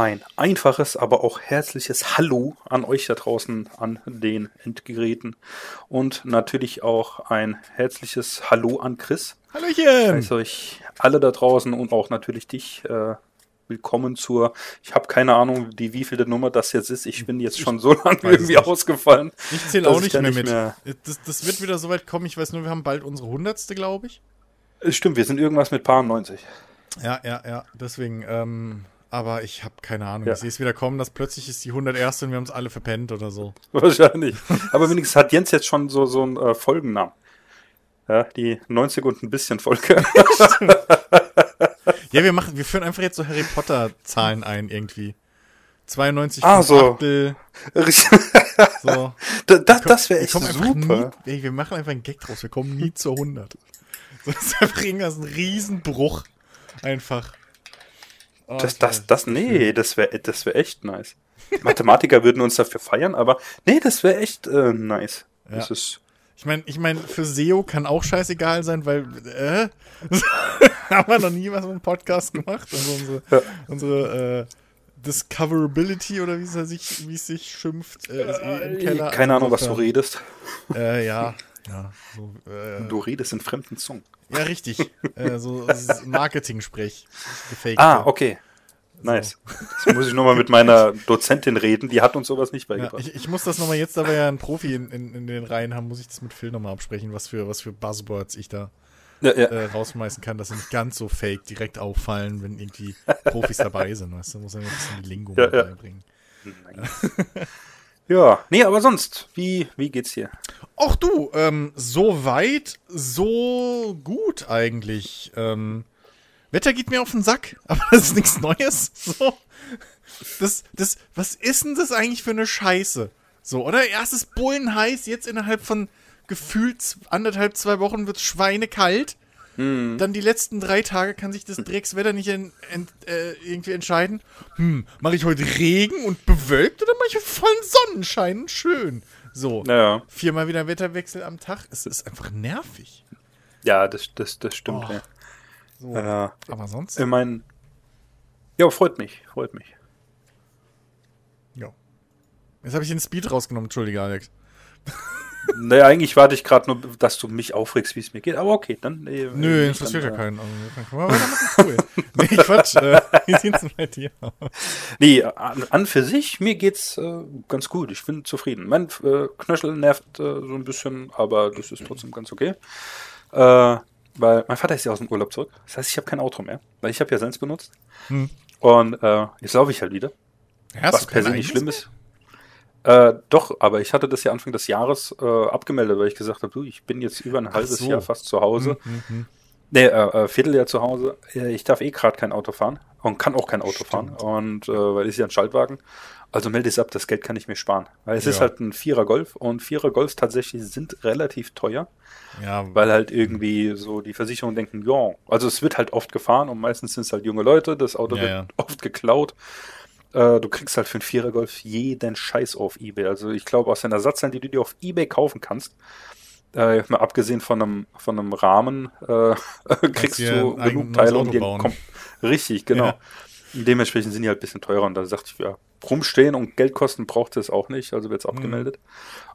Ein einfaches, aber auch herzliches Hallo an euch da draußen an den Endgeräten und natürlich auch ein herzliches Hallo an Chris. Hallöchen! Ich heiße euch alle da draußen und auch natürlich dich äh, willkommen zur, ich habe keine Ahnung, die wievielte Nummer das jetzt ist. Ich bin jetzt schon so lange irgendwie nicht. ausgefallen. Ich zähle auch ich nicht mehr nicht mit. mehr- Das, das wird wieder soweit kommen. Ich weiß nur, wir haben bald unsere hundertste, glaube ich. Es Stimmt, wir sind irgendwas mit Paar 90. Ja, ja, ja. Deswegen, ähm, aber ich habe keine Ahnung. Ja. Ich sehe es wieder kommen, dass plötzlich ist die 101. und wir haben es alle verpennt oder so. Wahrscheinlich. Aber wenigstens hat Jens jetzt schon so, so einen äh, Folgennamen. Ja, die 90 und ein bisschen Folge. Ja, wir machen, wir führen einfach jetzt so Harry Potter Zahlen ein irgendwie. 92 Ah, so. Achtel, so. das das, das wäre echt super. Nie, ey, wir machen einfach einen Gag draus. Wir kommen nie zur 100. So, Das ist einfach irgendwas ein Riesenbruch. Einfach. Oh, Das, das, das, nee, das wäre das wär echt nice. Mathematiker würden uns dafür feiern, aber nee, das wäre echt äh, nice. Ja. Das ist, Ich meine, ich mein, für SEO kann auch scheißegal sein, weil äh, haben wir noch nie was mit einem Podcast gemacht. Also unsere, Ja. unsere äh, Discoverability oder wie es sich, wie es sich schimpft, äh, ist eh im Keller. keine Ahnung, was du redest. Äh, ja, ja, so, äh, Du redest in fremden Zungen. ja, richtig. äh, so Marketing-Sprech. Ah, okay. Nice. Jetzt muss ich nochmal mit meiner Dozentin reden, die hat uns sowas nicht Ja, beigebracht. ich, ich muss das nochmal jetzt, da wir ja einen Profi in, in, in den Reihen haben, muss ich das mit Phil nochmal absprechen, was für, was für Buzzwords ich da ja, ja. äh, rausschmeißen kann, dass sie nicht ganz so fake direkt auffallen, wenn irgendwie Profis dabei sind. Weißt du, muss er ein bisschen die Lingo Ja, mit ja. reinbringen. ja, nee, aber sonst, wie, wie geht's dir? Auch du, ähm, so weit, so gut eigentlich. Ähm, Wetter geht mir auf den Sack, aber das ist nichts Neues. So. Das, das, was ist denn das eigentlich für eine Scheiße? So, oder? Erst ist Bullen heiß, jetzt innerhalb von gefühlt anderthalb, zwei Wochen wird schweinekalt. Dann die letzten drei Tage kann sich das Dreckswetter nicht en, en, äh, irgendwie entscheiden. Hm, mache ich heute Regen und bewölkt oder mache ich vollen Sonnenschein schön? So, Naja, viermal wieder Wetterwechsel am Tag. Es ist einfach nervig. ja, das, das, das stimmt. Oh. Ja. So. Äh, Aber sonst? ich mein, ja, freut mich, freut mich. ja. Jetzt habe ich den Speed rausgenommen, entschuldige, Alex. Naja, eigentlich warte ich gerade nur, dass du mich aufregst, wie es mir geht. Aber okay, dann. Äh, Nö, äh, interessiert ja dann, keinen. Also. Cool. nee, Quatsch. Äh, wie sieht's denn bei dir? Nee, an, an für sich, mir geht's äh, ganz gut. Ich bin zufrieden. Mein äh, Knöchel nervt äh, so ein bisschen, aber das ist trotzdem ganz okay. Äh, weil mein Vater ist ja aus dem Urlaub zurück. Das heißt, ich habe kein Auto mehr, weil ich habe ja seins benutzt. Hm. Und äh, jetzt laufe ich halt wieder. Hast was du kein per se nicht eigenes schlimm ist. Äh, doch, aber ich hatte das ja Anfang des Jahres äh, abgemeldet, weil ich gesagt habe, du, ich bin jetzt über ein halbes so. Jahr fast zu Hause. Mhm. Nee, äh, äh, Vierteljahr zu Hause. Ich darf eh gerade kein Auto fahren und kann auch kein Auto fahren. Stimmt. Und äh, weil ist ja ein Schaltwagen. Also melde es ab, das Geld kann ich mir sparen. Weil es ist Ja. halt ein Vierer Golf und Vierer Golfs tatsächlich sind relativ teuer, Ja, weil halt irgendwie so die Versicherungen denken, ja, also es wird halt oft gefahren und meistens sind es halt junge Leute, das Auto Ja, wird oft geklaut. Äh, du kriegst halt für einen Vierer Golf jeden Scheiß auf Ebay. Also ich glaube, aus den Ersatzteilen, die du dir auf Ebay kaufen kannst, äh, mal abgesehen von einem, von einem Rahmen, äh, kriegst du genug Teile, um Auto dir bauen. kom Richtig, genau. Ja. Dementsprechend sind die halt ein bisschen teurer und da sagte ich, ja, rumstehen und Geld kosten braucht es auch nicht, also Mhm. wird es abgemeldet.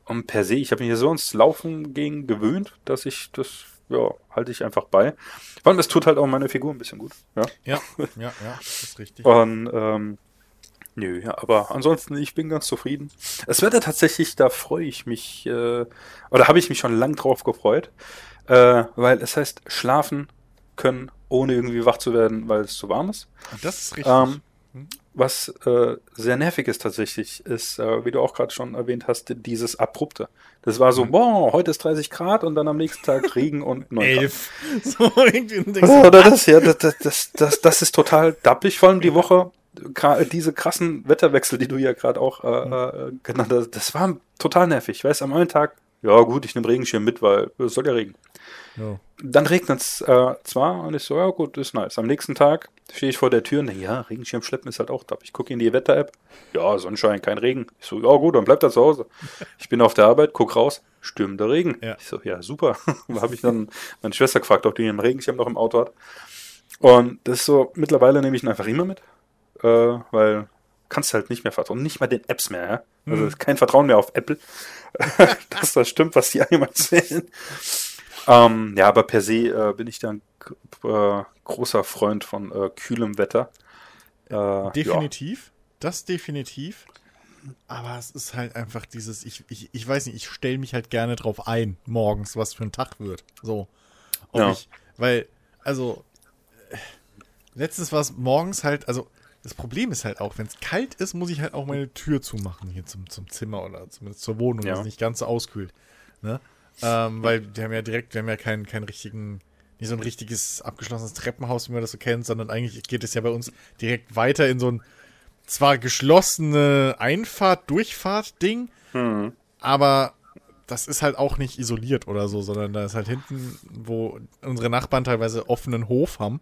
Und per se, ich habe mich hier so ins Laufen gegen gewöhnt, dass ich das, ja, halte ich einfach bei. Allem, das tut halt auch meine Figur ein bisschen gut. Ja. ja, ja, ja, das ist richtig. Und ähm, nö, ja, aber ansonsten, ich bin ganz zufrieden. Das Wetter tatsächlich, da freue ich mich, äh, oder habe ich mich schon lang drauf gefreut, äh, weil es heißt, schlafen können, ohne irgendwie wach zu werden, weil es zu warm ist. Das ist richtig. Ähm, was äh, sehr nervig ist tatsächlich, ist, äh, wie du auch gerade schon erwähnt hast, dieses Abrupte. Das war Mhm. so, boah, heute ist 30 Grad und dann am nächsten Tag Regen und 9 Grad. Elf. So, irgendwie denkst du, Oder das, ja, das, das, das, das, das ist total dappig, vor allem die Woche. Diese krassen Wetterwechsel, die du ja gerade auch äh, äh, genannt hast, das war total nervig. Weißt am einen Tag, ja gut, ich nehme Regenschirm mit, weil es soll ja regnen. Ja. Dann regnet es äh, zwar und ich so, ja gut, ist nice. Am nächsten Tag stehe ich vor der Tür und denke, ja, Regenschirm schleppen ist halt auch da. Ich gucke in die Wetter-App, ja, Sonnenschein, kein Regen. Ich so, ja gut, dann bleibt er zu Hause. Ich bin auf der Arbeit, guck raus, stürmender Regen. Ja. Ich so, ja, super. da habe ich dann meine Schwester gefragt, ob die einen Regenschirm noch im Auto hat. Und das ist so, mittlerweile nehme ich ihn einfach immer mit. Äh, weil kannst halt nicht mehr vertrauen. Nicht mal den Apps mehr, ja? Also mhm. kein Vertrauen mehr auf Apple, dass das stimmt, was die einem erzählen. Ähm, ja, aber per se äh, bin ich dann äh, großer Freund von äh, kühlem Wetter. Äh, definitiv, ja. das definitiv. Aber es ist halt einfach dieses, ich, ich, ich weiß nicht, ich stelle mich halt gerne drauf ein, morgens, was für ein Tag wird. So. Ob ja. ich, weil, also, letztens war es morgens halt, also, das Problem ist halt auch, wenn es kalt ist, muss ich halt auch meine Tür zumachen hier zum, zum Zimmer oder zumindest zur Wohnung, ja. dass es nicht ganz so auskühlt. Ne? Ähm, weil wir haben ja direkt, wir haben ja keinen, keinen richtigen, nicht so ein richtiges abgeschlossenes Treppenhaus, wie man das so kennt, sondern eigentlich geht es ja bei uns direkt weiter in so ein zwar geschlossene Einfahrt, Durchfahrt-Ding, hm. aber das ist halt auch nicht isoliert oder so, sondern da ist halt hinten, wo unsere Nachbarn teilweise offenen Hof haben,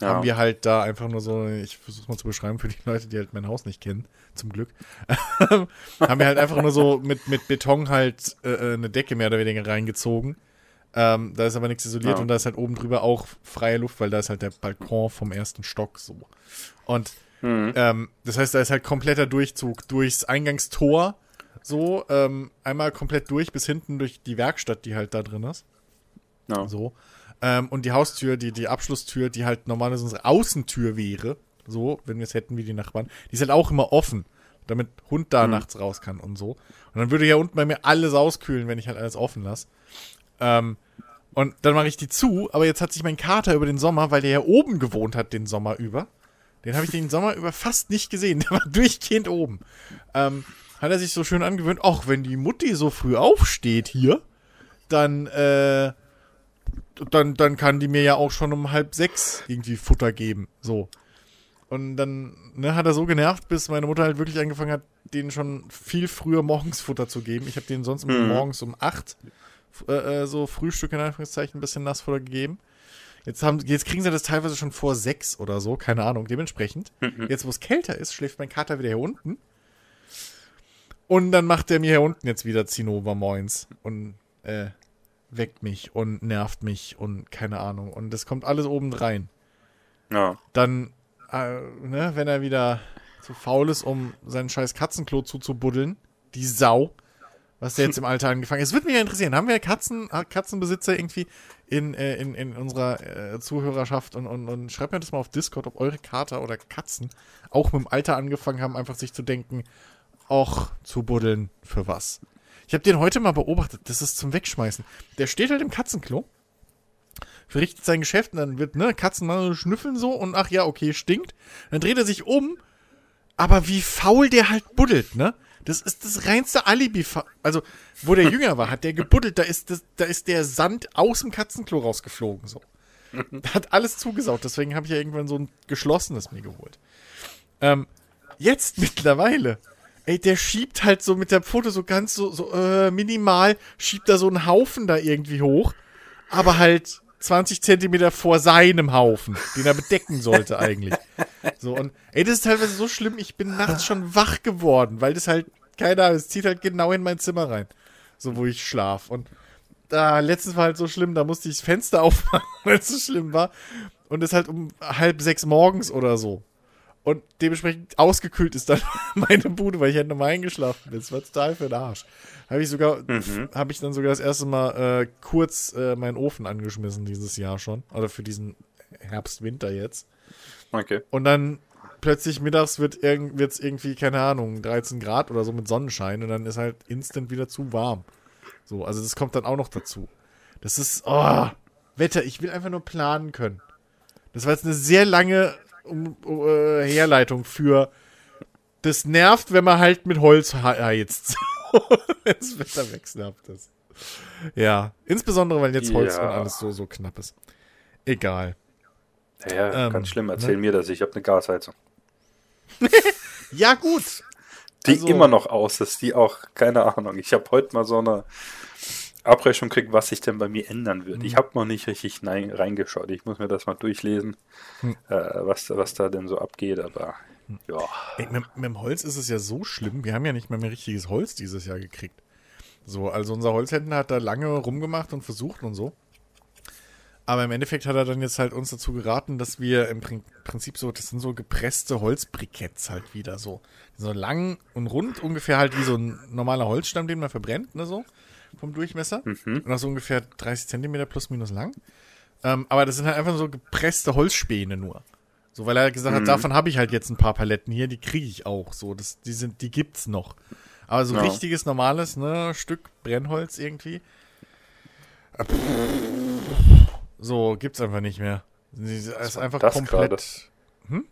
ja. haben wir halt da einfach nur so, ich versuche mal zu beschreiben für die Leute, die halt mein Haus nicht kennen, zum Glück, haben wir halt einfach nur so mit, mit Beton halt äh, äh, eine Decke mehr oder weniger reingezogen. Ähm, da ist aber nichts isoliert ja. und da ist halt oben drüber auch freie Luft, weil da ist halt der Balkon vom ersten Stock so. Und mhm. ähm, das heißt, da ist halt kompletter Durchzug durchs Eingangstor so, ähm, einmal komplett durch bis hinten durch die Werkstatt, die halt da drin ist. Ja. So. Ähm, und die Haustür, die, die Abschlusstür, die halt normalerweise unsere Außentür wäre, so, wenn wir es hätten wie die Nachbarn, die ist halt auch immer offen, damit Hund da mhm. nachts raus kann und so. Und dann würde ja unten bei mir alles auskühlen, wenn ich halt alles offen lasse. Ähm, und dann mache ich die zu, aber jetzt hat sich mein Kater über den Sommer, weil der ja oben gewohnt hat den Sommer über, den habe ich den Sommer über fast nicht gesehen. Der war durchgehend oben. Ähm, hat er sich so schön angewöhnt, ach, wenn die Mutti so früh aufsteht hier, dann, äh, dann, dann kann die mir ja auch schon um halb sechs irgendwie Futter geben. So. Und dann ne, hat er so genervt, bis meine Mutter halt wirklich angefangen hat, denen schon viel früher morgens Futter zu geben. Ich habe denen sonst mhm. morgens um acht äh, äh, so Frühstück in Anführungszeichen ein bisschen Nassfutter gegeben. Jetzt, haben, jetzt kriegen sie das teilweise schon vor sechs oder so, keine Ahnung. Dementsprechend, mhm. jetzt wo es kälter ist, schläft mein Kater wieder hier unten. Und dann macht er mir hier unten jetzt wieder Zinnober Moins und äh, weckt mich und nervt mich und keine Ahnung. Und das kommt alles oben rein. Ja. Dann, äh, ne, wenn er wieder zu faul ist, um sein scheiß Katzenklo zuzubuddeln, die Sau, was der jetzt im Alter angefangen ist. Es würde mich ja interessieren, haben wir Katzen, Katzenbesitzer irgendwie in, äh, in, in unserer äh, Zuhörerschaft und, und, und schreibt mir das mal auf Discord, ob eure Kater oder Katzen auch mit dem Alter angefangen haben, einfach sich zu denken, auch zu buddeln für was. Ich habe den heute mal beobachtet, das ist zum Wegschmeißen. Der steht halt im Katzenklo, verrichtet sein Geschäft und dann wird, ne, Katzen mal schnüffeln so und ach ja, okay, stinkt. Dann dreht er sich um, aber wie faul der halt buddelt, ne? Das ist das reinste Alibi. Also, wo der jünger war, hat der gebuddelt, da ist, das, da ist der Sand aus dem Katzenklo rausgeflogen, so. Hat alles zugesaugt, deswegen habe ich ja irgendwann so ein geschlossenes mir geholt. Ähm, jetzt mittlerweile ey, der schiebt halt so mit der Foto so ganz so, so äh, minimal, schiebt da so einen Haufen da irgendwie hoch, aber halt 20 Zentimeter vor seinem Haufen, den er bedecken sollte eigentlich. So, und ey, das ist teilweise so schlimm, ich bin nachts schon wach geworden, weil das halt, keine Ahnung, es zieht halt genau in mein Zimmer rein, so wo ich schlaf. Und da, letztes war halt so schlimm, da musste ich das Fenster aufmachen, weil es so schlimm war. Und es halt um halb sechs morgens oder so. Und dementsprechend ausgekühlt ist dann meine Bude, weil ich hätte nochmal eingeschlafen bin. Das war total für den Arsch. Habe ich sogar, mhm. habe ich dann sogar das erste Mal äh, kurz äh, meinen Ofen angeschmissen dieses Jahr schon. Oder für diesen Herbst, Winter jetzt. Okay. Und dann plötzlich mittags wird es irgendwie, keine Ahnung, 13 Grad oder so mit Sonnenschein und dann ist halt instant wieder zu warm. So, also das kommt dann auch noch dazu. Das ist, oh, Wetter, ich will einfach nur planen können. Das war jetzt eine sehr lange um, äh, Herleitung für das nervt, wenn man halt mit Holz heizt. das Wetter wechselhaft ist. Ja, insbesondere, weil jetzt Holz ja. und alles so, so knapp ist. Egal. Ja, ähm, ganz schlimm. Erzähl ne? mir das. Ich habe eine Gasheizung. ja, gut. Die also, immer noch aus ist. Die auch, keine Ahnung. Ich habe heute mal so eine Abrechnung gekriegt, was sich denn bei mir ändern wird. Mhm. Ich habe noch nicht richtig nein, reingeschaut. Ich muss mir das mal durchlesen, mhm. äh, was, was da denn so abgeht. Aber hm. ja. Ey, mit, mit, dem Holz ist es ja so schlimm. Wir haben ja nicht mehr, mehr richtiges Holz dieses Jahr gekriegt. So, also unser Holzhändler hat da lange rumgemacht und versucht und so. Aber im Endeffekt hat er dann jetzt halt uns dazu geraten, dass wir im Prinzip so, das sind so gepresste Holzbriketts halt wieder so. So lang und rund, ungefähr halt wie so ein normaler Holzstamm, den man verbrennt, ne, so, vom Durchmesser. Mhm. Und auch so ungefähr 30 Zentimeter plus minus lang. Ähm, aber das sind halt einfach so gepresste Holzspäne nur. So, weil er gesagt hat, mhm. davon habe ich halt jetzt ein paar Paletten hier, die kriege ich auch. So, das, die sind, die gibt's noch. Aber so ja. richtiges, normales, ne, Stück Brennholz irgendwie. So, gibt's einfach nicht mehr. Es ist einfach komplett. Hm?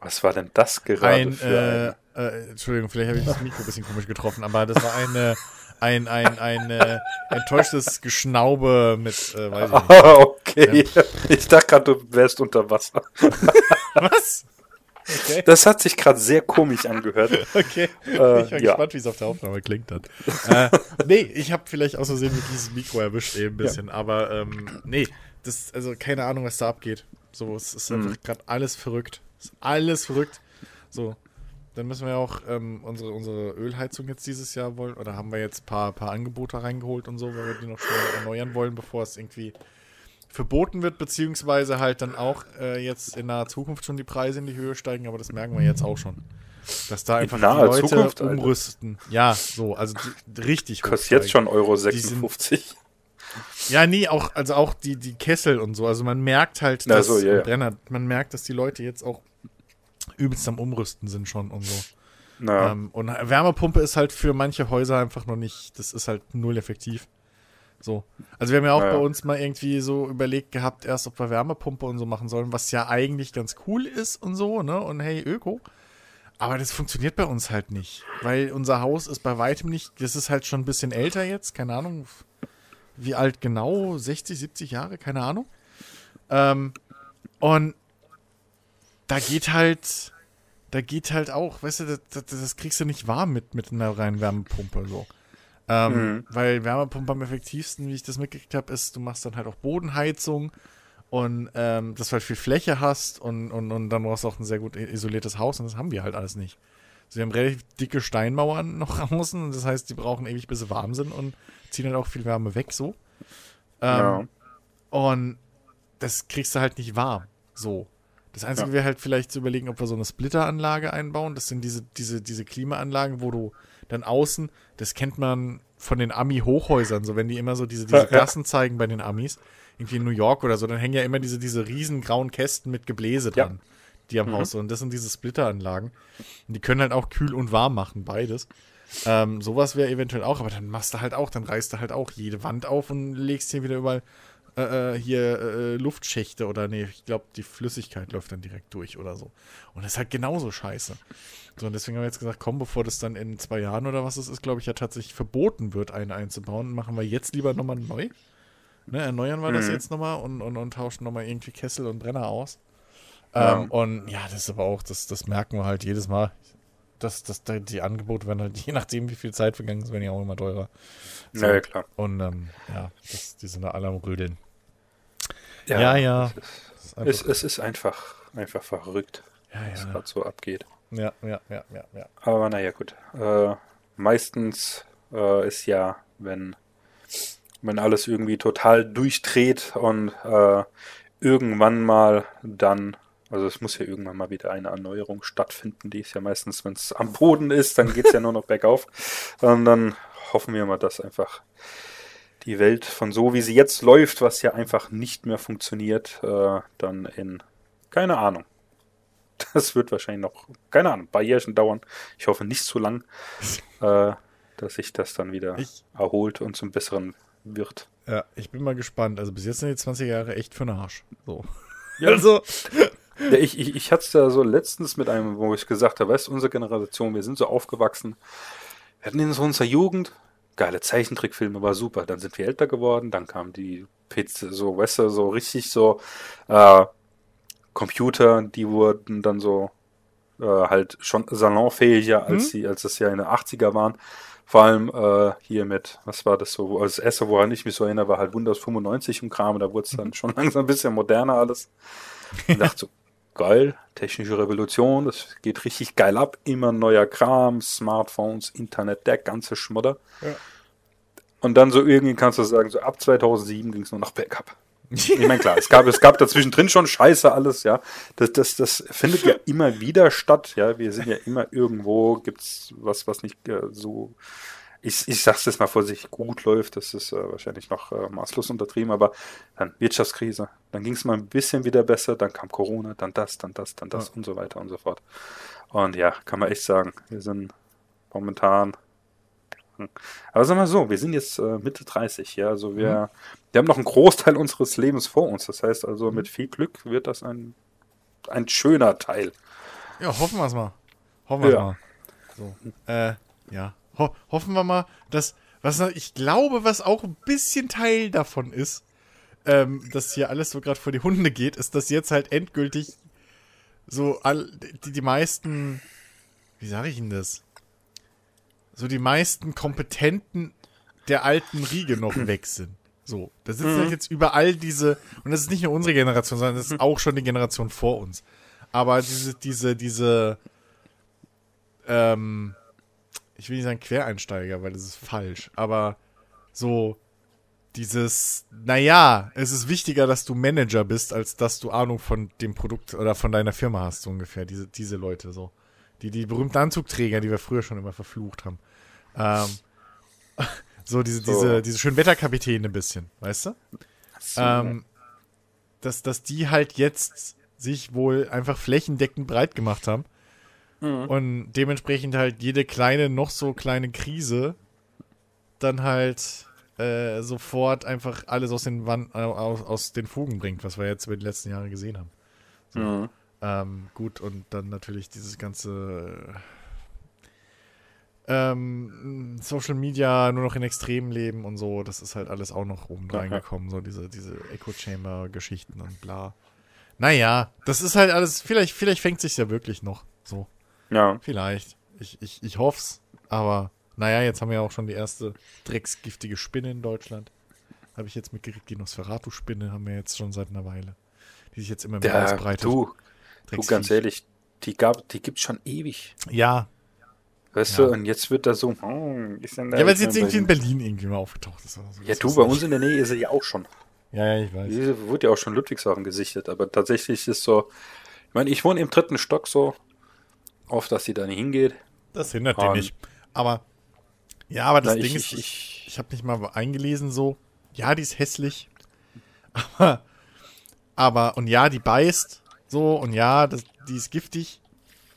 Was war denn das gerade? Ein, äh, äh, Entschuldigung, vielleicht habe ich das Mikro ein bisschen komisch getroffen, aber das war eine, ein, ein, ein äh, enttäuschtes Geschnaube mit, äh, weiß ich nicht. okay. Ja. Ich dachte gerade, du wärst unter Wasser. Was? Okay. Das hat sich gerade sehr komisch angehört. Okay. Äh, ich bin ja. gespannt, wie es auf der Aufnahme klingt hat. äh, nee, ich habe vielleicht aus Versehen wirklich dieses Mikro erwischt eben ein bisschen, ja. aber ähm, nee, das, also keine Ahnung, was da abgeht. So, es ist einfach mhm. gerade alles verrückt. Es ist alles verrückt. So, dann müssen wir auch ähm, unsere, unsere Ölheizung jetzt dieses Jahr wollen, oder haben wir jetzt ein paar, paar Angebote reingeholt und so, weil wir die noch schnell erneuern wollen, bevor es irgendwie verboten wird, beziehungsweise halt dann auch äh, jetzt in naher Zukunft schon die Preise in die Höhe steigen, aber das merken wir jetzt auch schon. Dass da einfach die Leute Zukunft, umrüsten. Alter. Ja, so, also die, richtig Kostet jetzt schon Euro 56. Sind, ja, nee, auch, also auch die, die Kessel und so. Also man merkt halt, dass so, yeah. Brenner, man merkt, dass die Leute jetzt auch übelst am Umrüsten sind schon und so. Naja. Ähm, und Wärmepumpe ist halt für manche Häuser einfach noch nicht, das ist halt null effektiv. So. Also wir haben ja auch naja. bei uns mal irgendwie so überlegt gehabt, erst ob wir Wärmepumpe und so machen sollen, was ja eigentlich ganz cool ist und so, ne? Und hey, Öko. Aber das funktioniert bei uns halt nicht. Weil unser Haus ist bei weitem nicht, das ist halt schon ein bisschen älter jetzt, keine Ahnung, wie alt genau, 60, 70 Jahre, keine Ahnung. Ähm, und da geht halt, da geht halt auch, weißt du, das, das, das kriegst du nicht warm mit, mit einer reinen Wärmepumpe so. Ähm, mhm. Weil Wärmepumpe am effektivsten, wie ich das mitgekriegt habe, ist, du machst dann halt auch Bodenheizung und ähm, dass du halt viel Fläche hast und, und, und dann brauchst du auch ein sehr gut isoliertes Haus und das haben wir halt alles nicht. Sie haben relativ dicke Steinmauern noch außen und das heißt, die brauchen ewig, bis sie warm sind und ziehen halt auch viel Wärme weg so. Ähm, ja. Und das kriegst du halt nicht warm. So. Das Einzige ja. wäre halt vielleicht zu überlegen, ob wir so eine Splitteranlage einbauen. Das sind diese, diese, diese Klimaanlagen, wo du dann außen, das kennt man von den Ami-Hochhäusern, so wenn die immer so diese, diese Gassen zeigen bei den Amis, irgendwie in New York oder so, dann hängen ja immer diese, diese riesen grauen Kästen mit Gebläse dran, ja. die am mhm. Haus sind. Und das sind diese Splitteranlagen. Und die können halt auch kühl und warm machen, beides. Ähm, sowas wäre eventuell auch, aber dann machst du halt auch, dann reißt du halt auch jede Wand auf und legst hier wieder überall äh, äh hier äh, Luftschächte oder nee, ich glaube, die Flüssigkeit läuft dann direkt durch oder so. Und das ist halt genauso scheiße. So, und deswegen haben wir jetzt gesagt, komm, bevor das dann in zwei Jahren oder was es ist, glaube ich, ja tatsächlich verboten wird, einen einzubauen, machen wir jetzt lieber nochmal neu. Ne, erneuern wir mhm. das jetzt nochmal und, und, und tauschen nochmal irgendwie Kessel und Brenner aus. Ja. Ähm, und ja, das ist aber auch, das, das merken wir halt jedes Mal. Das, das, die Angebote werden halt, je nachdem, wie viel Zeit vergangen ist, werden ja auch immer teurer. So, ja, klar. Und ähm, ja, das, die sind da alle am Rödeln. Ja, ja. ja. Es, ist es, es, ist einfach, einfach verrückt, ja, ja. was gerade so abgeht. Ja, ja, ja, ja, ja. Aber naja, gut. Äh, meistens äh, ist ja, wenn, wenn alles irgendwie total durchdreht und äh, irgendwann mal dann, also es muss ja irgendwann mal wieder eine Erneuerung stattfinden, die ist ja meistens, wenn es am Boden ist, dann geht es ja nur noch bergauf. Und dann hoffen wir mal, dass einfach die Welt von so, wie sie jetzt läuft, was ja einfach nicht mehr funktioniert, äh, dann in, keine Ahnung, das wird wahrscheinlich noch, keine Ahnung, ein paar Jährchen dauern. Ich hoffe nicht zu lang, äh, dass sich das dann wieder ich, erholt und zum Besseren wird. Ja, ich bin mal gespannt. Also bis jetzt sind die 20 Jahre echt für den Arsch. So. Ja. Also. Ja, ich, ich, ich hatte es ja so letztens mit einem, wo ich gesagt habe, weißt du, unsere Generation, wir sind so aufgewachsen. Wir hatten in so unserer Jugend geile Zeichentrickfilme, war super. Dann sind wir älter geworden, dann kamen die Pizza, so, weißt du, so richtig so, äh, Computer, die wurden dann so äh, halt schon salonfähiger, als mhm. sie, als es ja in den 80er waren. Vor allem äh, hier mit, was war das so, als erste, woran ich mich so erinnere, war halt Windows 95 und Kram, da wurde es dann mhm. schon langsam ein bisschen moderner alles. Ich dachte so, geil, technische Revolution, das geht richtig geil ab, immer neuer Kram, Smartphones, Internet, der ganze Schmodder. Ja. Und dann so irgendwie kannst du sagen, so ab 2007 ging es nur noch bergab. Ich meine, klar, es gab, es gab dazwischen drin schon Scheiße alles, ja. Das, das, das findet ja immer wieder statt, ja. Wir sind ja immer irgendwo, gibt's was, was nicht äh, so, ich, ich sag's jetzt mal vor sich gut läuft, das ist äh, wahrscheinlich noch äh, maßlos untertrieben, aber dann Wirtschaftskrise, dann ging es mal ein bisschen wieder besser, dann kam Corona, dann das, dann das, dann das Ja. und so weiter und so fort. Und ja, kann man echt sagen, wir sind momentan aber sag mal so, wir sind jetzt äh, Mitte 30, ja, also wir, wir haben noch einen Großteil unseres Lebens vor uns. Das heißt also, mit viel Glück wird das ein, ein schöner Teil. Ja, hoffen wir es mal. Hoffen wir Ja. mal. So. Äh, ja. Ho hoffen wir mal, dass, was ich glaube, was auch ein bisschen Teil davon ist, ähm, dass hier alles so gerade vor die Hunde geht, ist, dass jetzt halt endgültig so all, die, die meisten, wie sage ich Ihnen das? So die meisten Kompetenten der alten Riege noch weg sind. So, da sitzen halt jetzt überall diese, und das ist nicht nur unsere Generation, sondern das ist auch schon die Generation vor uns. Aber diese, diese, diese, ähm, ich will nicht sagen Quereinsteiger, weil das ist falsch, aber so dieses, naja, es ist wichtiger, dass du Manager bist, als dass du Ahnung von dem Produkt oder von deiner Firma hast, so ungefähr. Diese, diese Leute so. Die, die berühmten Anzugträger, die wir früher schon immer verflucht haben. Ähm, so diese, So. diese, diese schönen Wetterkapitäne ein bisschen, weißt du? Ähm, dass, dass die halt jetzt sich wohl einfach flächendeckend breit gemacht haben. Und dementsprechend halt jede kleine, noch so kleine Krise dann halt äh, sofort einfach alles aus den, Wan äh, aus, aus den Fugen bringt, was wir jetzt über die letzten Jahre gesehen haben. So. Mhm. Ähm, gut, und dann natürlich dieses ganze ähm, Social Media nur noch in Extremen leben und so, das ist halt alles auch noch oben reingekommen, so diese, diese Echo-Chamber-Geschichten und bla. Naja, das ist halt alles, vielleicht, vielleicht fängt sich ja wirklich noch so. Ja, Vielleicht. Ich, ich, ich hoff's, aber naja, jetzt haben wir ja auch schon die erste drecksgiftige Spinne in Deutschland. Habe ich jetzt mitgekriegt, die Nosferatu-Spinne haben wir jetzt schon seit einer Weile. Die sich jetzt immer mehr der, ausbreitet. du, du ganz ehrlich, die gab, die gibt's schon ewig. Ja, Weißt Ja. du, und jetzt wird da so, hm, ist denn da ja, weil sie jetzt irgendwie in Berlin irgendwie mal aufgetaucht ist. Oder so. Ja, du, bei uns in der Nähe ist sie ja auch schon. Ja, ja, ich weiß. Diese wurde ja auch schon Ludwigshafen gesichtet, aber tatsächlich ist so, ich meine, ich wohne im dritten Stock so, auf dass sie da nicht hingeht. Das hindert Ah, den nicht. Aber, ja, aber das Ding ich, ist, ich, ich, habe nicht mal eingelesen so, ja, die ist hässlich, aber, aber, und ja, die beißt, so, und ja, das, die ist giftig,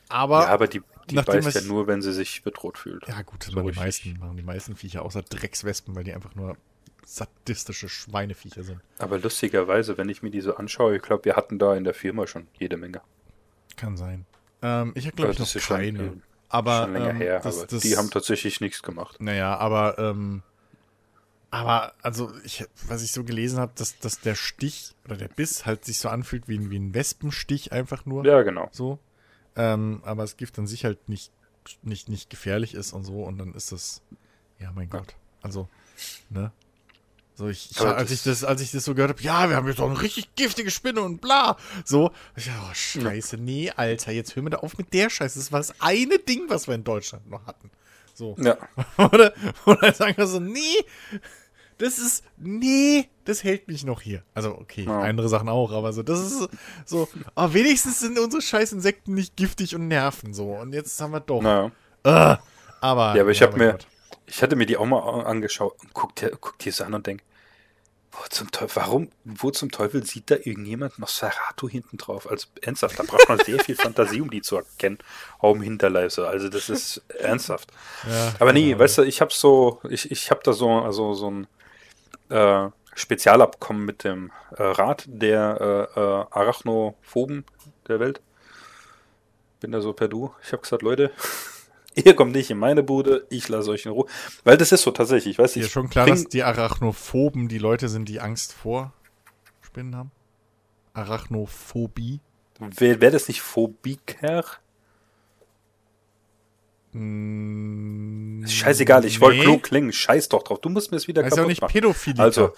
aber, ja, aber die, die nachdem beißt ja nur, wenn sie sich bedroht fühlt. Ja, gut, das So machen die meisten, machen die meisten Viecher, außer Dreckswespen, weil die einfach nur sadistische Schweineviecher sind. Aber lustigerweise, wenn ich mir die so anschaue, ich glaube, wir hatten da in der Firma schon jede Menge. Kann sein. Ähm, ich habe, glaube ich, noch ist schon, keine. äh, aber, schon länger ähm, her, das, aber das, die haben tatsächlich nichts gemacht. Naja, aber, ähm, aber, also, ich, was ich so gelesen habe, dass, dass der Stich oder der Biss halt sich so anfühlt wie ein, wie ein Wespenstich einfach nur. Ja, genau. So. Ähm, aber das Gift an sich halt nicht, nicht, nicht gefährlich ist und so und dann ist das, ja, mein Gott. Also, ne? So, ich, ich als ich das, als ich das so gehört habe, ja, wir haben jetzt doch eine richtig giftige Spinne und bla. So, ich dachte, oh, scheiße, nee, Alter, jetzt hör mir da auf mit der Scheiße. Das war das eine Ding, was wir in Deutschland noch hatten. So. Ja, Oder, oder sagen wir so, nee, das ist, nee, das hält mich noch hier. Also, okay, Ja. andere Sachen auch, aber so, das ist so, aber wenigstens sind unsere scheiß Insekten nicht giftig und nerven so. Und jetzt haben wir doch. naja. Äh, aber, Ja, aber ich hab mein mir- Gott. Ich hatte mir die auch mal angeschaut und guck dir, guck dir so an und denk, wo zum Teufel, warum, wo zum Teufel sieht da irgendjemand Nosferatu hinten drauf? Also ernsthaft, da braucht man sehr viel Fantasie, um die zu erkennen, auch im Hinterleib so. Also das ist ernsthaft. Ja, Aber nee, genau. weißt du, ich habe so, ich, ich habe da so, also so ein äh, Spezialabkommen mit dem äh, Rat der äh, äh, Arachnophoben der Welt. Bin da so per Du. Ich habe gesagt, Leute, ihr kommt nicht in meine Bude, ich lasse euch in Ruhe. Weil das ist so tatsächlich, weißt du, Dir ich ist schon klar, dass die Arachnophoben die Leute sind, die Angst vor Spinnen haben? Arachnophobie? Wäre wär das nicht Phobiker? Mm, Ist Scheißegal, ich wollte nee. klug klingen, scheiß doch drauf. Du musst mir es wieder Heißt ja auch kaputt nicht machen. Pädophilie. Also,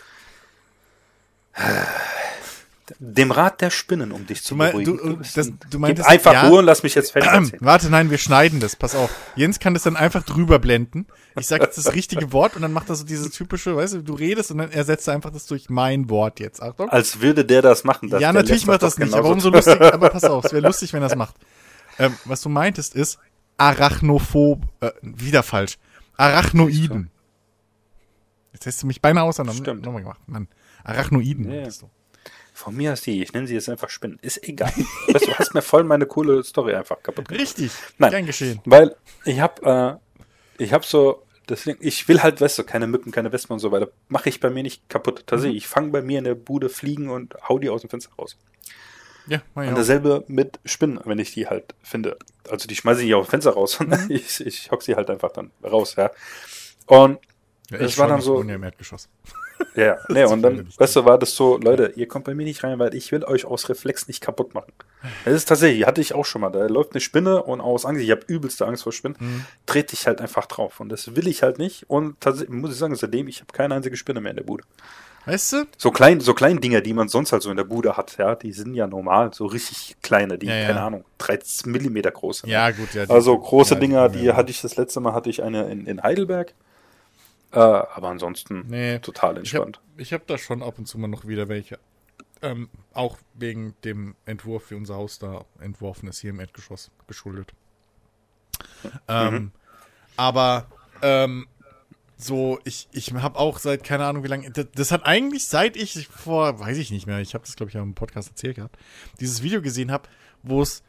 dem Rat der Spinnen, um dich zu mein, beruhigen. du, bist das, du Gib meintest, einfach ja, Ruhe und lass mich jetzt fertig erzählen. warte, nein, wir schneiden das. Pass auf. Jens kann das dann einfach drüber blenden. Ich sage jetzt das richtige Wort und dann macht er so dieses typische, weißt du, du redest und dann ersetzt er einfach das durch mein Wort jetzt. Achtung. Als würde der das machen. Das, ja, natürlich macht das doch nicht, aber umso lustig, aber pass auf, es wäre lustig, wenn er das macht. Ähm, was du meintest ist Arachnophob, äh, wieder falsch. Arachnoiden. Jetzt hast du mich beinahe auseinander Stimmt. nochmal gemacht. Mann. Arachnoiden. Ja. du. Von mir aus die, ich nenne sie jetzt einfach Spinnen. Ist egal. weißt, du, hast mir voll meine coole Story einfach kaputt gemacht. Richtig. Nein. Gern geschehen. Weil ich hab, äh, ich hab so, deswegen, ich will halt, weißt du, keine Mücken, keine Wespen und so weiter. Mache ich bei mir nicht kaputt. Tatsächlich, ich fange bei mir in der Bude Fliegen und hau die aus dem Fenster raus. Ja, ich Und auch. dasselbe mit Spinnen, wenn ich die halt finde. Also die schmeiße ich nicht auf dem Fenster raus, sondern Mhm. ich, ich hock sie halt einfach dann raus, ja. Und Ja, es ich war dann ich so- ja im Erdgeschoss. Ja, ja. nee, und dann, weißt du, war das so, Leute, ihr kommt bei mir nicht rein, weil ich will euch aus Reflex nicht kaputt machen. Das ist tatsächlich, hatte ich auch schon mal. Da läuft eine Spinne und aus Angst, ich habe übelste Angst vor Spinnen, Mhm. trete ich halt einfach drauf. Und das will ich halt nicht. Und tatsächlich muss ich sagen, seitdem, ich habe keine einzige Spinne mehr in der Bude. Weißt du? So klein, so kleine Dinger, die man sonst halt so in der Bude hat, ja, die sind ja normal, so richtig kleine, die, Ja, ja. keine Ahnung, 13 Millimeter groß sind. Ja, gut, ja. die- Also große ja, Dinger, die ja. hatte ich das letzte Mal, hatte ich eine in, in Heidelberg. Äh, aber ansonsten Nee. total Ich habe entspannt. ich hab da schon ab und zu mal noch wieder welche. Ähm, auch wegen dem Entwurf, wie unser Haus da entworfen ist, hier im Erdgeschoss geschuldet. Ähm, aber ähm, so, ich, ich habe auch seit, keine Ahnung wie lange, das, das hat eigentlich, seit ich vor, weiß ich nicht mehr, ich habe das glaube ich auch im Podcast erzählt gehabt, dieses Video gesehen habe, wo es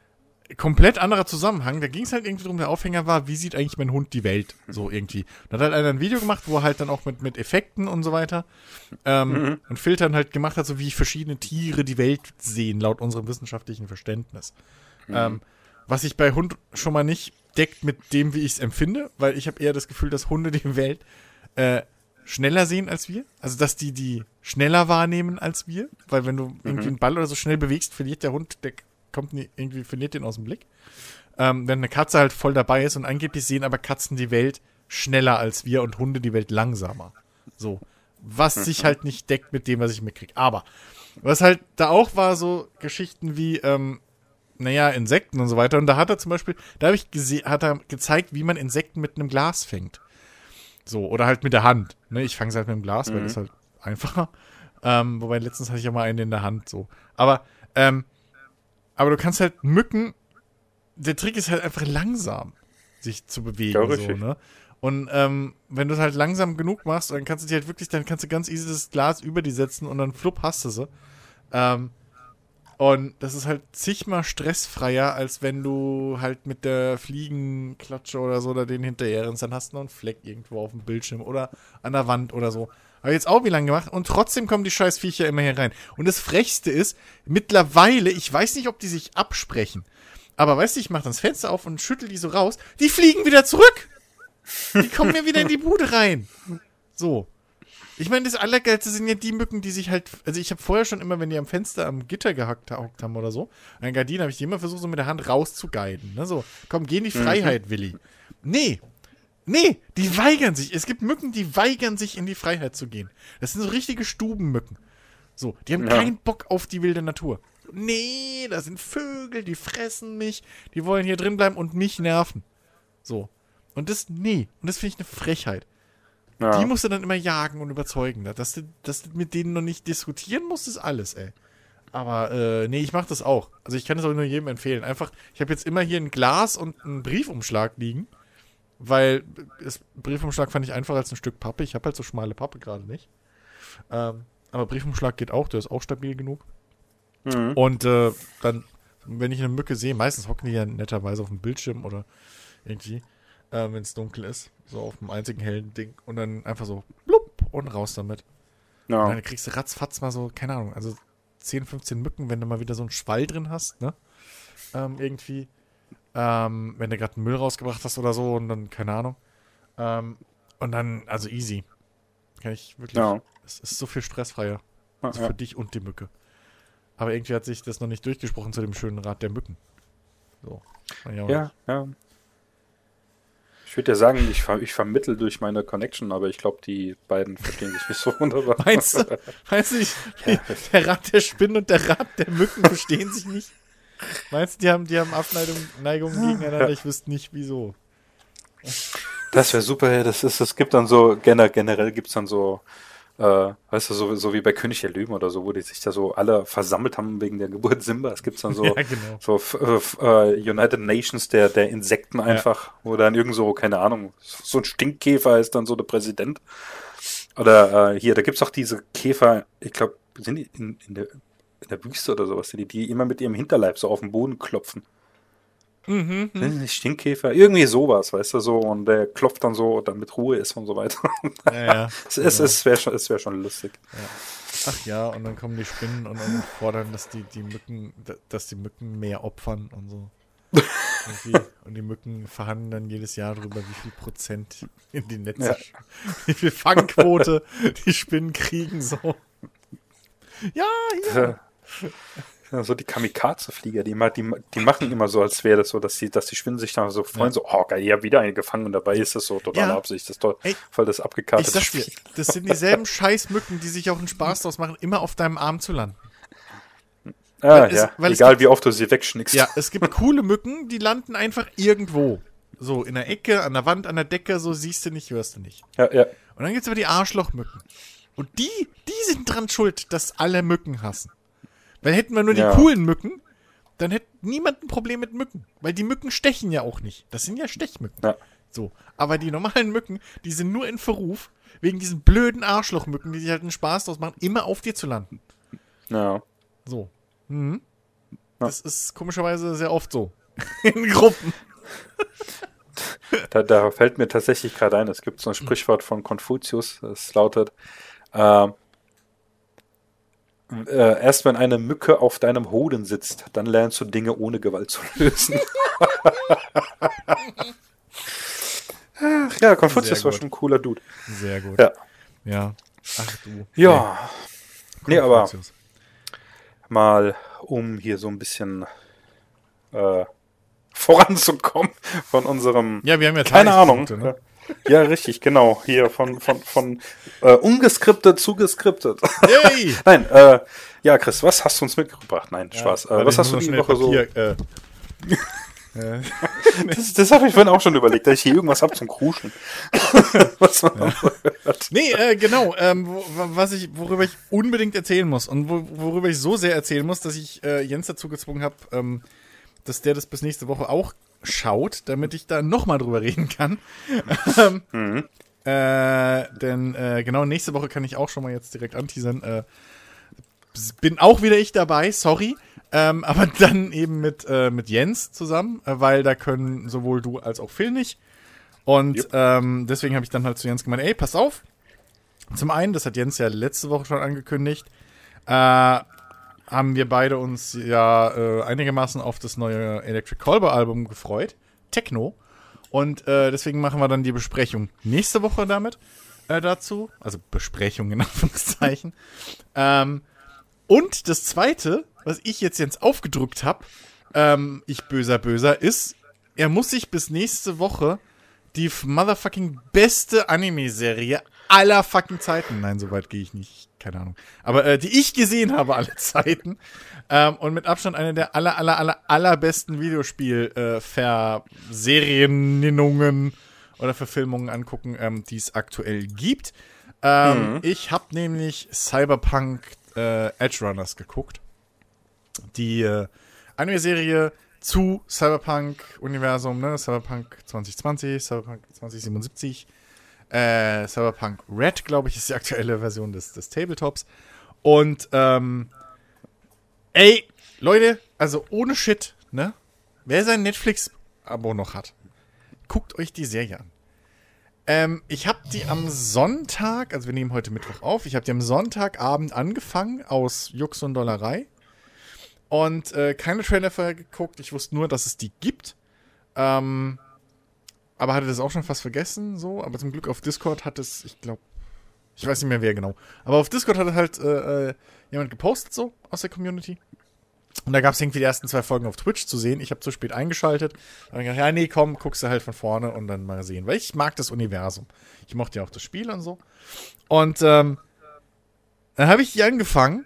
komplett anderer Zusammenhang. Da ging es halt irgendwie drum, der Aufhänger war, wie sieht eigentlich mein Hund die Welt? So irgendwie. Da hat halt einer ein Video gemacht, wo er halt dann auch mit, mit Effekten und so weiter ähm, und Filtern halt gemacht hat, so wie verschiedene Tiere die Welt sehen, laut unserem wissenschaftlichen Verständnis. Ähm, was sich bei Hund schon mal nicht deckt mit dem, wie ich es empfinde, weil ich habe eher das Gefühl, dass Hunde die Welt äh, schneller sehen als wir. Also, dass die die schneller wahrnehmen als wir. Weil wenn du irgendwie einen Ball oder so schnell bewegst, verliert der Hund, der kommt nie, irgendwie, verliert den aus dem Blick. Ähm, wenn eine Katze halt voll dabei ist und angeblich sehen aber Katzen die Welt schneller als wir und Hunde die Welt langsamer. So. Was sich halt nicht deckt mit dem, was ich mitkriege. Aber, was halt da auch war, so Geschichten wie, ähm, naja, Insekten und so weiter. Und da hat er zum Beispiel, da habe ich gesehen, hat er gezeigt, wie man Insekten mit einem Glas fängt. So, oder halt mit der Hand. Ne, ich fange es halt mit dem Glas, weil das halt einfacher. Ähm, wobei letztens hatte ich ja mal einen in der Hand, so. Aber, ähm, aber du kannst halt Mücken, der Trick ist halt einfach langsam, sich zu bewegen, Ja, so, ne? Und ähm, wenn du es halt langsam genug machst, dann kannst du dir halt wirklich, dann kannst du ganz easy das Glas über die setzen und dann flupp hast du sie. Ähm, und das ist halt zigmal stressfreier, als wenn du halt mit der Fliegenklatsche oder so oder den hinterher rennst, dann hast du noch einen Fleck irgendwo auf dem Bildschirm oder an der Wand oder so. Habe jetzt auch wie lange gemacht und trotzdem kommen die scheiß Viecher immer hier rein. Und das Frechste ist, mittlerweile, ich weiß nicht, ob die sich absprechen, aber weißt du, ich mache das Fenster auf und schüttel die so raus, die fliegen wieder zurück. Die kommen mir wieder in die Bude rein. So. Ich meine, das Allergeilste sind ja die Mücken, die sich halt. Also, ich habe vorher schon immer, wenn die am Fenster am Gitter gehackt haben oder so, an der Gardine, habe ich die immer versucht, so mit der Hand rauszuguiden. Ne? So, komm, geh in die Freiheit, Willi. Nee. Nee, die weigern sich. Es gibt Mücken, die weigern sich, in die Freiheit zu gehen. Das sind so richtige Stubenmücken. So, die haben Ja. keinen Bock auf die wilde Natur. Nee, da sind Vögel, die fressen mich, die wollen hier drin bleiben und mich nerven. So. Und das, nee. Und das finde ich eine Frechheit. Ja. Die musst du dann immer jagen und überzeugen. Dass du, dass du mit denen noch nicht diskutieren musst, ist alles, ey. Aber, äh, nee, ich mach das auch. Also ich kann es auch nur jedem empfehlen. Einfach, ich habe jetzt immer hier ein Glas und einen Briefumschlag liegen. Weil das Briefumschlag fand ich einfacher als ein Stück Pappe. Ich habe halt so schmale Pappe gerade nicht. Ähm, aber Briefumschlag geht auch, der ist auch stabil genug. Mhm. Und äh, dann, wenn ich eine Mücke sehe, meistens hocken die ja netterweise auf dem Bildschirm oder irgendwie, äh, wenn es dunkel ist, so auf dem einzigen hellen Ding und dann einfach so blub und raus damit. Und Ja. dann kriegst du ratzfatz mal so, keine Ahnung, also 10, 15 Mücken, wenn du mal wieder so einen Schwall drin hast, ne? Ähm, irgendwie. Ähm, wenn du gerade Müll rausgebracht hast oder so und dann, keine Ahnung. Ähm, und dann, also easy. Kann ich wirklich. Ja. Es ist so viel stressfreier. Ja, Also ja. für dich und die Mücke. Aber irgendwie hat sich das noch nicht durchgesprochen zu dem schönen Rat der Mücken. So. Ja, ja. Ich würde ja sagen, ich, ver ich vermittel durch meine Connection, aber ich glaube, die beiden verstehen sich nicht so wunderbar. Meinst du, meinst du nicht, der Rat der Spinnen und der Rat der Mücken verstehen sich nicht? Meinst du, die haben, die haben Abneigungen Neigungen gegeneinander? Ich wüsste nicht, wieso. Das wäre super, ja, das ist, es gibt dann so, generell, generell gibt's dann so, äh, weißt du, so, so wie bei König der Löwen oder so, wo die sich da so alle versammelt haben wegen der Geburt Simbas, gibt's dann so, Ja, genau. so f- äh, United Nations der, der Insekten einfach, wo dann irgend so, keine Ahnung, so ein Stinkkäfer ist dann so der Präsident. Oder äh, hier, da gibt's auch diese Käfer, ich glaube, sind die in, in, der, in der Wüste oder sowas, die, die immer mit ihrem Hinterleib so auf den Boden klopfen. Mhm, nicht Stinkkäfer? Irgendwie sowas, weißt du, so, und der klopft dann so, damit Ruhe ist und so weiter. Ja, ja. Es, es, es wäre schon, es wär schon lustig. Ach ja, und dann kommen die Spinnen und dann fordern, dass die, die Mücken, dass die Mücken mehr opfern und so. Und die Mücken verhandeln dann jedes Jahr darüber, wie viel Prozent in die Netze, Ja. wie viel Fangquote die Spinnen kriegen, so. Ja, hier. Ja, so die Kamikaze-Flieger, die, die, die machen immer so, als wäre das so, dass die, dass die Spinnen sich dann so freuen, so, oh geil, hab wieder einen gefangen und dabei ist das so total Ja. Absicht, das ist doch Ey, voll das Ich abgekartete sag dir, das sind dieselben Scheißmücken, die sich auch einen Spaß draus machen, immer auf deinem Arm zu landen. Ah, es- ja, es egal gibt- wie oft du sie wegschnickst. Ja, es gibt coole Mücken, die landen einfach irgendwo. So, in der Ecke, an der Wand, an der Decke, so siehst du nicht, hörst du nicht. ja, ja. Und dann gibt's aber die Arschlochmücken. Und die, die sind dran schuld, dass alle Mücken hassen. Weil hätten wir nur die Ja. coolen Mücken, dann hätte niemand ein Problem mit Mücken. Weil die Mücken stechen ja auch nicht. Das sind ja Stechmücken. Ja. So. Aber die normalen Mücken, die sind nur in Verruf, wegen diesen blöden Arschlochmücken, die sich halt einen Spaß draus machen, immer auf dir zu landen. ja. So. Mhm. Ja. Das ist komischerweise sehr oft so. In Gruppen. Da, da fällt mir tatsächlich gerade ein, es gibt so ein Sprichwort von Konfuzius, das lautet, ähm, äh, erst wenn eine Mücke auf deinem Hoden sitzt, dann lernst du Dinge ohne Gewalt zu lösen. Ach, ja, Konfuzius war schon ein cooler Dude. Sehr gut. Ja. Ja. Ach du. Ja. Nee, aber Konfuzius. mal, um hier so ein bisschen äh, voranzukommen von unserem Ja, wir haben ja Keine Ahnung. Ne? Ja, richtig, genau. Hier von, von, von äh, ungeskriptet zu geskriptet. Yay! Nein, äh, ja, Chris, was hast du uns mitgebracht? Nein, Spaß. Warte, Äh, was hast du die Woche schnell so? Papier, äh, Das, das habe ich vorhin auch schon überlegt, dass ich hier irgendwas hab zum Kruschen. was man auch so hört. Nee, äh, genau, ähm, wo, was ich, worüber ich unbedingt erzählen muss und wo, worüber ich so sehr erzählen muss, dass ich äh, Jens dazu gezwungen habe, ähm, dass der das bis nächste Woche auch schaut, damit ich da nochmal drüber reden kann. ähm, äh, denn äh, genau, nächste Woche kann ich auch schon mal jetzt direkt anteasern. Äh, bin auch wieder ich dabei, sorry. Ähm, aber dann eben mit, äh, mit Jens zusammen, äh, weil da können sowohl du als auch Phil nicht. Und Jupp. ähm, deswegen habe ich dann halt zu Jens gemeint, ey, pass auf. Zum einen, das hat Jens ja letzte Woche schon angekündigt, äh, haben wir beide uns ja äh, einigermaßen auf das neue Electric Colber Album gefreut. Techno. Und äh, deswegen machen wir dann die Besprechung nächste Woche damit äh, dazu. Also Besprechung in Anführungszeichen. ähm, und das zweite, was ich jetzt Jens aufgedrückt habe, ähm, ich böser Böser, ist, er muss sich bis nächste Woche die motherfucking beste Anime-Serie aller fucking Zeiten. Nein, so weit gehe ich nicht. Keine Ahnung. Aber äh, die ich gesehen habe alle Zeiten. Ähm, und mit Abstand eine der aller, aller, aller, allerbesten Videospiel-Seriennennungen oder Verfilmungen angucken, ähm, die es aktuell gibt. Ähm, Ich habe nämlich Cyberpunk äh, Edge Runners geguckt. Die äh, Anime-Serie zu Cyberpunk-Universum, ne? Cyberpunk 2020, Cyberpunk 2077, äh, Cyberpunk Red, glaube ich, ist die aktuelle Version des, des Tabletops. Und, ähm, ey, Leute, also ohne Shit, ne? Wer sein Netflix-Abo noch hat, guckt euch die Serie an. Ähm, ich habe die am Sonntag, also wir nehmen heute Mittwoch auf, ich habe die am Sonntagabend angefangen aus Jux und Dollerei. Und äh, keine Trailer vorher geguckt. Ich wusste nur, dass es die gibt. Ähm, aber hatte das auch schon fast vergessen, so. Aber zum Glück auf Discord hat es, ich glaube, ich weiß nicht mehr wer genau. Aber auf Discord hat halt äh, äh, jemand gepostet, so, aus der Community. Und da gab es irgendwie die ersten zwei Folgen auf Twitch zu sehen. Ich habe zu spät eingeschaltet. Da habe ich gedacht, ja, nee, komm, guckst du halt von vorne und dann mal sehen. Weil ich mag das Universum. Ich mochte ja auch das Spiel und so. Und ähm, dann habe ich die angefangen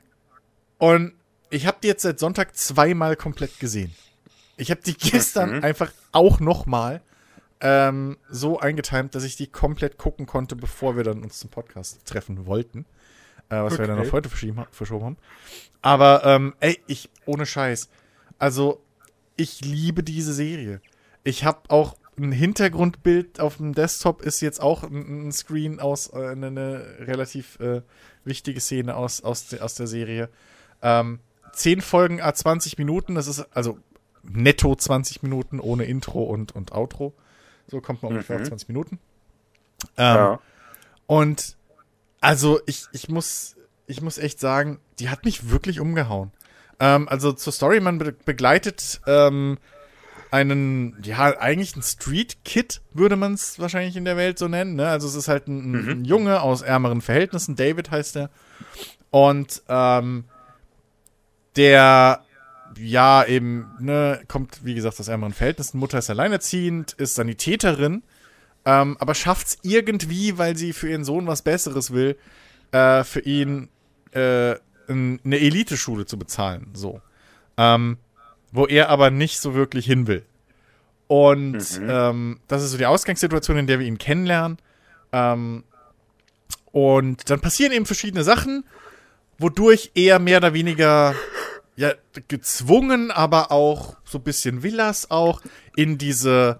und ich habe die jetzt seit Sonntag zweimal komplett gesehen. Ich habe die gestern Mhm. einfach auch nochmal ähm, so eingetimt, dass ich die komplett gucken konnte, bevor wir dann uns zum Podcast treffen wollten. Äh, was wir dann Okay. auf heute verschoben haben. Aber, ähm, ey, ich, ohne Scheiß. Also, ich liebe diese Serie. Ich habe auch ein Hintergrundbild auf dem Desktop, ist jetzt auch ein, ein Screen aus, äh, eine, eine relativ äh, wichtige Szene aus, aus, de, aus der Serie. Ähm, zehn Folgen a 20 Minuten, das ist also netto 20 Minuten ohne Intro und, und Outro. So kommt man ungefähr Mhm. auf 20 Minuten. Ähm, ja. und also ich, ich muss ich muss echt sagen, die hat mich wirklich umgehauen. Ähm, also zur Story, man be begleitet ähm, einen, ja, eigentlich ein Street Kid, würde man es wahrscheinlich in der Welt so nennen. Ne? Also es ist halt ein, ein- ein Junge aus ärmeren Verhältnissen, David heißt er. Und ähm, der ja eben, ne, kommt, wie gesagt, aus ärmeren Verhältnissen, Mutter ist alleinerziehend, ist Sanitäterin, ähm, aber schafft's irgendwie, weil sie für ihren Sohn was Besseres will, äh, für ihn äh, eine Eliteschule zu bezahlen, so. Ähm, wo er aber nicht so wirklich hin will. Und Mhm. ähm, das ist so die Ausgangssituation, in der wir ihn kennenlernen. Ähm, und dann passieren eben verschiedene Sachen, wodurch er mehr oder weniger ja, gezwungen, aber auch so ein bisschen Villas auch in diese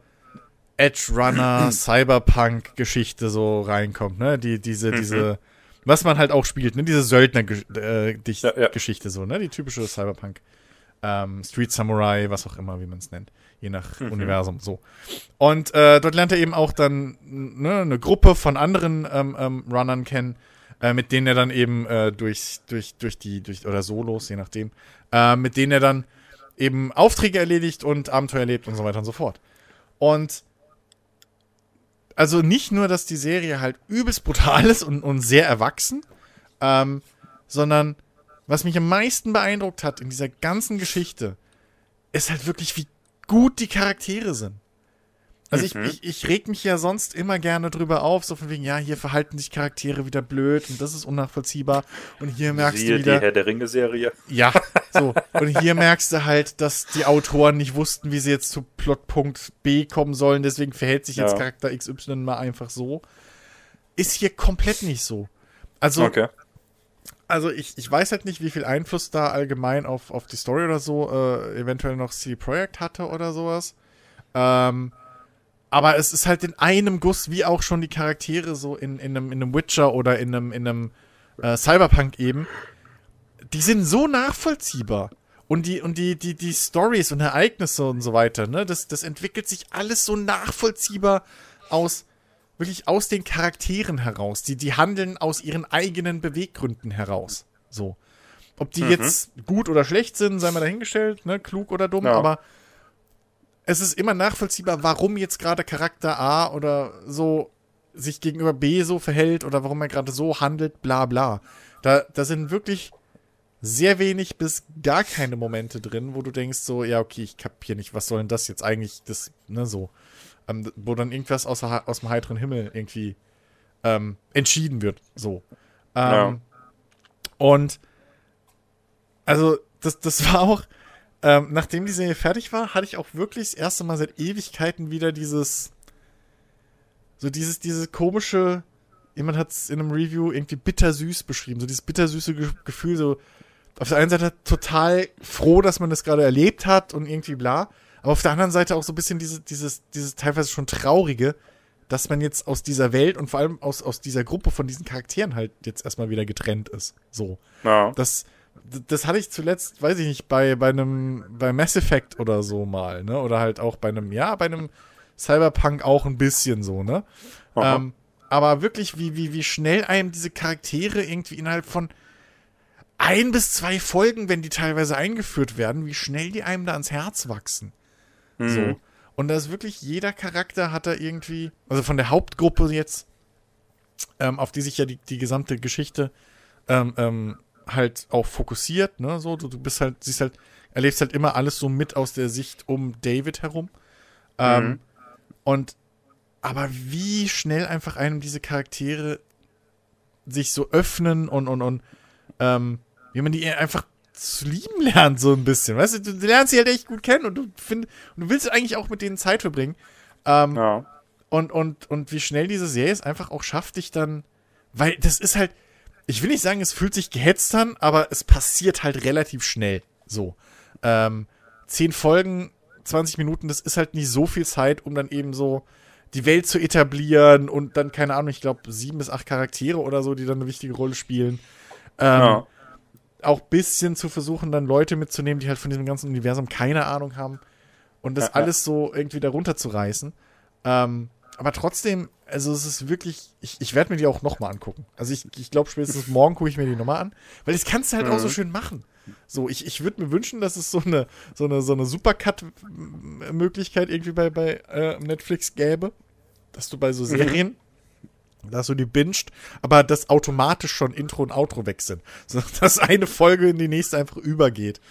Edge Runner Cyberpunk Geschichte so reinkommt, ne? Die diese diese was man halt auch spielt, ne? Diese Söldner äh, Dich- Ja, ja. Geschichte so, ne? Die typische Cyberpunk ähm, Street Samurai, was auch immer, wie man es nennt, je nach Universum so. Und äh, dort lernt er eben auch dann ne, eine Gruppe von anderen ähm, ähm, Runnern kennen, äh, mit denen er dann eben äh, durch, durch, durch die, durch, oder Solos, je nachdem, äh, mit denen er dann eben Aufträge erledigt und Abenteuer erlebt und so weiter und so fort. Und also nicht nur, dass die Serie halt übelst brutal ist und, und sehr erwachsen, ähm, sondern was mich am meisten beeindruckt hat in dieser ganzen Geschichte, ist halt wirklich, wie gut die Charaktere sind. Also ich, Mhm. ich, ich reg mich ja sonst immer gerne drüber auf, so von wegen, ja, hier verhalten sich Charaktere wieder blöd und das ist unnachvollziehbar. Und hier merkst Siehe du wieder. die Herr der Ringe-Serie. Ja, so. Und hier merkst du halt, dass die Autoren nicht wussten, wie sie jetzt zu Plotpunkt B kommen sollen. Deswegen verhält sich jetzt Ja. Charakter XY mal einfach so. Ist hier komplett nicht so. Also, Okay. also ich, ich weiß halt nicht, wie viel Einfluss da allgemein auf, auf die Story oder so äh, eventuell noch CD Projekt hatte oder sowas. Ähm, aber es ist halt in einem Guss, wie auch schon die Charaktere so in, in, einem, in einem Witcher oder in einem, in einem äh, Cyberpunk eben. Die sind so nachvollziehbar. Und die, und die, die, die Stories und Ereignisse und so weiter, ne, das, das entwickelt sich alles so nachvollziehbar aus, wirklich aus den Charakteren heraus. Die, die handeln aus ihren eigenen Beweggründen heraus. So. Ob die Mhm. jetzt gut oder schlecht sind, sei mal dahingestellt, ne, klug oder dumm, Ja. aber es ist immer nachvollziehbar, warum jetzt gerade Charakter A oder so sich gegenüber B so verhält oder warum er gerade so handelt, bla bla. Da, da sind wirklich sehr wenig bis gar keine Momente drin, wo du denkst so, ja, okay, ich kapier nicht, was soll denn das jetzt eigentlich, das, ne, so. Ähm, wo dann irgendwas aus, aus dem heiteren Himmel irgendwie ähm, entschieden wird, so. Ähm, Ja. Und also, das, das war auch, ähm, nachdem die Serie fertig war, hatte ich auch wirklich das erste Mal seit Ewigkeiten wieder dieses, so dieses, dieses komische, jemand hat es in einem Review irgendwie bittersüß beschrieben, so dieses bittersüße Ge Gefühl, so auf der einen Seite total froh, dass man das gerade erlebt hat und irgendwie bla, aber auf der anderen Seite auch so ein bisschen diese, dieses, dieses teilweise schon traurige, dass man jetzt aus dieser Welt und vor allem aus, aus dieser Gruppe von diesen Charakteren halt jetzt erstmal wieder getrennt ist. So. Ja. Das, das hatte ich zuletzt, weiß ich nicht, bei, bei einem, bei Mass Effect oder so mal, ne? Oder halt auch bei einem, ja, bei einem Cyberpunk auch ein bisschen so, ne? Ähm, aber wirklich, wie, wie, wie schnell einem diese Charaktere irgendwie innerhalb von ein bis zwei Folgen, wenn die teilweise eingeführt werden, wie schnell die einem da ans Herz wachsen. Mhm. So. Und da ist wirklich jeder Charakter hat da irgendwie, also von der Hauptgruppe jetzt, ähm, auf die sich ja die, die gesamte Geschichte ähm, ähm, halt auch fokussiert, ne, so, du, du bist halt, siehst halt erlebst halt immer alles so mit aus der Sicht um David herum. Ähm, Mhm. Und aber wie schnell einfach einem diese Charaktere sich so öffnen und, und, und ähm, wie man die einfach zu lieben lernt, so ein bisschen. Weißt du, du lernst sie halt echt gut kennen und du find, und du willst eigentlich auch mit denen Zeit verbringen. Ähm, Ja. und, und, und wie schnell diese Serie es einfach auch schafft, dich dann. Weil das ist halt. Ich will nicht sagen, es fühlt sich gehetzt an, aber es passiert halt relativ schnell. So. Ähm, zehn Folgen, 20 Minuten, das ist halt nicht so viel Zeit, um dann eben so die Welt zu etablieren und dann, keine Ahnung, ich glaube, sieben bis acht Charaktere oder so, die dann eine wichtige Rolle spielen. Ähm, Ja. auch bisschen zu versuchen, dann Leute mitzunehmen, die halt von diesem ganzen Universum keine Ahnung haben und das Ja, ja. alles so irgendwie darunter zu reißen. Ähm, aber trotzdem, also es ist wirklich, ich, ich werde mir die auch nochmal angucken. Also ich, ich glaube, spätestens morgen gucke ich mir die nochmal an, weil das kannst du halt auch so Mhm. schön machen. So, ich, ich würde mir wünschen, dass es so eine, so eine, so eine Supercut-Möglichkeit irgendwie bei, bei äh, Netflix gäbe, dass du bei so Serien, dass du die binged, aber dass automatisch schon Intro und Outro weg sind. So, dass eine Folge in die nächste einfach übergeht.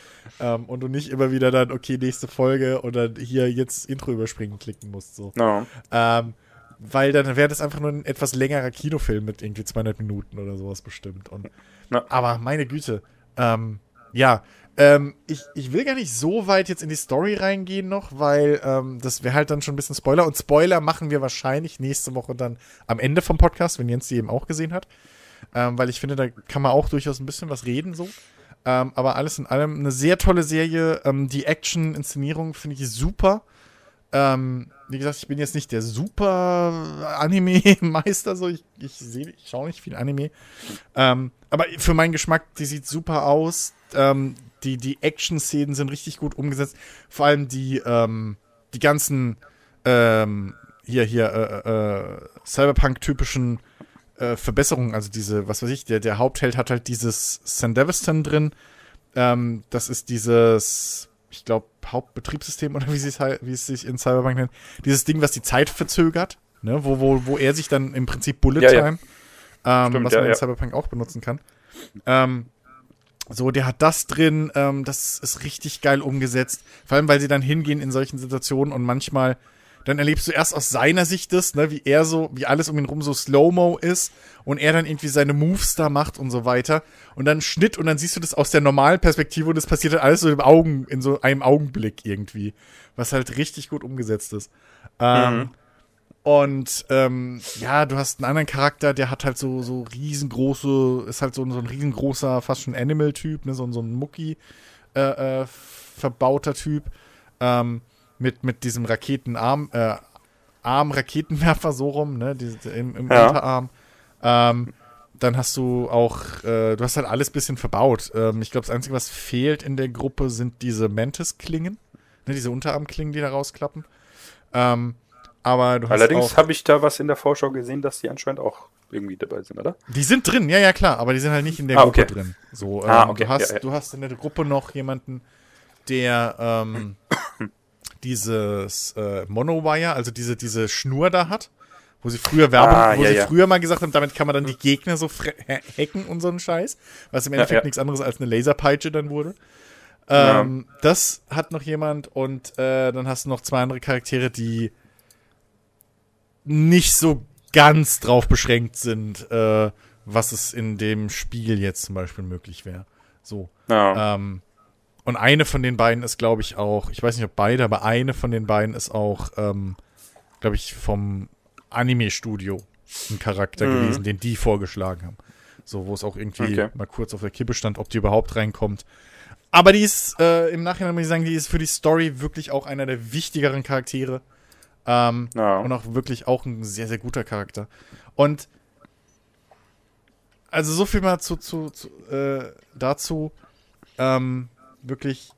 Ähm, und du nicht immer wieder dann, okay, nächste Folge oder hier jetzt Intro überspringen klicken musst. So. Ja. Ähm, weil dann wäre das einfach nur ein etwas längerer Kinofilm mit irgendwie 200 Minuten oder sowas bestimmt. Und, Ja. Aber meine Güte. Ähm, ja, ähm, ich, ich will gar nicht so weit jetzt in die Story reingehen noch, weil ähm, das wäre halt dann schon ein bisschen Spoiler. Und Spoiler machen wir wahrscheinlich nächste Woche dann am Ende vom Podcast, wenn Jens die eben auch gesehen hat. Ähm, weil ich finde, da kann man auch durchaus ein bisschen was reden so. Ähm, aber alles in allem eine sehr tolle Serie. Ähm, die Action-Inszenierung finde ich super. Ähm, wie gesagt, ich bin jetzt nicht der super Anime-Meister, so ich, ich sehe, ich schaue nicht viel Anime. Aber für meinen Geschmack, die sieht super aus. Ähm, die die Action-Szenen sind richtig gut umgesetzt. Vor allem die, ähm, die ganzen ähm, hier, hier, äh, äh, Cyberpunk-typischen äh, Verbesserungen, also diese, was weiß ich, der, der Hauptheld hat halt dieses Sandevistan drin. Ähm, das ist dieses, ich glaube, Hauptbetriebssystem oder wie, wie es sich in Cyberpunk nennt. Dieses Ding, was die Zeit verzögert, ne? wo, wo, wo er sich dann im Prinzip Bullet Ja, ja. Time, ähm, Stimmt, was ja, man in ja. Cyberpunk auch benutzen kann. Ähm, so, der hat das drin, ähm, das ist richtig geil umgesetzt. Vor allem, weil sie dann hingehen in solchen Situationen und manchmal, dann erlebst du erst aus seiner Sicht das, ne, wie er so, wie alles um ihn rum so Slow-Mo ist und er dann irgendwie seine Moves da macht und so weiter. Und dann Schnitt und dann siehst du das aus der normalen Perspektive und das passiert dann alles so im Augen, in so einem Augenblick irgendwie. Was halt richtig gut umgesetzt ist. Ähm, Mhm. Und ähm, ja, du hast einen anderen Charakter, der hat halt so, so riesengroße, ist halt so, ein- so ein riesengroßer, fast schon Animal-Typ, ne, so, ein- so ein Mucki äh, äh, verbauter Typ. Ähm, mit, mit diesem Raketenarm, äh, Arm-Raketenwerfer so rum, ne, diese, im, im Ja. Unterarm. Ähm, dann hast du auch, äh, du hast halt alles bisschen verbaut. Ähm, ich glaube, das Einzige, was fehlt in der Gruppe, sind diese Mantis-Klingen, ne, diese Unterarmklingen, die da rausklappen. Ähm, aber du hast Allerdings habe ich da was in der Vorschau gesehen, dass die anscheinend auch irgendwie dabei sind, oder? Die sind drin, ja, ja, klar, aber die sind halt nicht in der Ah, Gruppe okay. drin. So, ähm, Ah, okay, du, hast, ja, ja. du hast in der Gruppe noch jemanden, der ähm, dieses äh, Monowire, also diese, diese Schnur da hat, wo sie früher Werbung, Ah, wo ja, sie früher mal gesagt haben, damit kann man dann die Gegner so hacken und so einen Scheiß, was im Endeffekt nichts anderes als eine Laserpeitsche dann wurde. Ähm, Das hat noch jemand und äh, dann hast du noch zwei andere Charaktere, die nicht so ganz drauf beschränkt sind, äh, was es in dem Spiel jetzt zum Beispiel möglich wäre. So. Ja. Ähm, und eine von den beiden ist, glaube ich, auch, ich weiß nicht, ob beide, aber eine von den beiden ist auch, ähm, glaube ich, vom Anime-Studio ein Charakter Mhm. gewesen, den die vorgeschlagen haben. So, wo es auch irgendwie Okay. mal kurz auf der Kippe stand, ob die überhaupt reinkommt. Aber die ist, äh, im Nachhinein muss ich sagen, die ist für die Story wirklich auch einer der wichtigeren Charaktere. Ähm, ja. und auch wirklich auch ein sehr, sehr guter Charakter. Und also so viel mal zu, zu, zu äh, dazu. Ähm, wirklich,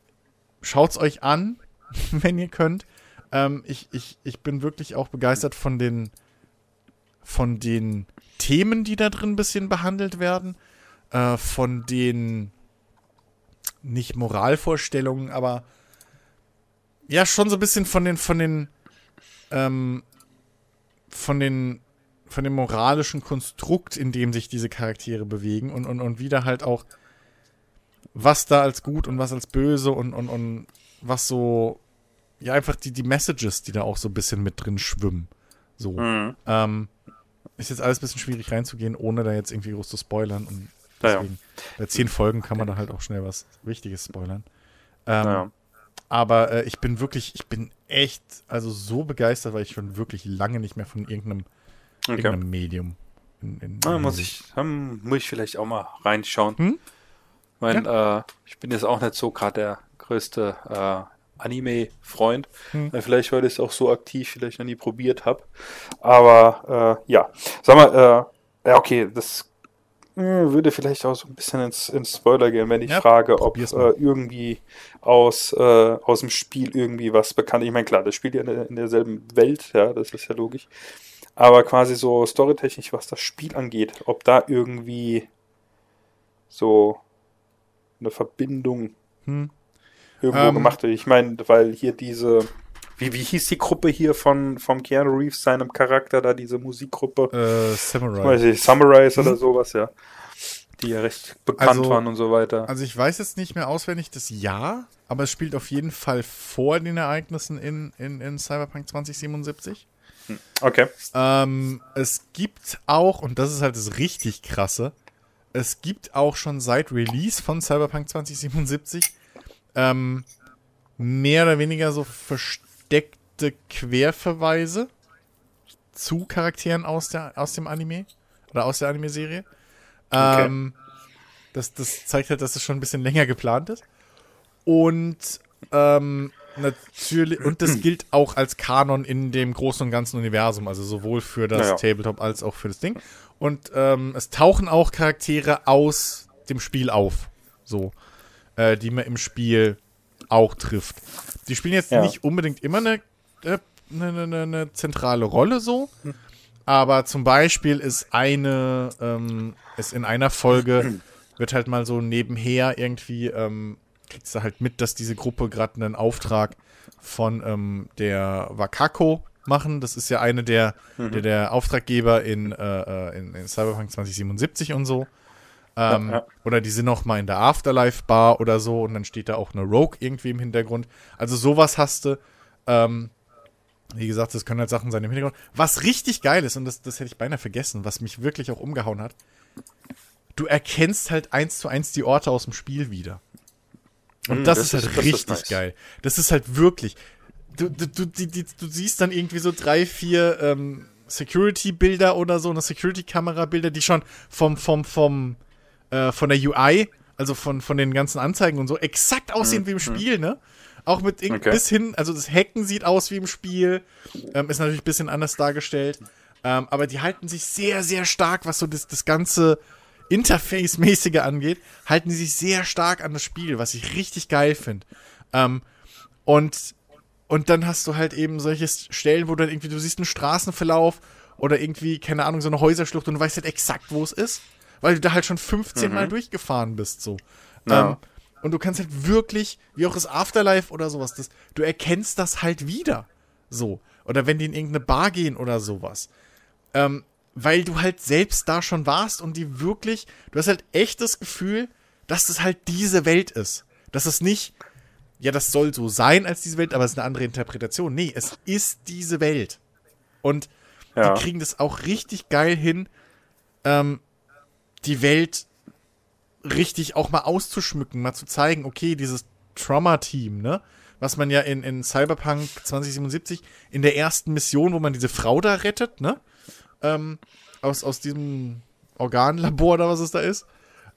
schaut's euch an, wenn ihr könnt. Ähm, ich, ich, ich bin wirklich auch begeistert von den von den Themen, die da drin ein bisschen behandelt werden. Äh, von den nicht Moralvorstellungen, aber ja, schon so ein bisschen von den, von den ähm, von den von dem moralischen Konstrukt, in dem sich diese Charaktere bewegen und, und, und wieder halt auch was da als gut und was als böse und, und, und was so, ja, einfach die, die Messages, die da auch so ein bisschen mit drin schwimmen. So. Mhm. Ähm, ist jetzt alles ein bisschen schwierig reinzugehen, ohne da jetzt irgendwie groß zu spoilern. Und deswegen, bei zehn Folgen kann man da halt auch schnell was Wichtiges spoilern. Ähm, Naja. Aber äh, ich bin wirklich, ich bin echt, also so begeistert, weil ich schon wirklich lange nicht mehr von irgendeinem, Okay. irgendeinem Medium. In, in, Da muss ich, dann muss ich vielleicht auch mal reinschauen. Hm? Mein, äh, ich bin jetzt auch nicht so gerade der größte äh, Anime-Freund. Hm. Äh, Vielleicht, weil ich es auch so aktiv vielleicht noch nie probiert habe. Aber äh, ja, sag mal, äh, ja, okay, das würde vielleicht auch so ein bisschen ins, ins Spoiler gehen, wenn ich Ja, frage, ob äh, irgendwie aus, äh, aus dem Spiel irgendwie was bekannt Ich meine, klar, das spielt ja in, in derselben Welt, ja, das ist ja logisch. Aber quasi so storytechnisch, was das Spiel angeht, ob da irgendwie so eine Verbindung Hm. irgendwo Ähm. gemacht wird. Ich meine, weil hier diese, wie, wie hieß die Gruppe hier von vom Keanu Reeves, seinem Charakter, da diese Musikgruppe, Äh, Samurai. weiß ich, Summarize oder Mhm. sowas, ja. Die ja recht bekannt Also- waren und so weiter. Also ich weiß jetzt nicht mehr auswendig das Jahr, aber es spielt auf jeden Fall vor den Ereignissen in, in, in Cyberpunk 2077. Okay. Ähm, es gibt auch, und das ist halt das richtig krasse, es gibt auch schon seit Release von Cyberpunk 2077 ähm, mehr oder weniger so versteckte Querverweise zu Charakteren aus, der, aus dem Anime oder aus der Anime-Serie. Okay. Ähm, das, das zeigt halt, dass es schon ein bisschen länger geplant ist. Und ähm, natürlich, und das gilt auch als Kanon in dem großen und ganzen Universum, also sowohl für das Naja. Tabletop als auch für das Ding. Und ähm, es tauchen auch Charaktere aus dem Spiel auf, so, äh, die man im Spiel auch trifft. Die spielen jetzt Ja. nicht unbedingt immer eine, äh, eine, eine, eine zentrale Rolle so, aber zum Beispiel ist eine, ähm, ist in einer Folge, wird halt mal so nebenher irgendwie, ähm, kriegst du halt mit, dass diese Gruppe gerade einen Auftrag von ähm, der Wakako machen. Das ist ja eine der, der, der Auftraggeber in, äh, äh, in, in Cyberpunk 2077 und so. Ähm, Ja, ja. Oder die sind noch mal in der Afterlife-Bar oder so und dann steht da auch eine Rogue irgendwie im Hintergrund. Also sowas hast du. Ähm, wie gesagt, das können halt Sachen sein im Hintergrund. Was richtig geil ist, und das, das hätte ich beinahe vergessen, was mich wirklich auch umgehauen hat, du erkennst halt eins zu eins die Orte aus dem Spiel wieder. Und Mm, das, das ist halt ist- das ist richtig nice. geil. Das ist halt wirklich. Du, du, du, die, die, du siehst dann irgendwie so drei, vier ähm, Security-Bilder oder so, eine Security-Kamera-Bilder, die schon vom, vom, vom, äh, von der UI, also von, von den ganzen Anzeigen und so, exakt aussehen wie im Spiel, ne? Auch mit Okay. bis hin, also das Hacken sieht aus wie im Spiel, ähm, ist natürlich ein bisschen anders dargestellt. Ähm, aber die halten sich sehr, sehr stark, was so das, das ganze Interface-mäßige angeht, halten die sich sehr stark an das Spiel, was ich richtig geil finde. Ähm, und, und dann hast du halt eben solche Stellen, wo du dann irgendwie, du siehst einen Straßenverlauf oder irgendwie, keine Ahnung, so eine Häuserschlucht und du weißt halt exakt, wo es ist, weil du da halt schon 15 Mal durchgefahren bist, so. Ja. Ähm, und du kannst halt wirklich, wie auch das Afterlife oder sowas, das, du erkennst das halt wieder. So. Oder wenn die in irgendeine Bar gehen oder sowas. Ähm, weil du halt selbst da schon warst und die wirklich, du hast halt echt das Gefühl, dass das halt diese Welt ist. Dass es nicht, ja, das soll so sein als diese Welt, aber es ist eine andere Interpretation. Nee, es ist diese Welt. Und Ja. die kriegen das auch richtig geil hin, ähm, die Welt richtig auch mal auszuschmücken, mal zu zeigen, okay, dieses Trauma-Team, ne? Was man ja in, in Cyberpunk 2077 in der ersten Mission, wo man diese Frau da rettet, ne? Ähm, aus, aus diesem Organlabor oder was es da ist.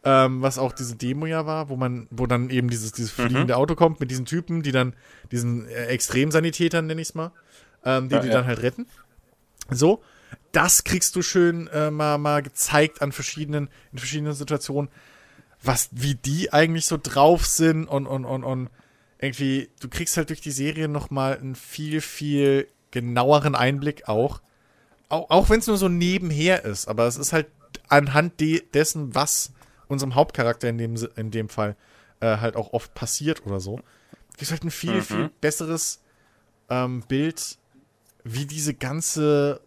Ähm, was auch diese Demo ja war, wo man, wo dann eben dieses, dieses fliegende Auto kommt mit diesen Typen, die dann, diesen äh, Extremsanitätern, nenne ich es mal, ähm, die Ja, die ja. dann halt retten. So, das kriegst du schön äh, mal, mal gezeigt an verschiedenen, in verschiedenen Situationen, was, wie die eigentlich so drauf sind und, und, und, und irgendwie, du kriegst halt durch die Serie nochmal einen viel, viel genaueren Einblick auch. Auch, auch wenn es nur so nebenher ist, aber es ist halt anhand de dessen, was unserem Hauptcharakter in dem, in dem Fall äh, halt auch oft passiert oder so, kriegst halt ein viel, Mhm. viel besseres ähm, Bild, wie diese ganze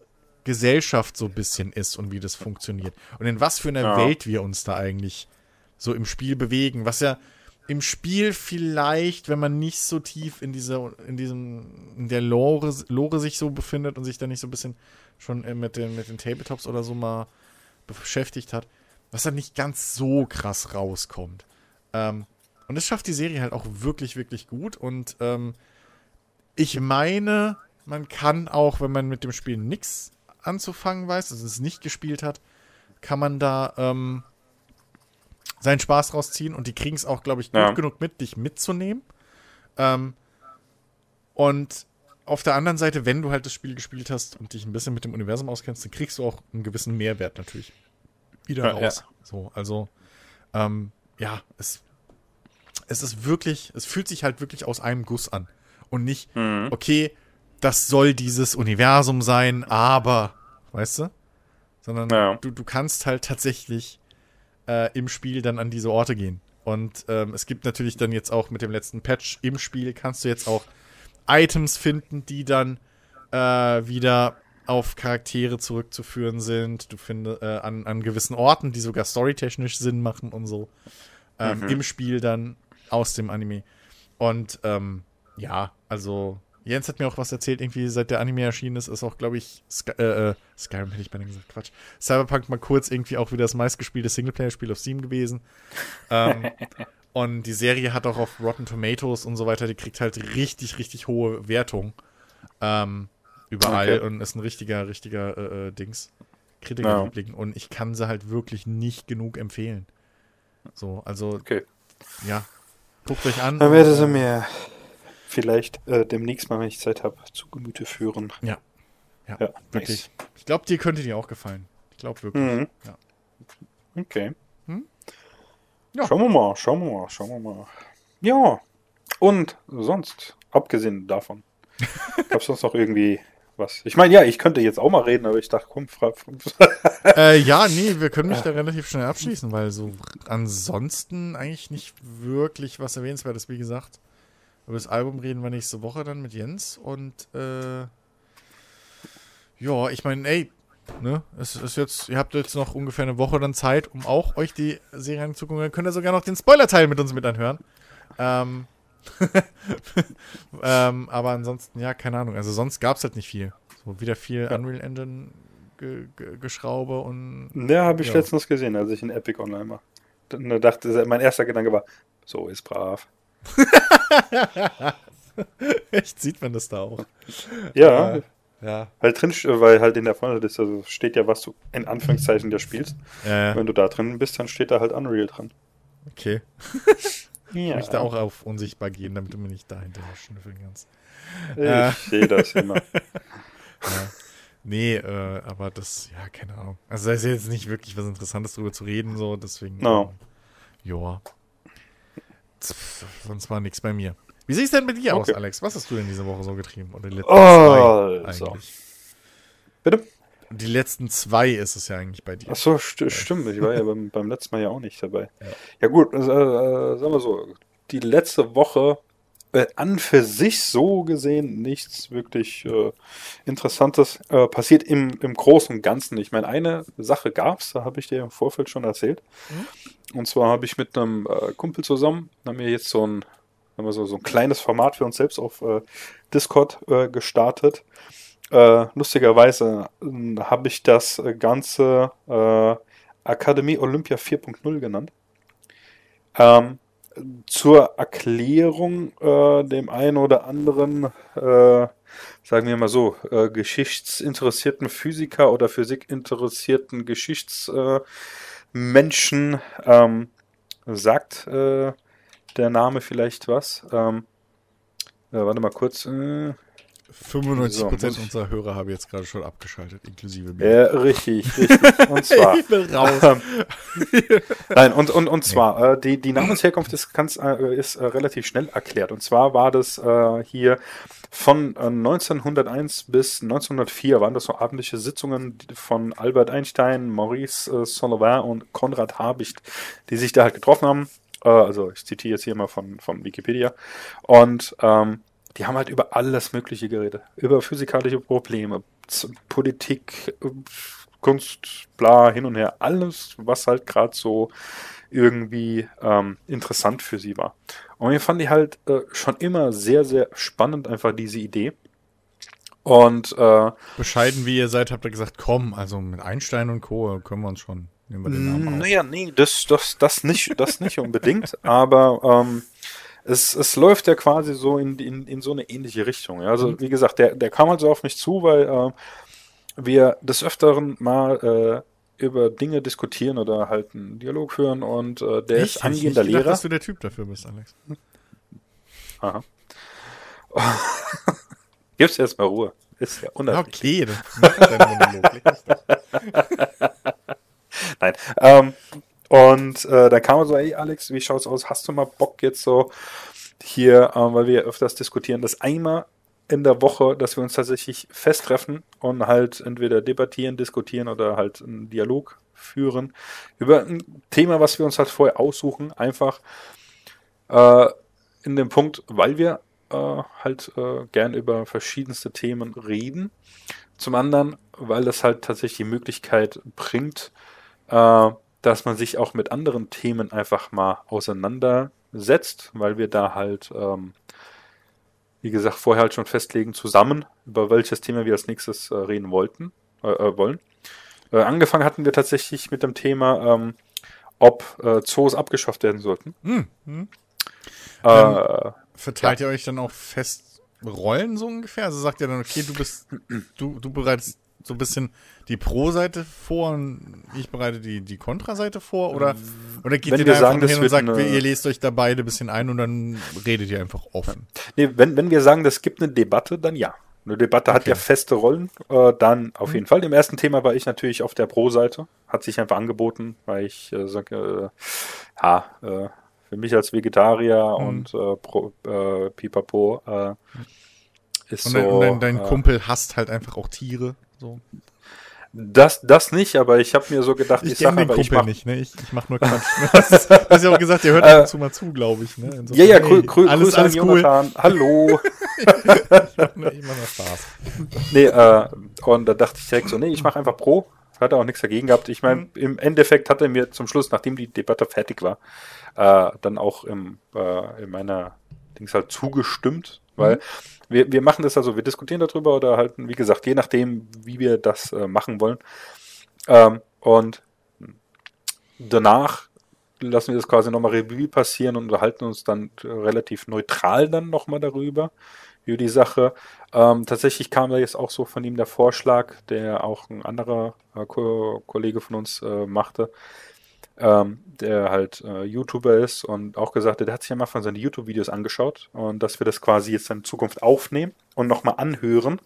Gesellschaft so ein bisschen ist und wie das funktioniert. Und in was für einer Ja. Welt wir uns da eigentlich so im Spiel bewegen, was ja im Spiel vielleicht, wenn man nicht so tief in dieser, in diesem, in der Lore, Lore sich so befindet und sich da nicht so ein bisschen schon äh, mit den, mit den Tabletops oder so mal beschäftigt hat, was dann nicht ganz so krass rauskommt. Ähm, und das schafft die Serie halt auch wirklich, wirklich gut. Und ähm, ich meine, man kann auch, wenn man mit dem Spiel nichts anzufangen weiß, also es nicht gespielt hat, kann man da ähm, seinen Spaß rausziehen und die kriegen es auch, glaube ich, gut ja. genug mit, dich mitzunehmen. Ähm, und auf der anderen Seite, wenn du halt das Spiel gespielt hast und dich ein bisschen mit dem Universum auskennst, dann kriegst du auch einen gewissen Mehrwert natürlich wieder raus. Ja. So, also ähm, ja, es, es ist wirklich, es fühlt sich halt wirklich aus einem Guss an und nicht, mhm. okay, das soll dieses Universum sein, aber, weißt du? Sondern ja. du, du kannst halt tatsächlich äh, im Spiel dann an diese Orte gehen. Und ähm, es gibt natürlich dann jetzt auch mit dem letzten Patch im Spiel, kannst du jetzt auch Items finden, die dann äh, wieder auf Charaktere zurückzuführen sind. Du findest äh, an, an gewissen Orten, die sogar storytechnisch Sinn machen und so. Ähm, mhm. Im Spiel dann aus dem Anime. Und ähm, ja, also Jens hat mir auch was erzählt, irgendwie seit der Anime erschienen ist, ist auch, glaube ich, Sky, äh, äh, Skyrim hätte ich beinahe gesagt, Quatsch. Cyberpunk mal kurz irgendwie auch wieder das meistgespielte Singleplayer-Spiel auf Steam gewesen. ähm, und die Serie hat auch auf Rotten Tomatoes und so weiter, die kriegt halt richtig, richtig hohe Wertung. Ähm, überall okay. und ist ein richtiger, richtiger äh, äh Dings. Kritikerliebling. Ja. Und ich kann sie halt wirklich nicht genug empfehlen. So, also. Okay. Ja. Guckt euch an. Dann werde sie mir vielleicht äh, demnächst mal, wenn ich Zeit habe, zu Gemüte führen. Ja. Ja, ja wirklich. Nice. Ich glaube, dir könnte dir auch gefallen. Ich glaube wirklich. Mhm. Ja. Okay. Hm? Ja. Schauen wir mal, schauen wir mal, schauen wir mal. Ja. Und sonst, abgesehen davon, gab es sonst noch irgendwie was? Ich meine, ja, ich könnte jetzt auch mal reden, aber ich dachte, komm, frag. äh, ja, nee, wir können mich da relativ schnell abschließen, weil so ansonsten eigentlich nicht wirklich was erwähnenswertes, wie gesagt. Über das Album reden wir nächste Woche dann mit Jens und äh, ja, ich meine, ey, ne, es ist jetzt, ihr habt jetzt noch ungefähr eine Woche dann Zeit, um auch euch die Serie anzugucken. Dann könnt ihr sogar noch den Spoiler-Teil mit uns mit anhören. Ähm, ähm, aber ansonsten, ja, keine Ahnung. Also sonst gab es halt nicht viel. So wieder viel ja. Unreal Engine ge ge Geschraube und. Ja, habe ich ja. letztens gesehen, als ich in Epic Online war. Da dachte, mein erster Gedanke war, so ist brav. Echt, sieht man das da auch? Ja. Äh, ja. Weil drin, weil halt in der Frontend also steht ja, was du in Anführungszeichen da spielst. Ja, ja. Wenn du da drin bist, dann steht da halt Unreal dran. Okay. ja. Ich da auch auf unsichtbar gehen, damit du mir nicht dahinter schnüffeln kannst. Ich äh. sehe das immer. ja. Nee, äh, aber das, ja, keine Ahnung. Also da ist jetzt nicht wirklich was Interessantes drüber zu reden, so, deswegen. No. Ähm, ja sonst war nichts bei mir. Wie sieht es denn mit dir okay. aus, Alex? Was hast du denn diese Woche so getrieben? Oder die letzten oh, zwei? So. Bitte? Die letzten zwei ist es ja eigentlich bei dir. Ach so, st stimmt. Ich war ja beim, beim letzten Mal ja auch nicht dabei. Ja, ja gut, äh, äh, sagen wir so. Die letzte Woche äh, an für sich so gesehen nichts wirklich äh, Interessantes äh, passiert im, im Großen und Ganzen. Ich meine, eine Sache gab es, da habe ich dir im Vorfeld schon erzählt. Mhm. Und zwar habe ich mit einem äh, Kumpel zusammen, haben wir jetzt so ein, haben wir so, so ein kleines Format für uns selbst auf äh, Discord äh, gestartet. lustigerweise habe ich das Ganze Akademie Olympia 4.0 genannt. Ähm, zur Erklärung äh, dem einen oder anderen, äh, sagen wir mal so, äh, geschichtsinteressierten Physiker oder physikinteressierten Geschichtsmenschen ähm, sagt äh, der Name vielleicht was. Ähm, warte mal kurz. Äh, 95% so, unserer Hörer haben jetzt gerade schon abgeschaltet, inklusive mir. Ja, richtig, richtig. Und zwar. ich bin raus. Ähm, nein, und, und, und zwar, äh, die, die Namensherkunft ist, ganz, äh, ist äh, relativ schnell erklärt. Und zwar war das äh, hier von 1901 äh, bis 1904 waren das so abendliche Sitzungen von Albert Einstein, Maurice äh, Sullivan und Konrad Habicht, die sich da halt getroffen haben. also ich zitiere jetzt hier mal von, von Wikipedia. Und ähm, die haben halt über alles Mögliche geredet. Über physikalische Probleme, Politik, Kunst, bla, hin und her. Alles, was halt gerade so irgendwie ähm, interessant für sie war. Und ich fand die halt äh, schon immer sehr, sehr spannend, einfach diese Idee. Und äh, bescheiden wie ihr seid, habt ihr gesagt, komm, also mit Einstein und Co. können wir uns schon. Nehmen wir den Namen naja, nee, das, das, das nicht, das nicht unbedingt, aber ähm, es, es läuft ja quasi so in, in, in so eine ähnliche Richtung. Ja? Also, wie gesagt, der, der kam halt so auf mich zu, weil äh, wir des Öfteren mal äh, über Dinge diskutieren oder halt einen Dialog führen und äh, der ich, ist angehender ich, ich Lehrer. Gedacht, dass du der Typ dafür bist, Alex. Aha. Gib's jetzt mal Ruhe. Ist ja unerträglich. Okay. Nein. Ähm, und äh, dann kam er so, ey Alex, wie schaut's aus? Hast du mal Bock jetzt so hier, ähm, weil wir öfters diskutieren, das einmal in der Woche, dass wir uns tatsächlich festtreffen und halt entweder debattieren, diskutieren oder halt einen Dialog führen über ein Thema, was wir uns halt vorher aussuchen, einfach äh, in dem Punkt, weil wir äh, halt äh, gern über verschiedenste Themen reden. Zum anderen, weil das halt tatsächlich die Möglichkeit bringt, äh, dass man sich auch mit anderen Themen einfach mal auseinandersetzt, weil wir da halt, ähm, wie gesagt, vorher halt schon festlegen zusammen, über welches Thema wir als nächstes äh, reden wollten, äh, äh, wollen. Äh, angefangen hatten wir tatsächlich mit dem Thema, ähm, ob äh, Zoos abgeschafft werden sollten. Hm, hm. Äh, Verteilt ihr euch dann auch fest Rollen so ungefähr? Also sagt ihr dann, okay, du bist, du, du bereitest so ein bisschen die Pro-Seite vor und ich bereite die, die Kontra-Seite vor? Oder, oder geht Wenn ihr da sagen, hin und sagt, eine- ihr lest euch da beide ein bisschen ein und dann redet ihr einfach offen? Nee, wenn, wenn wir sagen, das gibt eine Debatte, dann ja. Eine Debatte hat Okay. ja feste Rollen, äh, dann auf jeden Fall. Im ersten Thema war ich natürlich auf der Pro-Seite, hat sich einfach angeboten, weil ich äh, sage, äh, ja, äh, für mich als Vegetarier und äh, Pro, äh, Pipapo äh, ist Und, so. dein, und dein, dein Kumpel hasst halt einfach auch Tiere. So. das, das nicht, aber ich habe mir so gedacht, ich, Ich sage den einfach, ich Kumpel mach, nicht, ne? Ich, ich mach nur Quatsch. Das ist- Du hast ja auch gesagt, der hört ab und zu mal zu, glaube ich, ne? Insofern, ja, ja, hey, grü grü alles, Grüße an alles cool. Jonathan. Hallo. Ich mach nur Spaß. Nee, äh, und da dachte ich direkt so, nee, ich mache einfach Pro. Hat er auch nichts dagegen gehabt. Ich meine, im Endeffekt hat er mir zum Schluss, nachdem die Debatte fertig war, äh, dann auch im, äh, in meiner Dings halt zugestimmt, weil wir, wir machen das also, wir diskutieren darüber oder halt, wie gesagt, je nachdem, wie wir das äh, machen wollen. Ähm, und danach lassen wir das quasi nochmal Revue passieren und unterhalten uns dann äh, relativ neutral dann nochmal darüber, über die Sache. Ähm, tatsächlich kam da jetzt auch so von ihm der Vorschlag, der auch ein anderer äh, Ko Kollege von uns äh, machte, ähm, der halt äh, YouTuber ist und auch gesagt hat, der hat sich ja mal von seinen YouTube-Videos angeschaut und dass wir das quasi jetzt in Zukunft aufnehmen und nochmal anhören,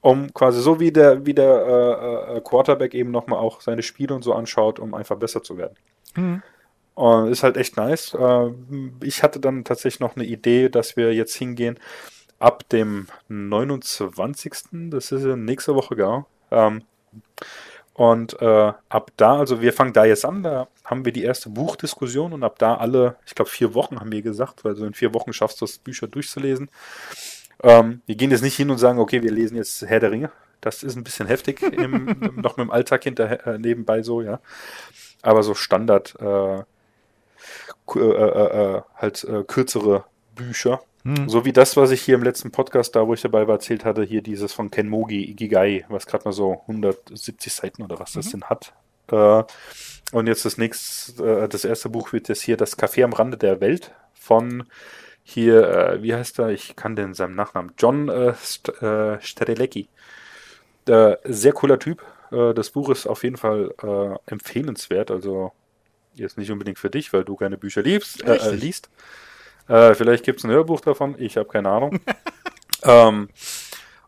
um quasi so wie der, wie der äh, äh, Quarterback eben nochmal auch seine Spiele und so anschaut, um einfach besser zu werden. Hm. Und ist halt echt nice. Äh, Ich hatte dann tatsächlich noch eine Idee, dass wir jetzt hingehen ab dem 29. Das ist ja nächste Woche, genau. Ähm, Und äh, ab da, also wir fangen da jetzt an, da haben wir die erste Buchdiskussion und ab da alle, ich glaube vier Wochen haben wir gesagt, weil so in vier Wochen schaffst du es, Bücher durchzulesen. Ähm, wir gehen jetzt nicht hin und sagen, okay, wir lesen jetzt Herr der Ringe. Das ist ein bisschen heftig, im, noch mit dem Alltag hinter, äh, nebenbei so, ja. Aber so Standard, äh, äh, äh, äh, halt äh, kürzere Bücher. Hm. So wie das, was ich hier im letzten Podcast, da wo ich dabei war, erzählt hatte, hier dieses von Ken Mogi, Ikigai, was gerade mal so 170 Seiten oder was das denn hat. Äh, und jetzt das nächste, äh, das erste Buch wird jetzt hier das Café am Rande der Welt von hier, äh, wie heißt er? Ich kann den seinem Nachnamen. John äh, St äh, Strelecki. Äh, sehr cooler Typ. Äh, das Buch ist auf jeden Fall äh, empfehlenswert. Also jetzt nicht unbedingt für dich, weil du keine Bücher liebst, liest. Äh, vielleicht gibt es ein Hörbuch davon. Ich habe keine Ahnung. ähm,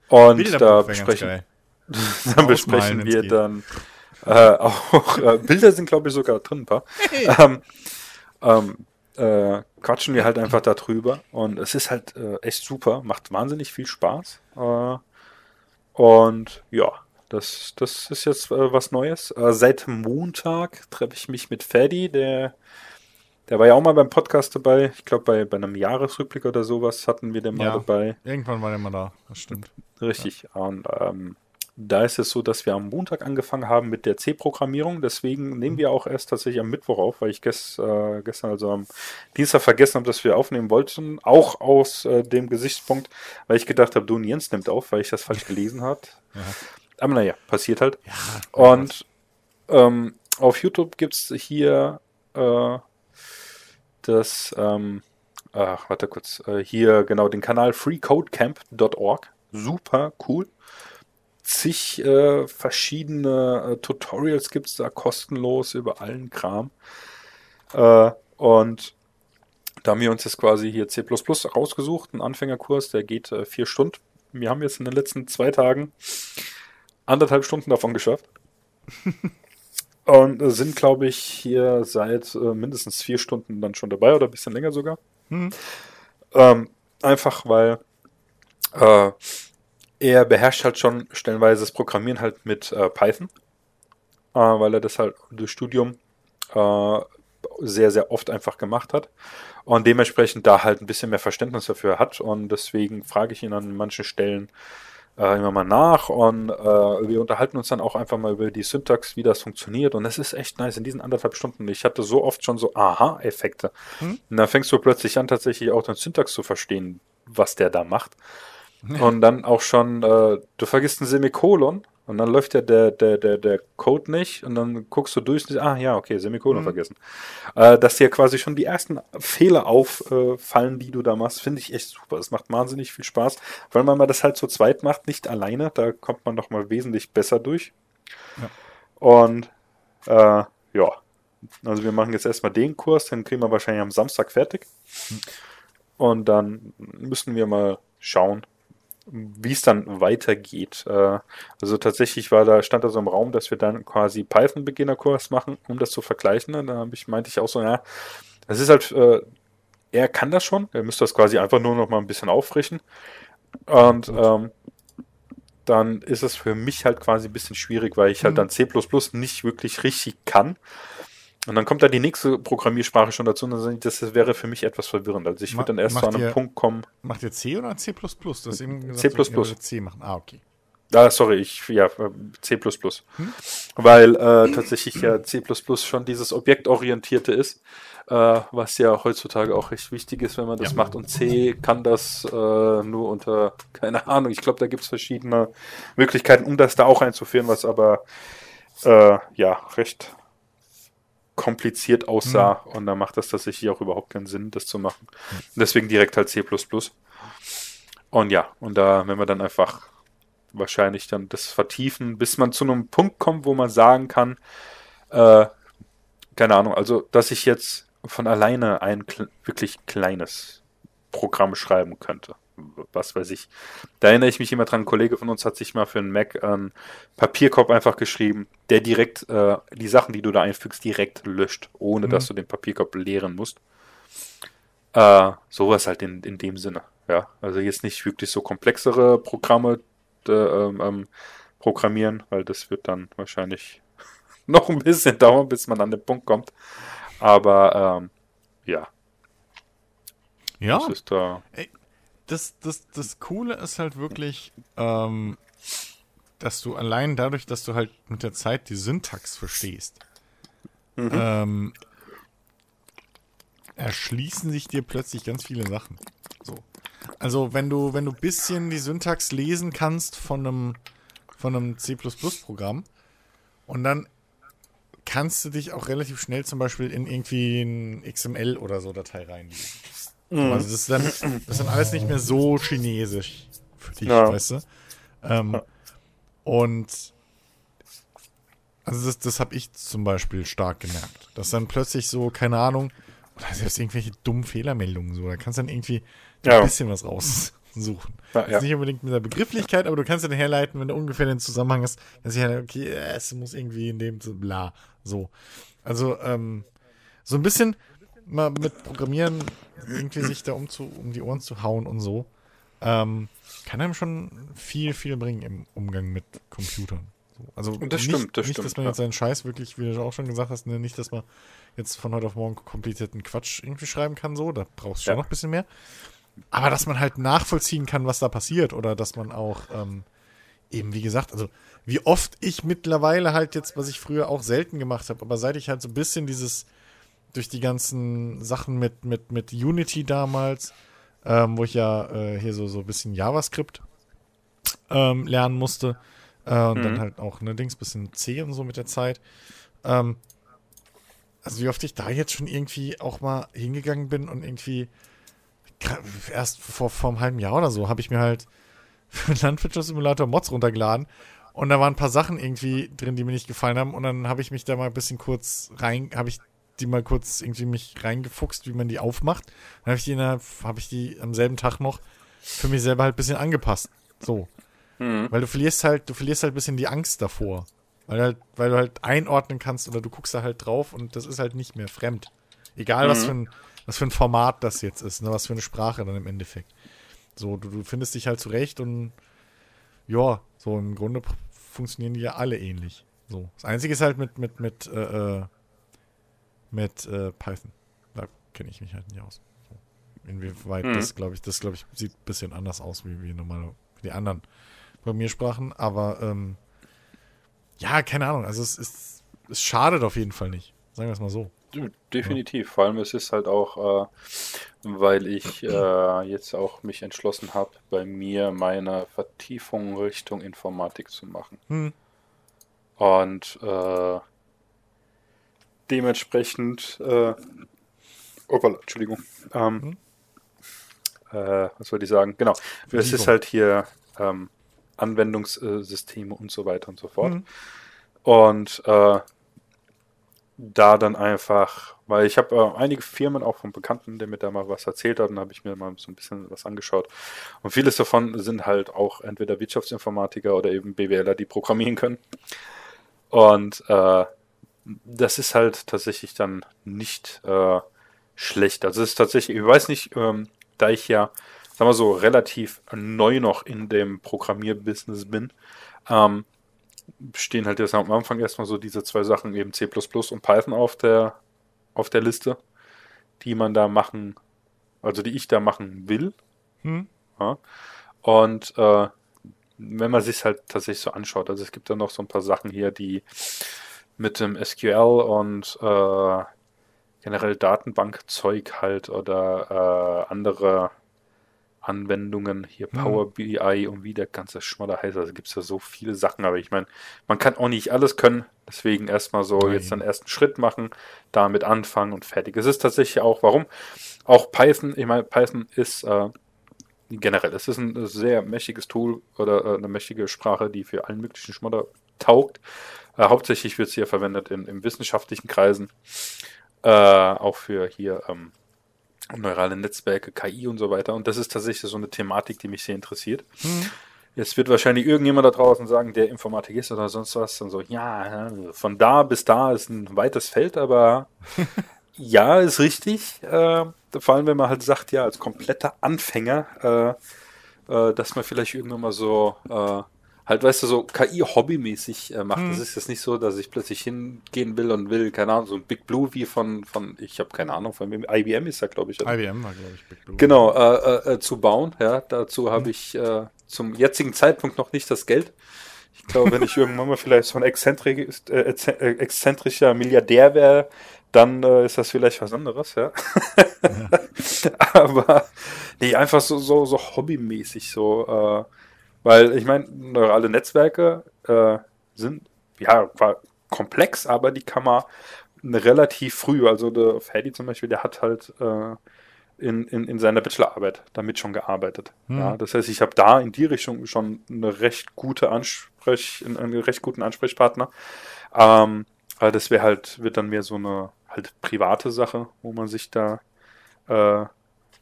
und da besprechen, dann besprechen wir dann äh, auch äh, Bilder sind glaube ich sogar drin, ein paar. Hey. Ähm, ähm, äh, quatschen wir halt einfach darüber und es ist halt äh, echt super, macht wahnsinnig viel Spaß. Äh, und ja, das, das ist jetzt äh, was Neues. Seit Montag treffe ich mich mit Freddy, der, der war ja auch mal beim Podcast dabei. Ich glaube, bei, bei einem Jahresrückblick oder sowas hatten wir den mal Ja. dabei. Irgendwann war der mal da, das stimmt. Richtig. Und ähm, da ist es so, dass wir am Montag angefangen haben mit der C-Programmierung. Deswegen nehmen wir auch erst tatsächlich am Mittwoch auf, weil ich gest, äh, gestern, also am Dienstag vergessen habe, dass wir aufnehmen wollten. Auch aus äh, dem Gesichtspunkt, weil ich gedacht habe, du und Jens nimmt auf, weil ich das falsch gelesen habe. Ja. Aber naja, passiert halt. Ja, und ähm, auf YouTube gibt es hier äh, das, ähm, ach, warte kurz, äh, hier genau den Kanal freecodecamp.org. Super cool zig äh, verschiedene äh, Tutorials gibt es da kostenlos über allen Kram. Äh, und da haben wir uns jetzt quasi hier C rausgesucht, einen Anfängerkurs, der geht äh, vier Stunden. Wir haben jetzt in den letzten zwei Tagen anderthalb Stunden davon geschafft. und sind, glaube ich, hier seit äh, mindestens vier Stunden dann schon dabei oder ein bisschen länger sogar. Mhm. Ähm, einfach weil äh, er beherrscht halt schon stellenweise das Programmieren halt mit äh, Python, äh, weil er das halt durch Studium äh, sehr, sehr oft einfach gemacht hat und dementsprechend da halt ein bisschen mehr Verständnis dafür hat und deswegen frage ich ihn an manchen Stellen äh, immer mal nach und äh, wir unterhalten uns dann auch einfach mal über die Syntax, wie das funktioniert und es ist echt nice in diesen anderthalb Stunden. Ich hatte so oft schon so Aha-Effekte hm? und dann fängst du plötzlich an, tatsächlich auch den Syntax zu verstehen, was der da macht. Und dann auch schon, äh, du vergisst ein Semikolon und dann läuft ja der, der, der, der Code nicht und dann guckst du durch und ah ja, okay, Semikolon mhm. vergessen. Äh, dass dir quasi schon die ersten Fehler auffallen, die du da machst, finde ich echt super. Es macht wahnsinnig viel Spaß, weil man mal das halt zu zweit macht, nicht alleine. Da kommt man doch mal wesentlich besser durch. Ja. Und äh, ja, also wir machen jetzt erstmal den Kurs, den kriegen wir wahrscheinlich am Samstag fertig. Mhm. Und dann müssen wir mal schauen, wie es dann weitergeht. Äh, also tatsächlich war da, stand da so im Raum, dass wir dann quasi Python-Beginnerkurs machen, um das zu vergleichen. Und da ich, meinte ich auch so, ja, das ist halt, äh, er kann das schon, er müsste das quasi einfach nur noch mal ein bisschen auffrischen. Und ähm, dann ist es für mich halt quasi ein bisschen schwierig, weil ich halt mhm. dann C nicht wirklich richtig kann. Und dann kommt da die nächste Programmiersprache schon dazu und das wäre für mich etwas verwirrend. Also ich würde dann erst zu einem ihr, Punkt kommen. Macht ihr C oder C? Du hast eben gesagt, C. C machen. Ah, okay. Ah, sorry, ich, ja, C. Hm? Weil äh, tatsächlich ja C schon dieses Objektorientierte ist, äh, was ja heutzutage auch recht wichtig ist, wenn man das ja. macht. Und C kann das äh, nur unter, keine Ahnung, ich glaube, da gibt es verschiedene Möglichkeiten, um das da auch einzuführen, was aber äh, ja recht kompliziert aussah mhm. und da macht das tatsächlich auch überhaupt keinen Sinn, das zu machen. Deswegen direkt halt C++. Und ja, und da, wenn wir dann einfach wahrscheinlich dann das vertiefen, bis man zu einem Punkt kommt, wo man sagen kann, äh, keine Ahnung, also dass ich jetzt von alleine ein wirklich kleines Programm schreiben könnte was weiß ich. Da erinnere ich mich immer dran, ein Kollege von uns hat sich mal für einen Mac einen Papierkorb einfach geschrieben, der direkt äh, die Sachen, die du da einfügst, direkt löscht, ohne mhm. dass du den Papierkorb leeren musst. Äh, sowas halt in, in dem Sinne. Ja, also jetzt nicht wirklich so komplexere Programme äh, ähm, programmieren, weil das wird dann wahrscheinlich noch ein bisschen dauern, bis man an den Punkt kommt. Aber ähm, ja. Ja. Das ist da. Das, das, das Coole ist halt wirklich, ähm, dass du allein dadurch, dass du halt mit der Zeit die Syntax verstehst, mhm. ähm, erschließen sich dir plötzlich ganz viele Sachen. So. Also wenn du, wenn du bisschen die Syntax lesen kannst von einem, von einem C++-Programm und dann kannst du dich auch relativ schnell zum Beispiel in irgendwie ein XML oder so Datei reinlesen. Mhm. Also das ist, dann, das ist dann alles nicht mehr so chinesisch für dich, ja. weißt du? Ähm, und also das, das habe ich zum Beispiel stark gemerkt. Dass dann plötzlich so, keine Ahnung, oder selbst irgendwelche dummen Fehlermeldungen so, da kannst du dann irgendwie ja. ein bisschen was raussuchen. Ja, ja. Nicht unbedingt mit der Begrifflichkeit, aber du kannst dann herleiten, wenn du ungefähr den Zusammenhang hast, dass ich halt, okay, es muss irgendwie in dem bla, so. Also, ähm, so ein bisschen mal mit Programmieren irgendwie sich da um, zu, um die Ohren zu hauen und so, ähm, kann einem schon viel, viel bringen im Umgang mit Computern. So, also das nicht, stimmt, das nicht, stimmt, dass man ja. jetzt seinen Scheiß wirklich, wie du auch schon gesagt hast, ne, nicht, dass man jetzt von heute auf morgen komplizierten Quatsch irgendwie schreiben kann, so, da brauchst du schon ja. noch ein bisschen mehr. Aber dass man halt nachvollziehen kann, was da passiert oder dass man auch ähm, eben wie gesagt, also wie oft ich mittlerweile halt jetzt, was ich früher auch selten gemacht habe, aber seit ich halt so ein bisschen dieses, durch die ganzen Sachen mit, mit, mit Unity damals, ähm, wo ich ja äh, hier so, so ein bisschen JavaScript ähm, lernen musste, äh, und mhm. dann halt auch, ne, Dings, bisschen C und so mit der Zeit. Ähm, also wie oft ich da jetzt schon irgendwie auch mal hingegangen bin und irgendwie erst vor, vor einem halben Jahr oder so habe ich mir halt für Landwirtschaftssimulator Mods runtergeladen und da waren ein paar Sachen irgendwie drin, die mir nicht gefallen haben und dann habe ich mich da mal ein bisschen kurz rein, habe ich die mal kurz irgendwie mich reingefuchst, wie man die aufmacht. Dann habe ich die innerhalb, habe ich die am selben Tag noch für mich selber halt ein bisschen angepasst. So. Mhm. Weil du verlierst halt, du verlierst halt ein bisschen die Angst davor. Weil, halt, weil du halt einordnen kannst oder du guckst da halt drauf und das ist halt nicht mehr fremd. Egal, mhm. was, für ein, was für ein Format das jetzt ist, ne, was für eine Sprache dann im Endeffekt. So, du, du findest dich halt zurecht und ja, so im Grunde funktionieren die ja alle ähnlich. So. Das Einzige ist halt mit, mit, mit, äh, äh mit äh, Python. Da kenne ich mich halt nicht aus. Inwieweit mhm. das, glaube ich, das, glaube ich, sieht ein bisschen anders aus wie, wie normale, wie die anderen Programmiersprachen, aber ähm, ja, keine Ahnung. Also es ist, es schadet auf jeden Fall nicht. Sagen wir es mal so. Definitiv. Ja. Vor allem es ist halt auch, äh, weil ich äh, jetzt auch mich entschlossen habe, bei mir meine Vertiefung Richtung Informatik zu machen. Hm. Und äh, dementsprechend, äh, oh, Entschuldigung, ähm, hm. äh, was wollte ich sagen? Genau, es ist halt hier ähm, Anwendungssysteme und so weiter und so fort. Mhm. Und äh, da dann einfach, weil ich habe äh, einige Firmen auch von Bekannten, der mir da mal was erzählt hat, und habe ich mir mal so ein bisschen was angeschaut. Und vieles davon sind halt auch entweder Wirtschaftsinformatiker oder eben BWLer, die programmieren können. Und äh, das ist halt tatsächlich dann nicht äh, schlecht. Also es ist tatsächlich, ich weiß nicht, ähm, da ich ja sagen wir so, relativ neu noch in dem Programmierbusiness bin, ähm, stehen halt jetzt am Anfang erstmal so diese zwei Sachen, eben C und Python auf der, auf der Liste, die man da machen, also die ich da machen will. Hm. Ja. Und äh, wenn man sich halt tatsächlich so anschaut, also es gibt da noch so ein paar Sachen hier, die mit dem SQL und äh, generell Datenbankzeug halt oder äh, andere Anwendungen, hier mhm. Power BI und wie der ganze Schmoller heißt. Also gibt es ja so viele Sachen, aber ich meine, man kann auch nicht alles können. Deswegen erstmal so Nein. jetzt den ersten Schritt machen, damit anfangen und fertig. Es ist tatsächlich auch, warum? Auch Python, ich meine, Python ist äh, generell, es ist ein sehr mächtiges Tool oder äh, eine mächtige Sprache, die für allen möglichen Schmodder taugt. Äh, hauptsächlich wird sie ja verwendet in, in wissenschaftlichen Kreisen. Äh, auch für hier ähm, neurale Netzwerke, KI und so weiter. Und das ist tatsächlich so eine Thematik, die mich sehr interessiert. Mhm. Jetzt wird wahrscheinlich irgendjemand da draußen sagen, der Informatik ist oder sonst was. Und so, ja, von da bis da ist ein weites Feld, aber ja, ist richtig. Äh, vor allem, wenn man halt sagt, ja, als kompletter Anfänger, äh, äh, dass man vielleicht irgendwann mal so äh, halt, weißt du, so KI-Hobbymäßig äh, macht. Hm. Das ist jetzt nicht so, dass ich plötzlich hingehen will und will, keine Ahnung, so ein Big Blue wie von, von ich habe keine Ahnung, von wem, IBM ist da, glaube ich. Oder? IBM war, glaube ich, Big Blue. Genau, äh, äh, äh, zu bauen, ja, dazu habe hm. ich äh, zum jetzigen Zeitpunkt noch nicht das Geld. Ich glaube, wenn ich irgendwann mal vielleicht so ein exzentri äh, exzentrischer Milliardär wäre, dann äh, ist das vielleicht was anderes, ja. ja. Aber nee, einfach so, so, so hobbymäßig, so, äh, weil ich meine, neurale Netzwerke äh, sind ja komplex, aber die kann man relativ früh, also der Freddy zum Beispiel, der hat halt äh, in, in, in seiner Bachelorarbeit damit schon gearbeitet. Hm. Ja, das heißt, ich habe da in die Richtung schon eine recht gute Ansprech, einen recht guten Ansprechpartner. Ähm, aber das wäre halt, wird dann mehr so eine halt private Sache, wo man sich da äh,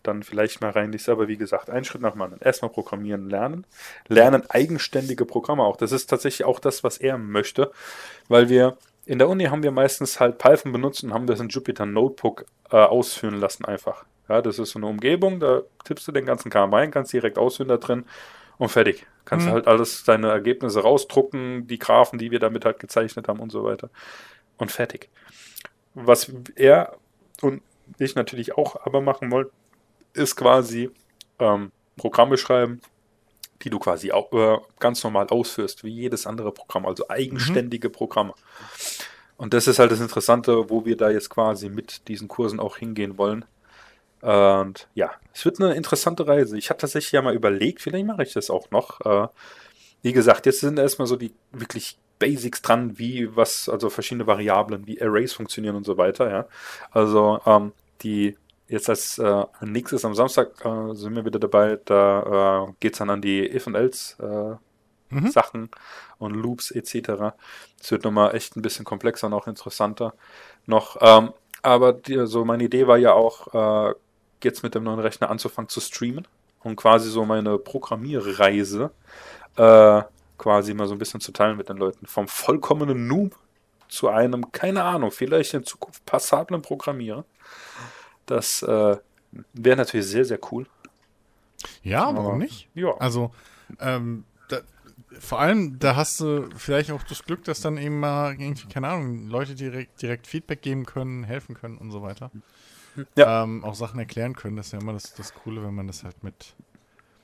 dann vielleicht mal reinliest. Aber wie gesagt, einen Schritt nach dem anderen. Erstmal programmieren lernen. Lernen eigenständige Programme auch. Das ist tatsächlich auch das, was er möchte, weil wir in der Uni haben wir meistens halt Python benutzt und haben das in Jupyter Notebook äh, ausführen lassen einfach. Ja, das ist so eine Umgebung, da tippst du den ganzen Kram rein, kannst direkt ausführen da drin und fertig. Kannst mhm. halt alles deine Ergebnisse rausdrucken, die Graphen, die wir damit halt gezeichnet haben und so weiter. Und fertig. Was er und ich natürlich auch aber machen wollen, ist quasi ähm, Programme schreiben, die du quasi auch, äh, ganz normal ausführst, wie jedes andere Programm, also eigenständige mhm. Programme. Und das ist halt das Interessante, wo wir da jetzt quasi mit diesen Kursen auch hingehen wollen. Und ja, es wird eine interessante Reise. Ich habe tatsächlich ja mal überlegt, vielleicht mache ich das auch noch. Äh, wie gesagt, jetzt sind erstmal so die wirklich Basics dran, wie was, also verschiedene Variablen, wie Arrays funktionieren und so weiter, ja. Also ähm, die jetzt als äh, nächstes am Samstag äh, sind wir wieder dabei, da äh, geht es dann an die If und Else äh, mhm. Sachen und Loops etc. Es wird nochmal echt ein bisschen komplexer und auch interessanter noch. Ähm, aber die, also meine Idee war ja auch, äh, jetzt mit dem neuen Rechner anzufangen zu streamen und quasi so meine Programmierreise äh, quasi mal so ein bisschen zu teilen mit den Leuten. Vom vollkommenen Noob zu einem, keine Ahnung, vielleicht in Zukunft passablen Programmierer. Das äh, wäre natürlich sehr, sehr cool. Ja, warum Aber, nicht? Ja. Also, ähm, da, vor allem, da hast du vielleicht auch das Glück, dass dann eben mal irgendwie, keine Ahnung, Leute direkt, direkt Feedback geben können, helfen können und so weiter. Ja. Ähm, auch Sachen erklären können. Das ist ja immer das, das Coole, wenn man das halt mit,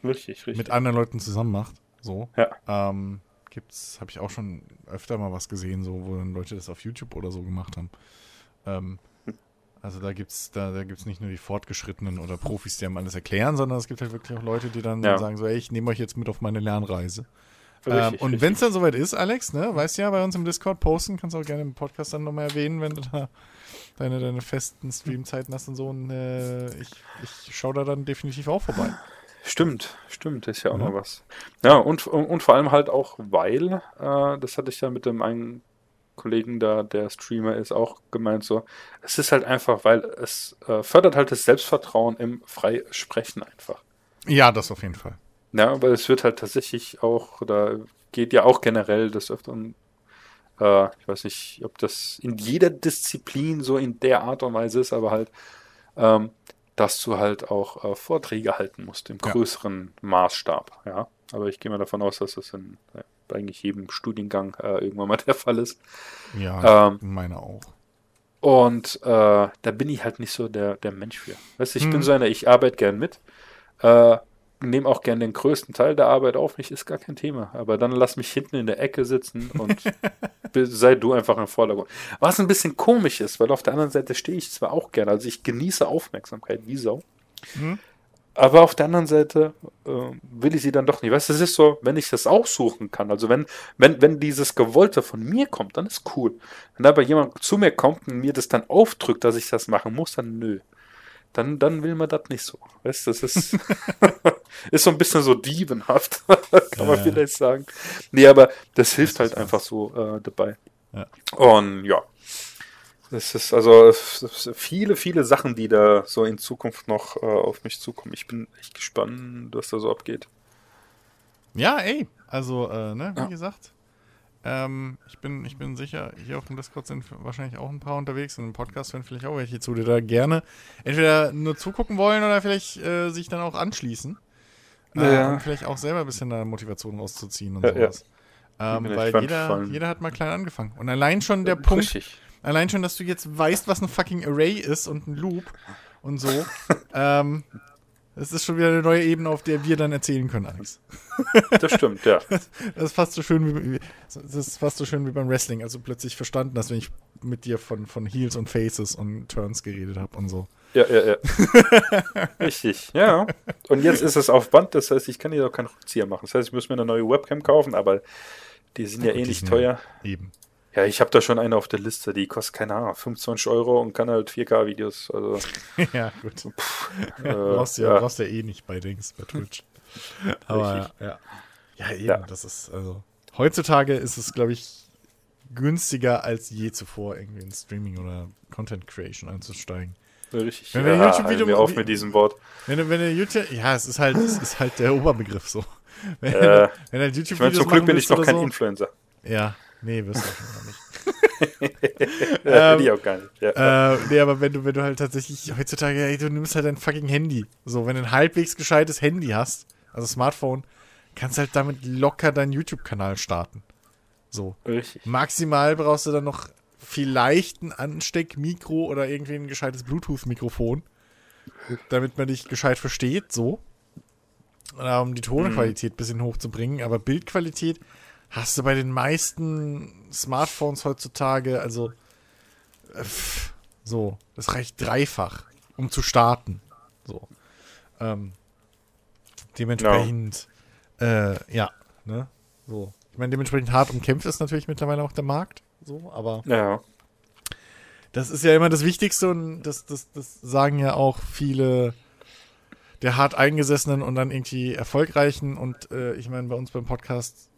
richtig, richtig. mit anderen Leuten zusammen macht. So. Ja. Ähm, gibt's, habe ich auch schon öfter mal was gesehen, so, wo dann Leute das auf YouTube oder so gemacht haben. Ähm, also da gibt's, da, da gibt's nicht nur die Fortgeschrittenen oder Profis, die einem alles erklären, sondern es gibt halt wirklich auch Leute, die dann ja. sagen so, ey, ich nehme euch jetzt mit auf meine Lernreise. Richtig, ähm, und wenn es dann soweit ist, Alex, ne, weißt du ja, bei uns im Discord posten, kannst du auch gerne im Podcast dann nochmal erwähnen, wenn du da deine, deine festen Streamzeiten hast und so. Und äh, ich, ich schaue da dann definitiv auch vorbei. Stimmt, stimmt, ist ja auch ja. noch was. Ja, und, und, und, vor allem halt auch, weil, äh, das hatte ich ja mit dem einen Kollegen da, der Streamer ist, auch gemeint so, es ist halt einfach, weil es äh, fördert halt das Selbstvertrauen im Freisprechen einfach. Ja, das auf jeden Fall. Ja, weil es wird halt tatsächlich auch, oder geht ja auch generell des Öfteren, äh, ich weiß nicht, ob das in jeder Disziplin so in der Art und Weise ist, aber halt, ähm, dass du halt auch äh, Vorträge halten musst im größeren ja. Maßstab. Ja, aber ich gehe mal davon aus, dass das in eigentlich jedem Studiengang äh, irgendwann mal der Fall ist. Ja, ähm, meine auch. Und äh, da bin ich halt nicht so der, der Mensch für. Weißt du, ich hm. bin so einer, ich arbeite gern mit. Äh, nehme auch gern den größten Teil der Arbeit auf mich, ist gar kein Thema. Aber dann lass mich hinten in der Ecke sitzen und sei du einfach im Vordergrund. Was ein bisschen komisch ist, weil auf der anderen Seite stehe ich zwar auch gern, also ich genieße Aufmerksamkeit wie Sau. Mhm. Aber auf der anderen Seite äh, will ich sie dann doch nicht. Weißt du, es ist so, wenn ich das aussuchen kann, also wenn, wenn, wenn dieses Gewollte von mir kommt, dann ist cool. Wenn aber jemand zu mir kommt und mir das dann aufdrückt, dass ich das machen muss, dann nö dann, dann will man das nicht so. Weißt du, das ist, ist so ein bisschen so dievenhaft, kann man ja. vielleicht sagen. Nee, aber das hilft das halt einfach so äh, dabei. Ja. Und ja, das ist also viele, viele Sachen, die da so in Zukunft noch äh, auf mich zukommen. Ich bin echt gespannt, was da so abgeht. Ja, ey, also, äh, ne, wie ja. gesagt, ähm, ich, bin, ich bin sicher, hier auf dem Discord sind wahrscheinlich auch ein paar unterwegs und im Podcast werden vielleicht auch welche zu, die da gerne entweder nur zugucken wollen oder vielleicht äh, sich dann auch anschließen. Äh, ja. Und vielleicht auch selber ein bisschen da Motivation rauszuziehen und ja, sowas. Ja. Ähm, weil jeder, jeder hat mal klein angefangen. Und allein schon der Punkt, Richtig. Allein schon, dass du jetzt weißt, was ein fucking Array ist und ein Loop und so, ähm, das ist schon wieder eine neue Ebene, auf der wir dann erzählen können, Alex. Das stimmt, ja. Das ist fast so schön wie, das ist fast so schön wie beim Wrestling, also plötzlich verstanden hast, wenn ich mit dir von, von Heels und Faces und Turns geredet habe und so. Ja, ja, ja. Richtig, ja. Und jetzt ist es auf Band, das heißt, ich kann hier auch keinen Rückzieher machen. Das heißt, ich muss mir eine neue Webcam kaufen, aber die sind ja, ja eh nicht teuer. Eben. Ja, ich habe da schon eine auf der Liste, die kostet, keine Ahnung, 25 Euro und kann halt 4K-Videos. Also, ja, gut. Pff, äh, brauchst, du ja, ja. brauchst ja eh nicht bei Dings, bei Twitch. Aber ja. Ja, eben, ja. das ist, also. Heutzutage ist es, glaube ich, günstiger als je zuvor, irgendwie in Streaming oder Content Creation einzusteigen. Richtig. Wenn wir ja, YouTube-Video wir auf mit diesem Wort. Wenn du, wenn du YouTube, ja, es ist halt, es ist halt der Oberbegriff so. Wenn, äh, wenn du YouTube-Videos ich mein, zum Glück bin ich noch kein so, Influencer. Ja, Nee, wirst du auch nicht. ähm, ich auch gar nicht. Ja. Äh, nee, aber wenn du, wenn du halt tatsächlich heutzutage, ey, du nimmst halt dein fucking Handy. So, wenn du ein halbwegs gescheites Handy hast, also Smartphone, kannst du halt damit locker deinen YouTube-Kanal starten. So. Richtig. Maximal brauchst du dann noch vielleicht ein Ansteckmikro oder irgendwie ein gescheites Bluetooth-Mikrofon, damit man dich gescheit versteht, so. um die Tonqualität ein bisschen hochzubringen, aber Bildqualität hast du bei den meisten Smartphones heutzutage, also äh, pff, so, das reicht dreifach, um zu starten. So. Ähm, dementsprechend, äh, ja, ne? So. Ich meine, dementsprechend hart umkämpft ist natürlich mittlerweile auch der Markt. So, aber Ja. das ist ja immer das Wichtigste und das, das, das sagen ja auch viele der hart eingesessenen und dann irgendwie erfolgreichen. Und äh, ich meine, bei uns beim Podcast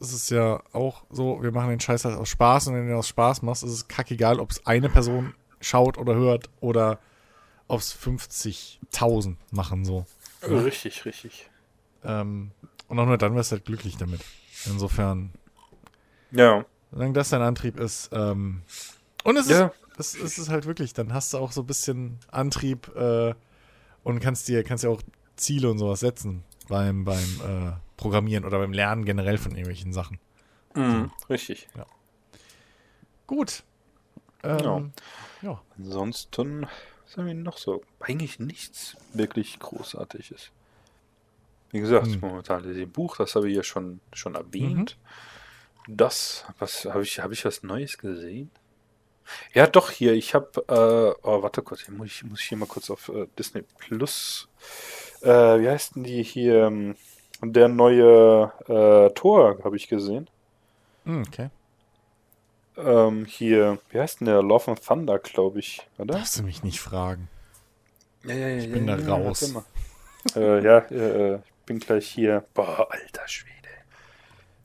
ist es ja auch so, wir machen den Scheiß halt aus Spaß und wenn du aus Spaß machst, ist es kackegal, ob es eine Person schaut oder hört oder ob es 50.000 machen so. Richtig, richtig. Ähm, und auch nur dann wirst du halt glücklich damit. Insofern, Ja. solange das dein Antrieb ist. Ähm, und es Ja. ist, es, es ist halt wirklich, dann hast du auch so ein bisschen Antrieb äh, und kannst dir, kannst dir auch Ziele und sowas setzen beim, beim äh, Programmieren oder beim Lernen generell von irgendwelchen Sachen. Mhm. Richtig. Gut. Ähm, Ja. ja. Ansonsten, was haben wir noch so? Eigentlich nichts wirklich Großartiges. Wie gesagt, Hm. momentan lese ich ein Buch, das habe ich ja schon, schon erwähnt. Das, was habe ich, habe ich was Neues gesehen? Ja, doch, hier, ich habe, äh, oh, warte kurz, hier muss ich, muss ich hier mal kurz auf äh, Disney Plus, äh, wie heißt denn die hier, ähm, der neue äh, Tor, habe ich gesehen. Hm, okay. Ähm, hier, wie heißt denn der? Love and Thunder, glaube ich, oder? Darfst du mich nicht fragen. Ja, ja, ja, Ich bin ja, da ja, raus. äh, ja, äh, äh, ich bin gleich hier. Boah, alter Schwede.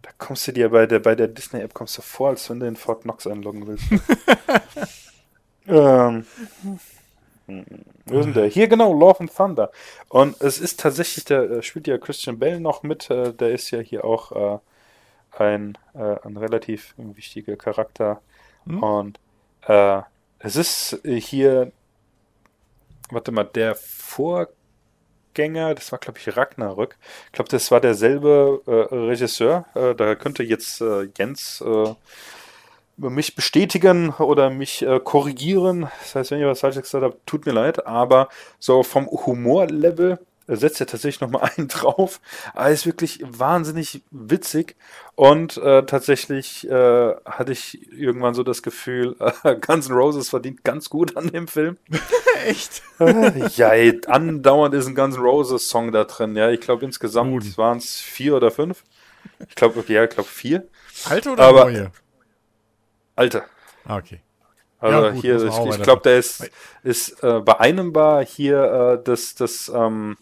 Da kommst du dir bei der, bei der Disney-App kommst du vor, als wenn du in Fort Knox einloggen willst. ähm, wo denn der? Hier genau, Love and Thunder. Und es ist tatsächlich, der äh, spielt ja Christian Bell noch mit. Äh, der ist ja hier auch äh, ein, ein relativ wichtiger Charakter. Hm? Und äh, es ist hier, warte mal, der Vorgänger, das war glaube ich Ragnarök. Ich glaube, das war derselbe äh, Regisseur. Äh, da könnte jetzt Jens mich bestätigen oder mich äh, korrigieren. Das heißt, wenn ich was falsch gesagt habe, tut mir leid. Aber so vom Humorlevel äh, setzt er tatsächlich nochmal einen drauf. Aber ist wirklich wahnsinnig witzig. Und äh, tatsächlich äh, hatte ich irgendwann so das Gefühl, äh, Guns N' Roses verdient ganz gut an dem Film. Echt? Äh, ja, ey, andauernd ist ein Guns N' Roses Song da drin. Ja, ich glaube insgesamt waren es vier oder fünf. Ich glaube, ja, ich glaube vier. Alte oder Aber- neue? Alter. Ah, okay. Also Ja, gut, hier, ich, ich glaube, der ist, ist äh, bei einem war hier äh, das, das, ähm,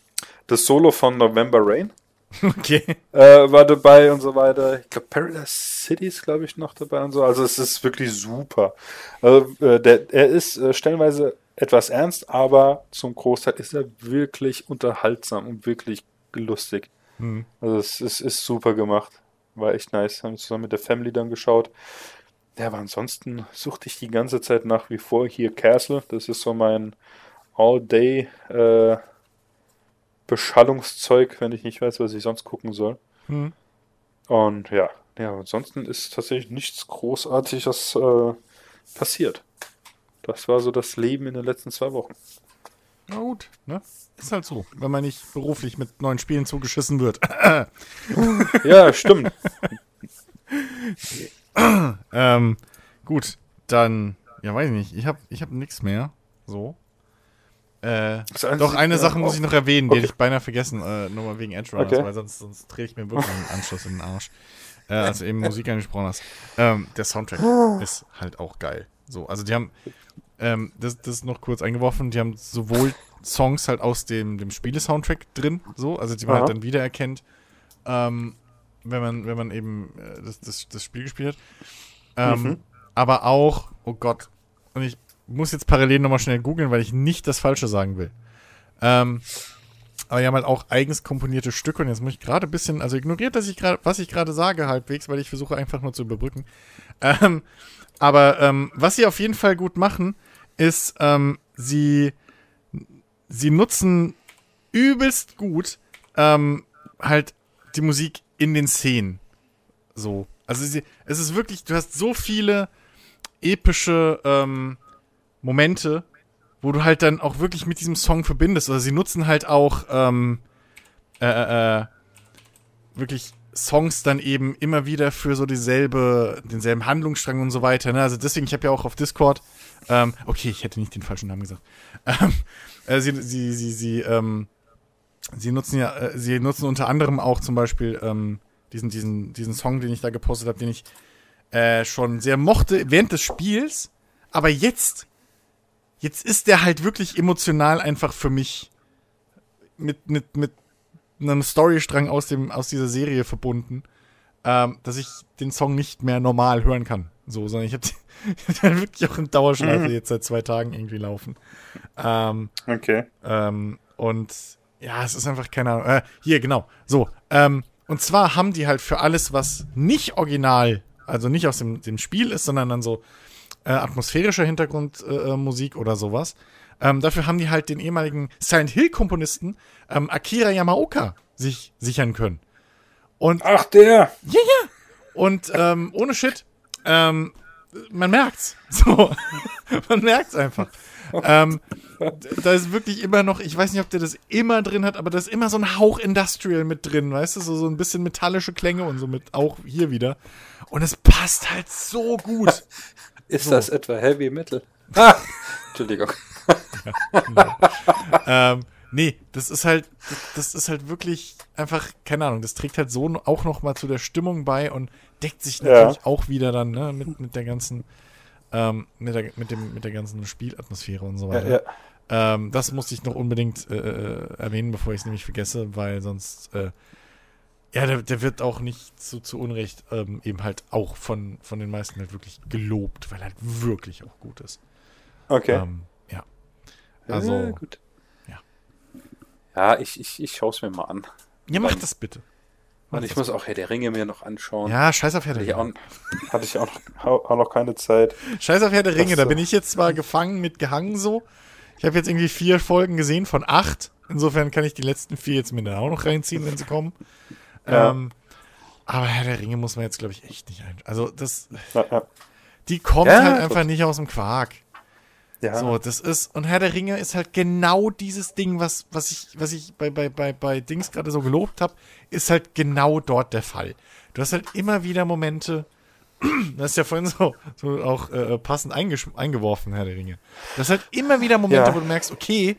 das Solo von November Rain Okay. äh, war dabei und so weiter. Ich glaube, Paradise City ist, glaube ich, noch dabei und so. Also es ist wirklich super. Also, äh, der, er ist äh, stellenweise etwas ernst, aber zum Großteil ist er wirklich unterhaltsam und wirklich lustig. Hm. Also es ist, ist super gemacht. War echt nice. Haben zusammen mit der Family dann geschaut. Ja, aber ansonsten suchte ich die ganze Zeit nach wie vor hier Castle. Das ist so mein All-Day äh, Beschallungszeug, wenn ich nicht weiß, was ich sonst gucken soll. Hm. Und ja, ja, ansonsten ist tatsächlich nichts Großartiges äh, passiert. Das war so das Leben in den letzten zwei Wochen. Na gut, ne? Ist halt so, wenn man nicht beruflich mit neuen Spielen zugeschissen wird. Ja, stimmt. ähm, gut, dann, ja, weiß ich nicht. Ich habe ich hab nichts mehr. So. Äh, Einzige- doch, eine Sache muss oh. ich noch erwähnen, die Okay. hätte ich beinahe vergessen, äh, nur mal wegen Edge Runners, Okay. weil sonst, sonst drehe ich mir wirklich einen Anschluss in den Arsch. Äh, als eben Musik angesprochen hast. Ähm, der Soundtrack ist halt auch geil. So, also die haben, ähm, das, das ist noch kurz eingeworfen, die haben sowohl Songs halt aus dem, dem Spiele-Soundtrack drin, so, also die man Aha. halt dann wiedererkennt, ähm, wenn man, wenn man eben äh, das, das, das Spiel gespielt hat. Ähm, Mhm. Aber auch, oh Gott, und ich muss jetzt parallel nochmal schnell googeln, weil ich nicht das Falsche sagen will. Ähm, aber die haben halt auch eigens komponierte Stücke und jetzt muss ich gerade ein bisschen, also ignoriert, dass ich gerade, was ich gerade sage halbwegs, weil ich versuche einfach nur zu überbrücken. Ähm, aber ähm, was sie auf jeden Fall gut machen, ist, ähm, sie, sie nutzen übelst gut ähm, halt die Musik in den Szenen. So. Also es ist wirklich, du hast so viele epische ähm, Momente, wo du halt dann auch wirklich mit diesem Song verbindest. Oder sie nutzen halt auch ähm, äh, äh, wirklich Songs dann eben immer wieder für so dieselbe, denselben Handlungsstrang und so weiter. Ne? Also deswegen, ich habe ja auch auf Discord, ähm, okay, ich hätte nicht den falschen Namen gesagt. Ähm, äh, sie, sie, sie, sie, ähm, sie nutzen ja, äh, sie nutzen unter anderem auch zum Beispiel ähm, diesen, diesen, diesen Song, den ich da gepostet habe, den ich äh, schon sehr mochte während des Spiels, aber jetzt, jetzt ist der halt wirklich emotional einfach für mich mit, mit, mit einem Storystrang aus, dem, aus dieser Serie verbunden, ähm, dass ich den Song nicht mehr normal hören kann. So, sondern ich habe hab wirklich auch in Dauerschleife mhm. jetzt seit zwei Tagen irgendwie laufen. Ähm, okay. Ähm, und ja, es ist einfach keine Ahnung. Äh, hier, genau. So, ähm, und zwar haben die halt für alles, was nicht original, also nicht aus dem, dem Spiel ist, sondern dann so äh, atmosphärischer Hintergrundmusik äh, oder sowas, ähm, dafür haben die halt den ehemaligen Silent Hill-Komponisten ähm, Akira Yamaoka sich sichern können. Und, Ach, der! Ja, ja! Und ähm, ohne Shit, ähm, man merkt's. So, man merkt's einfach. ähm, da ist wirklich immer noch, ich weiß nicht, ob der das immer drin hat, aber da ist immer so ein Hauch Industrial mit drin, weißt du, so, so ein bisschen metallische Klänge und so mit, auch hier wieder. Und es passt halt so gut. ist so. das etwa Heavy Metal? Ah, Entschuldigung ähm, nee, das ist halt, das ist halt wirklich einfach, keine Ahnung, das trägt halt so auch noch mal zu der Stimmung bei und deckt sich natürlich ja. auch wieder dann ne, mit, mit der ganzen, ähm, mit, der, mit, dem, mit der ganzen Spielatmosphäre und so weiter. Ja, ja. Ähm, das musste ich noch unbedingt äh, äh erwähnen, bevor ich es nämlich vergesse, weil sonst, äh, ja, der, der wird auch nicht zu, zu Unrecht ähm, eben halt auch von, von den meisten halt wirklich gelobt, weil er halt wirklich auch gut ist. Okay. Ähm, also, ja, gut. Ja. Ja, ich, ich, ich schaue es mir mal an. Ja, mach das bitte. und ich muss auch Herr der Ringe mir noch anschauen. Ja, scheiß auf Herr der Ringe. hatte ich auch noch, auch noch keine Zeit. Scheiß auf Herr der Ringe, da bin ich jetzt zwar gefangen mit gehangen so. Ich habe jetzt irgendwie vier Folgen gesehen von acht. Insofern kann ich die letzten vier jetzt mir dann auch noch reinziehen, wenn sie kommen. Ja. Ähm, aber Herr der Ringe muss man jetzt, glaube ich, echt nicht ein. Also, das. Ja, ja. Die kommt halt einfach nicht aus dem Quark. Ja. So, das ist, und Herr der Ringe ist halt genau dieses Ding, was, was ich, was ich bei, bei, bei, bei Dings gerade so gelobt habe, ist halt genau dort der Fall. Du hast halt immer wieder Momente, das ist ja vorhin so, so auch äh, passend eingeworfen, Herr der Ringe. Du hast halt immer wieder Momente, ja. wo du merkst, okay,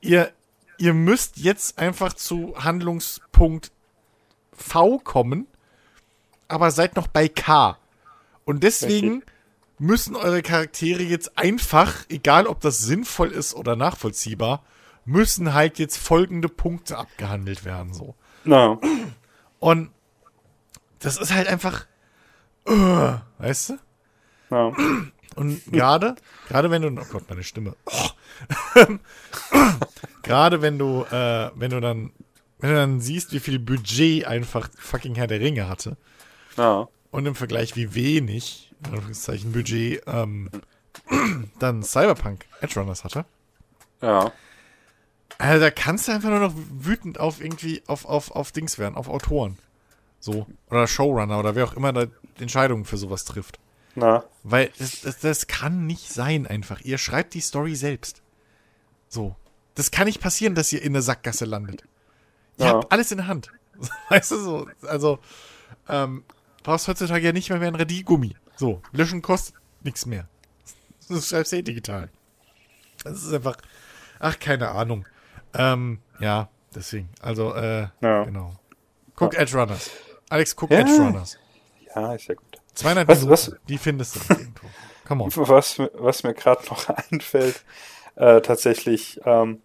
ihr, ihr müsst jetzt einfach zu Handlungspunkt V kommen, aber seid noch bei K. Und deswegen müssen eure Charaktere jetzt einfach, egal ob das sinnvoll ist oder nachvollziehbar, müssen halt jetzt folgende Punkte abgehandelt werden, so. No. Und das ist halt einfach, uh, weißt du? No. Und gerade, gerade wenn du, oh Gott, meine Stimme, oh. gerade wenn du, äh, wenn du dann, wenn du dann siehst, wie viel Budget einfach fucking Herr der Ringe hatte. Ja. Und im Vergleich, wie wenig Anführungszeichen Budget ähm, dann Cyberpunk Edge Runners hatte. Ja. Also da kannst du einfach nur noch wütend auf irgendwie auf, auf, auf Dings werden, auf Autoren. So. Oder Showrunner oder wer auch immer da Entscheidungen für sowas trifft. Na. Weil das, das, das kann nicht sein einfach. Ihr schreibt die Story selbst. So. Das kann nicht passieren, dass ihr in der Sackgasse landet. Ihr ja. habt alles in der Hand. Weißt du so? Also, ähm, brauchst heutzutage ja nicht mehr, mehr ein Radiergummi. So, löschen kostet nichts mehr. Das schreibst du eh digital. Das ist einfach, ach, keine Ahnung. Ähm, ja, deswegen. Also, äh, ja. genau. Guck ja. Edge Runners. Alex, guck ja. Edge Runners. Ja, ist ja gut. 200 was, Minuten, was, die findest du irgendwo. Come on. Was, was mir gerade noch einfällt, äh, tatsächlich, ähm,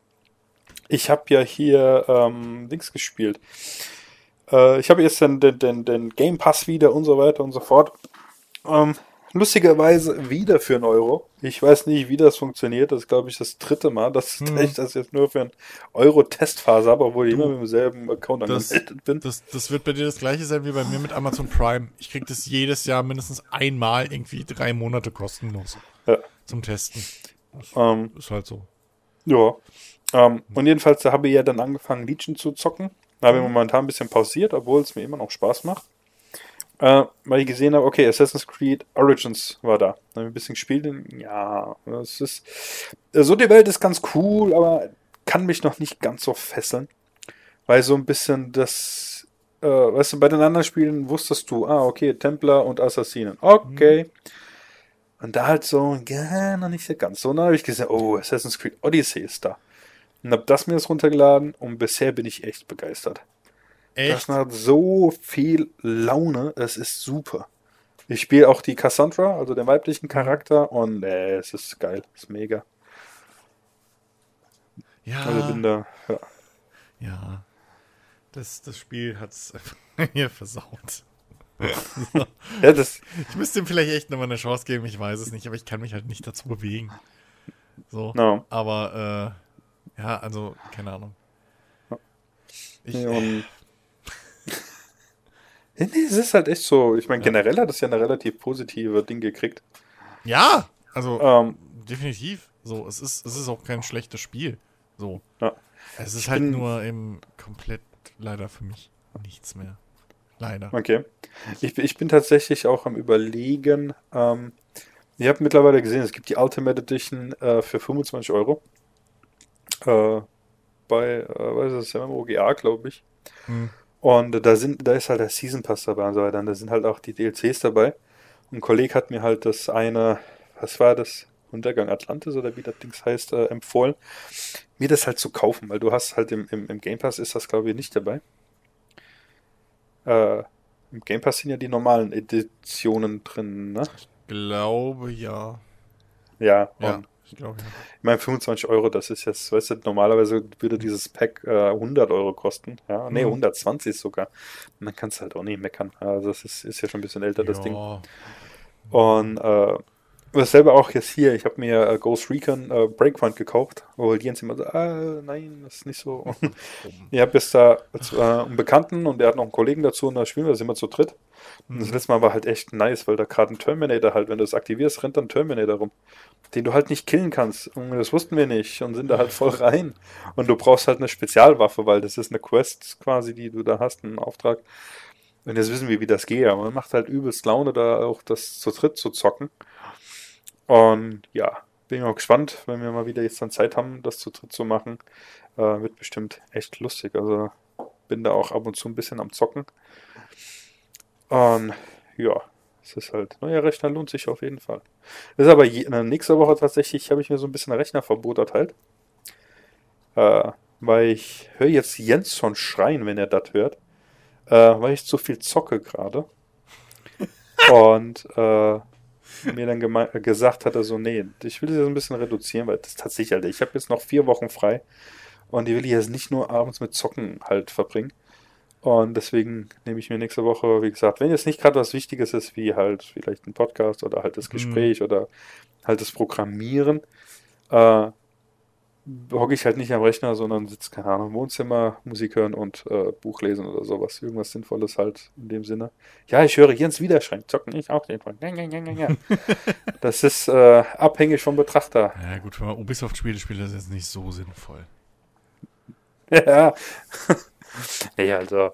ich habe ja hier ähm, Dings gespielt. Äh, ich habe jetzt den, den, den, den Game Pass wieder und so weiter und so fort. Ähm, lustigerweise wieder für einen Euro. Ich weiß nicht, wie das funktioniert. Das ist, glaube ich, das dritte Mal, dass hm. ich das jetzt nur für einen Euro-Testphase habe, obwohl ich immer mit demselben Account das, angemeldet bin. Das, das wird bei dir das gleiche sein wie bei mir mit Amazon Prime. Ich kriege das jedes Jahr mindestens einmal irgendwie drei Monate kostenlos ja. zum Testen. Ähm, ist halt so. Ja. Ähm, und jedenfalls, da habe ich ja dann angefangen, Legion zu zocken. Da habe ich mhm. momentan ein bisschen pausiert, obwohl es mir immer noch Spaß macht. Äh, weil ich gesehen habe, okay, Assassin's Creed Origins war da. Dann habe ich ein bisschen gespielt. Und, ja, es ist. So, die Welt ist ganz cool, aber kann mich noch nicht ganz so fesseln. Weil so ein bisschen das, äh, weißt du, bei den anderen Spielen wusstest du, ah, okay, Templer und Assassinen. Okay. Mhm. Und da halt so, ja, noch nicht so ganz. So, dann habe ich gesagt, oh, Assassin's Creed Odyssey ist da. Und habe das mir jetzt runtergeladen und bisher bin ich echt begeistert. Echt? Das macht so viel Laune, es ist super. Ich spiele auch die Cassandra, also den weiblichen Charakter, und äh, es ist geil, es ist mega. Ja. Also bin da, ja. Ja. Das, das Spiel hat's mir versaut. so. ja, das ich müsste ihm vielleicht echt nochmal eine Chance geben, ich weiß es nicht, aber ich kann mich halt nicht dazu bewegen. So. No. Aber äh, ja, also, keine Ahnung. Ich, ja, und Nee, es ist halt echt so. Ich meine, generell hat es ja eine relativ positive Ding gekriegt. Ja, also ähm, definitiv. So, es ist, es ist auch kein schlechtes Spiel. So. Ja. Es ist ich halt nur eben komplett leider für mich nichts mehr. Leider. Okay. Ich, ich bin tatsächlich auch am überlegen. Ähm, ihr habt mittlerweile gesehen, es gibt die Ultimate Edition äh, für 25 Euro. Äh, bei, äh, was ist das, MMOGA, glaube ich. Hm. Und da sind, da ist halt der Season Pass dabei und so weiter. Und da sind halt auch die DLCs dabei. Und ein Kollege hat mir halt das eine, was war das? Untergang Atlantis oder wie das Ding heißt, äh, empfohlen, mir das halt zu kaufen, weil du hast halt im, im, im Game Pass ist das glaube ich nicht dabei. Äh, Im Game Pass sind ja die normalen Editionen drin, ne? Ich glaube ja. Ja, ja. Ich glaube, ja. Ich meine, 25 Euro, das ist jetzt, weißt du, normalerweise würde dieses Pack äh, 100 Euro kosten. Ja, nee, mhm. 120 sogar. Und dann kannst du halt auch nicht meckern. Also, das ist, ist ja schon ein bisschen älter, ja. das Ding. Und, äh, Dasselbe auch jetzt hier. Ich habe mir äh, Ghost Recon äh, Breakpoint gekauft, wo die Jens immer so, ah, nein, das ist nicht so. ich habe jetzt da äh, einen Bekannten und der hat noch einen Kollegen dazu und da spielen wir das immer zu dritt. Und das mhm. letzte Mal war halt echt nice, weil da gerade ein Terminator halt, wenn du das aktivierst, rennt dann ein Terminator rum, den du halt nicht killen kannst. Und das wussten wir nicht und sind da halt voll rein. Und du brauchst halt eine Spezialwaffe, weil das ist eine Quest quasi, die du da hast, einen Auftrag. Und jetzt wissen wir, wie das geht. Aber man macht halt übelst Laune, da auch das zu dritt zu zocken. Und ja, bin ich auch gespannt, wenn wir mal wieder jetzt dann Zeit haben, das zu dritt zu machen. Äh, wird bestimmt echt lustig. Also bin da auch ab und zu ein bisschen am Zocken. Und ja, es ist halt, neuer Rechner lohnt sich auf jeden Fall. Das ist aber je, äh, nächste Woche tatsächlich, habe ich mir so ein bisschen Rechnerverbot erteilt. Äh, weil ich höre jetzt Jens schon schreien, wenn er das hört. Äh, weil ich zu viel zocke gerade. Und äh, mir dann gesagt hat, also nee, ich will das ein bisschen reduzieren, weil das tatsächlich, Alter, ich habe jetzt noch vier Wochen frei und die will ich jetzt nicht nur abends mit Zocken halt verbringen. Und deswegen nehme ich mir nächste Woche, wie gesagt, wenn jetzt nicht gerade was Wichtiges ist, wie halt vielleicht ein Podcast oder halt das mhm. Gespräch mhm. oder halt das Programmieren, äh, hocke ich halt nicht am Rechner, sondern sitze, keine Ahnung, im Wohnzimmer, Musik hören und äh, Buch lesen oder sowas. Irgendwas Sinnvolles halt in dem Sinne. Ja, ich höre Jens Widerschrank, zocken ich auch den von. das ist äh, abhängig vom Betrachter. Ja, gut, wenn man Ubisoft-Spiele spielt, ist jetzt nicht so sinnvoll. ja. ja, also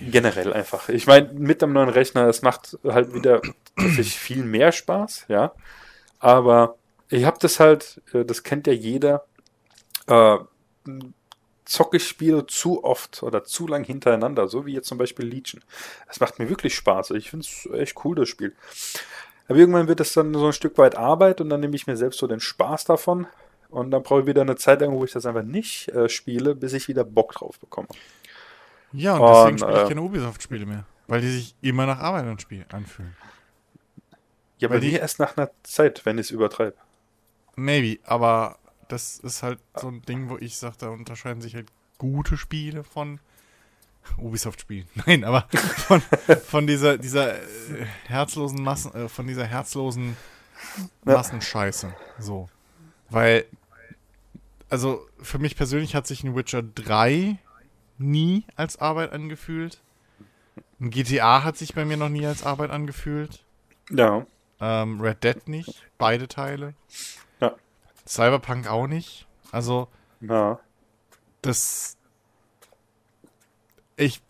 generell einfach. Ich meine, mit dem neuen Rechner, es macht halt wieder tatsächlich viel mehr Spaß, ja. Aber ich habe das halt, äh, das kennt ja jeder, äh, zocke ich Spiele zu oft oder zu lang hintereinander, so wie jetzt zum Beispiel Legion. Es macht mir wirklich Spaß. Ich finde es echt cool, das Spiel. Aber irgendwann wird es dann so ein Stück weit Arbeit und dann nehme ich mir selbst so den Spaß davon. Und dann brauche ich wieder eine Zeit lang, wo ich das einfach nicht äh, spiele, bis ich wieder Bock drauf bekomme. Ja, und, und deswegen spiele ich äh, keine Ubisoft-Spiele mehr. Weil die sich immer nach Arbeit anfühlen. Ja, aber die erst nach einer Zeit, wenn ich es übertreibe. Maybe, aber das ist halt so ein Ding, wo ich sage, da unterscheiden sich halt gute Spiele von Ubisoft-Spielen. Nein, aber von, von dieser, dieser äh, herzlosen Massen, äh, von dieser herzlosen Massenscheiße. So. Weil, also für mich persönlich hat sich ein Witcher 3 nie als Arbeit angefühlt. Ein GTA hat sich bei mir noch nie als Arbeit angefühlt. Ja. Ähm, Red Dead nicht, beide Teile. Cyberpunk auch nicht. Also, ja. das. Ich,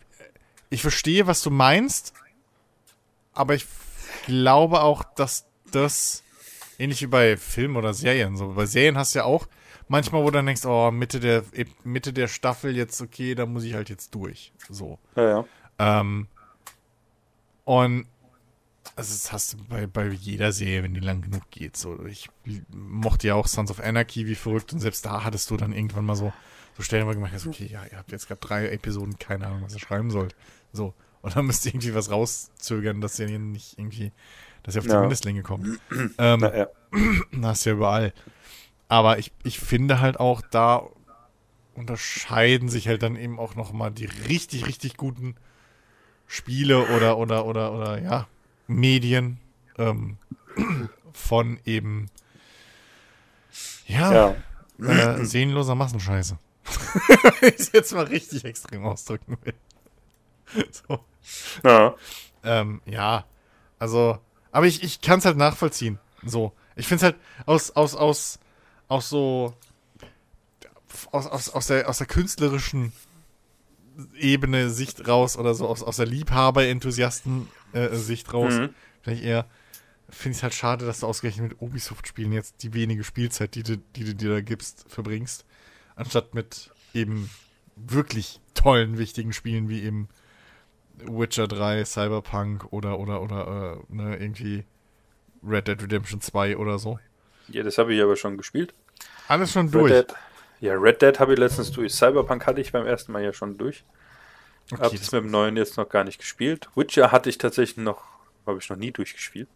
ich verstehe, was du meinst, aber ich glaube auch, dass das ähnlich wie bei Filmen oder Serien. So, bei Serien hast du ja auch, manchmal, wo du dann denkst, oh, Mitte der, Mitte der Staffel jetzt, okay, da muss ich halt jetzt durch. So. Ja, ja. Ähm, und also das hast du bei, bei jeder Serie, wenn die lang genug geht. So, ich mochte ja auch Sons of Anarchy wie verrückt und selbst da hattest du dann irgendwann mal so, so Stellen, wo gemacht hast, okay, ja, ihr habt jetzt gerade drei Episoden, keine Ahnung, was ihr schreiben sollt. So. Und dann müsst ihr irgendwie was rauszögern, dass ihr nicht irgendwie, dass ihr auf die Ja. Mindestlänge kommt. ähm, Na, ja. das ist ja überall. Aber ich, ich finde halt auch, da unterscheiden sich halt dann eben auch nochmal die richtig, richtig guten Spiele oder, oder, oder, oder, ja, Medien ähm, von eben, ja, ja. äh, seelenloser Massenscheiße. Wenn ich es jetzt mal richtig extrem ausdrücken will. So. ja. Ähm, ja, also, aber ich, ich kann es halt nachvollziehen. So, ich finde es halt aus, aus, aus, aus so, aus, aus, aus, der, aus der künstlerischen Ebene Sicht raus oder so, aus, aus der Liebhaber-Enthusiasten-Sicht raus, Mhm. vielleicht eher, finde ich es halt schade, dass du ausgerechnet mit Ubisoft-Spielen jetzt die wenige Spielzeit, die du, die du dir da gibst, verbringst, anstatt mit eben wirklich tollen, wichtigen Spielen wie eben Witcher 3, Cyberpunk oder oder oder äh, ne, irgendwie Red Dead Redemption 2 oder so. ja, das habe ich aber schon gespielt. Alles schon durch. Red Dead. Ja, Red Dead habe ich letztens durch. Cyberpunk hatte ich beim ersten Mal ja schon durch. Okay, Hab das, das mit dem neuen jetzt noch gar nicht gespielt. Witcher hatte ich tatsächlich noch, habe ich noch nie durchgespielt.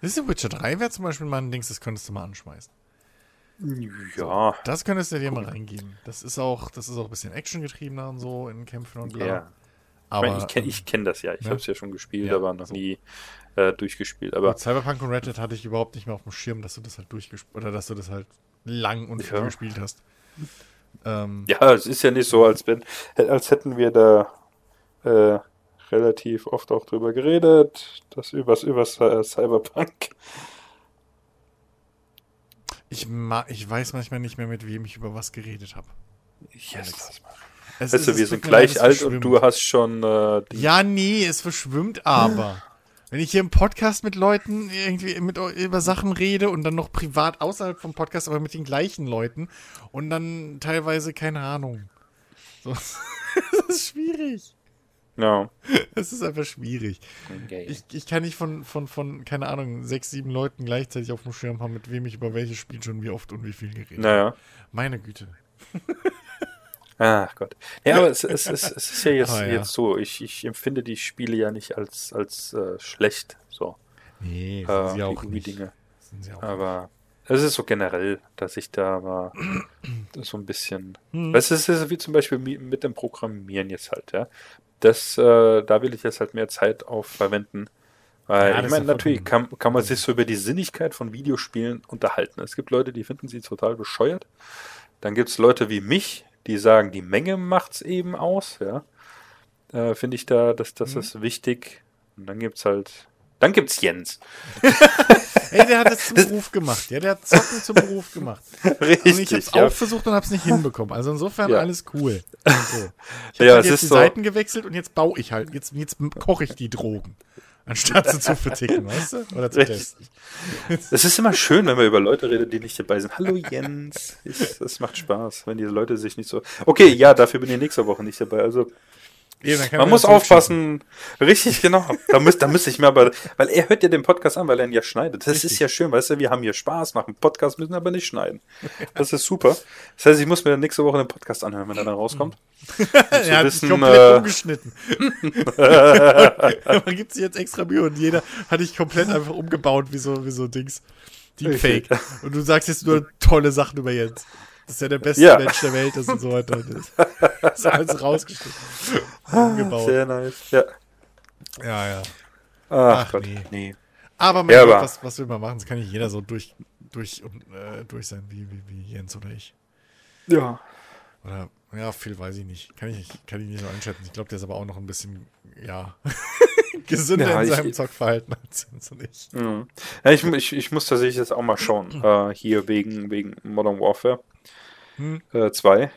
das ist Witcher 3 wäre zum Beispiel mal ein Dings, das könntest du mal anschmeißen. Ja, Das könntest du dir mal reingeben. Das ist auch, das ist auch ein bisschen actiongetriebener und so in Kämpfen und bla. ja. Ich, Aber mein, ich kenne ähm, ich kenn das ja. Ich ne? habe es ja schon gespielt, Ja, aber noch so. nie äh, durchgespielt. Aber Mit Cyberpunk und Red Dead hatte ich überhaupt nicht mehr auf dem Schirm, dass du das halt durchgespielt oder dass du das halt lang und viel Ja. gespielt hast. Ähm, ja, es ist ja nicht so, als wenn, als hätten wir da äh, relativ oft auch drüber geredet, das übers, übers äh, Cyberpunk. ich, ma ich weiß manchmal nicht mehr, mit wem ich über was geredet habe. Yes. Es Weißt du, wir sind gleich alt und du hast schon äh, die Ja, nee, es verschwimmt aber. Wenn ich hier im Podcast mit Leuten irgendwie mit, über Sachen rede und dann noch privat außerhalb vom Podcast, aber mit den gleichen Leuten und dann teilweise keine Ahnung. So, das ist schwierig. Ja. Das ist einfach schwierig. Ich, ich kann nicht von, von, von, keine Ahnung, sechs, sieben Leuten gleichzeitig auf dem Schirm haben, mit wem ich über welches Spiel schon wie oft und wie viel geredet habe. Naja. Meine Güte. Ach Gott. Ja, aber es, es, es, es ist ja jetzt, Ah, ja. jetzt so. Ich, ich empfinde die Spiele ja nicht als, als äh, schlecht. So. Nee, Äh, sind sie auch nicht. Dinge. Sind sie auch Aber es ist so generell, dass ich da mal so ein bisschen. Hm. Es ist wie zum Beispiel mi- mit dem Programmieren jetzt halt, ja. Das, äh, da will ich jetzt halt mehr Zeit auf verwenden. Weil Ja, ich ist meine, natürlich kann, kann man sich so über die Sinnigkeit von Videospielen unterhalten. Es gibt Leute, die finden sie total bescheuert. Dann gibt es Leute wie mich, die sagen, die Menge macht's eben aus, ja. Äh, Finde ich da, das, das Mhm. ist wichtig. Und dann gibt's halt. Dann gibt's Jens. Ey, der hat es zum Beruf gemacht. Ja, der hat Zocken zum Beruf gemacht. Richtig. Und ich hab's ja. auch versucht und hab's nicht hinbekommen. Also insofern Ja. alles cool. So. Ich hab Ja, halt es jetzt die so- Seiten gewechselt und jetzt baue ich halt. Jetzt, jetzt koche ich die Drogen. Anstatt sie zu verticken, weißt du? Oder zu testen. Es ist immer schön, wenn man über Leute redet, die nicht dabei sind. Hallo Jens. Ich, das macht Spaß, wenn die Leute sich nicht so. Okay, ja, dafür bin ich nächste Woche nicht dabei. Also Eben, dann man muss aufpassen. Richtig, genau. Da müsste da müsste ich mir aber, weil er hört ja den Podcast an, weil er ihn ja schneidet. Das Richtig. ist ja schön, weißt du, wir haben hier Spaß, machen Podcast, müssen aber nicht schneiden. Das ist super. Das heißt, ich muss mir nächste Woche den Podcast anhören, wenn er dann rauskommt. er hat wissen, komplett äh, umgeschnitten. Man gibt sich jetzt extra Mühe und jeder hat dich komplett einfach umgebaut, wie so, wie so Dings. Deepfake. Und du sagst jetzt nur tolle Sachen über Jens. Das ist ja der beste Ja. Mensch der Welt, das und so weiter. Das ist alles rausgeschnitten. Umgebaut. Sehr nice. Ja. Ja, ja. Ach, Ach, Gott. nee. Nee. Aber mein Ja, Gott, was, was will man machen? Das kann nicht jeder so durch, durch, äh, durch sein wie, wie, wie Jens oder ich. Ja. Oder, ja, viel weiß ich nicht. Kann ich, nicht- kann ich nicht so einschätzen. Ich glaube, der ist aber auch noch ein bisschen, ja, gesünder Ja, in ich- seinem Zockverhalten als Jens und ich. Mhm. Ja, ich, ich, ich muss tatsächlich jetzt auch mal schauen, äh, hier wegen, wegen Modern Warfare Hm. 2, äh,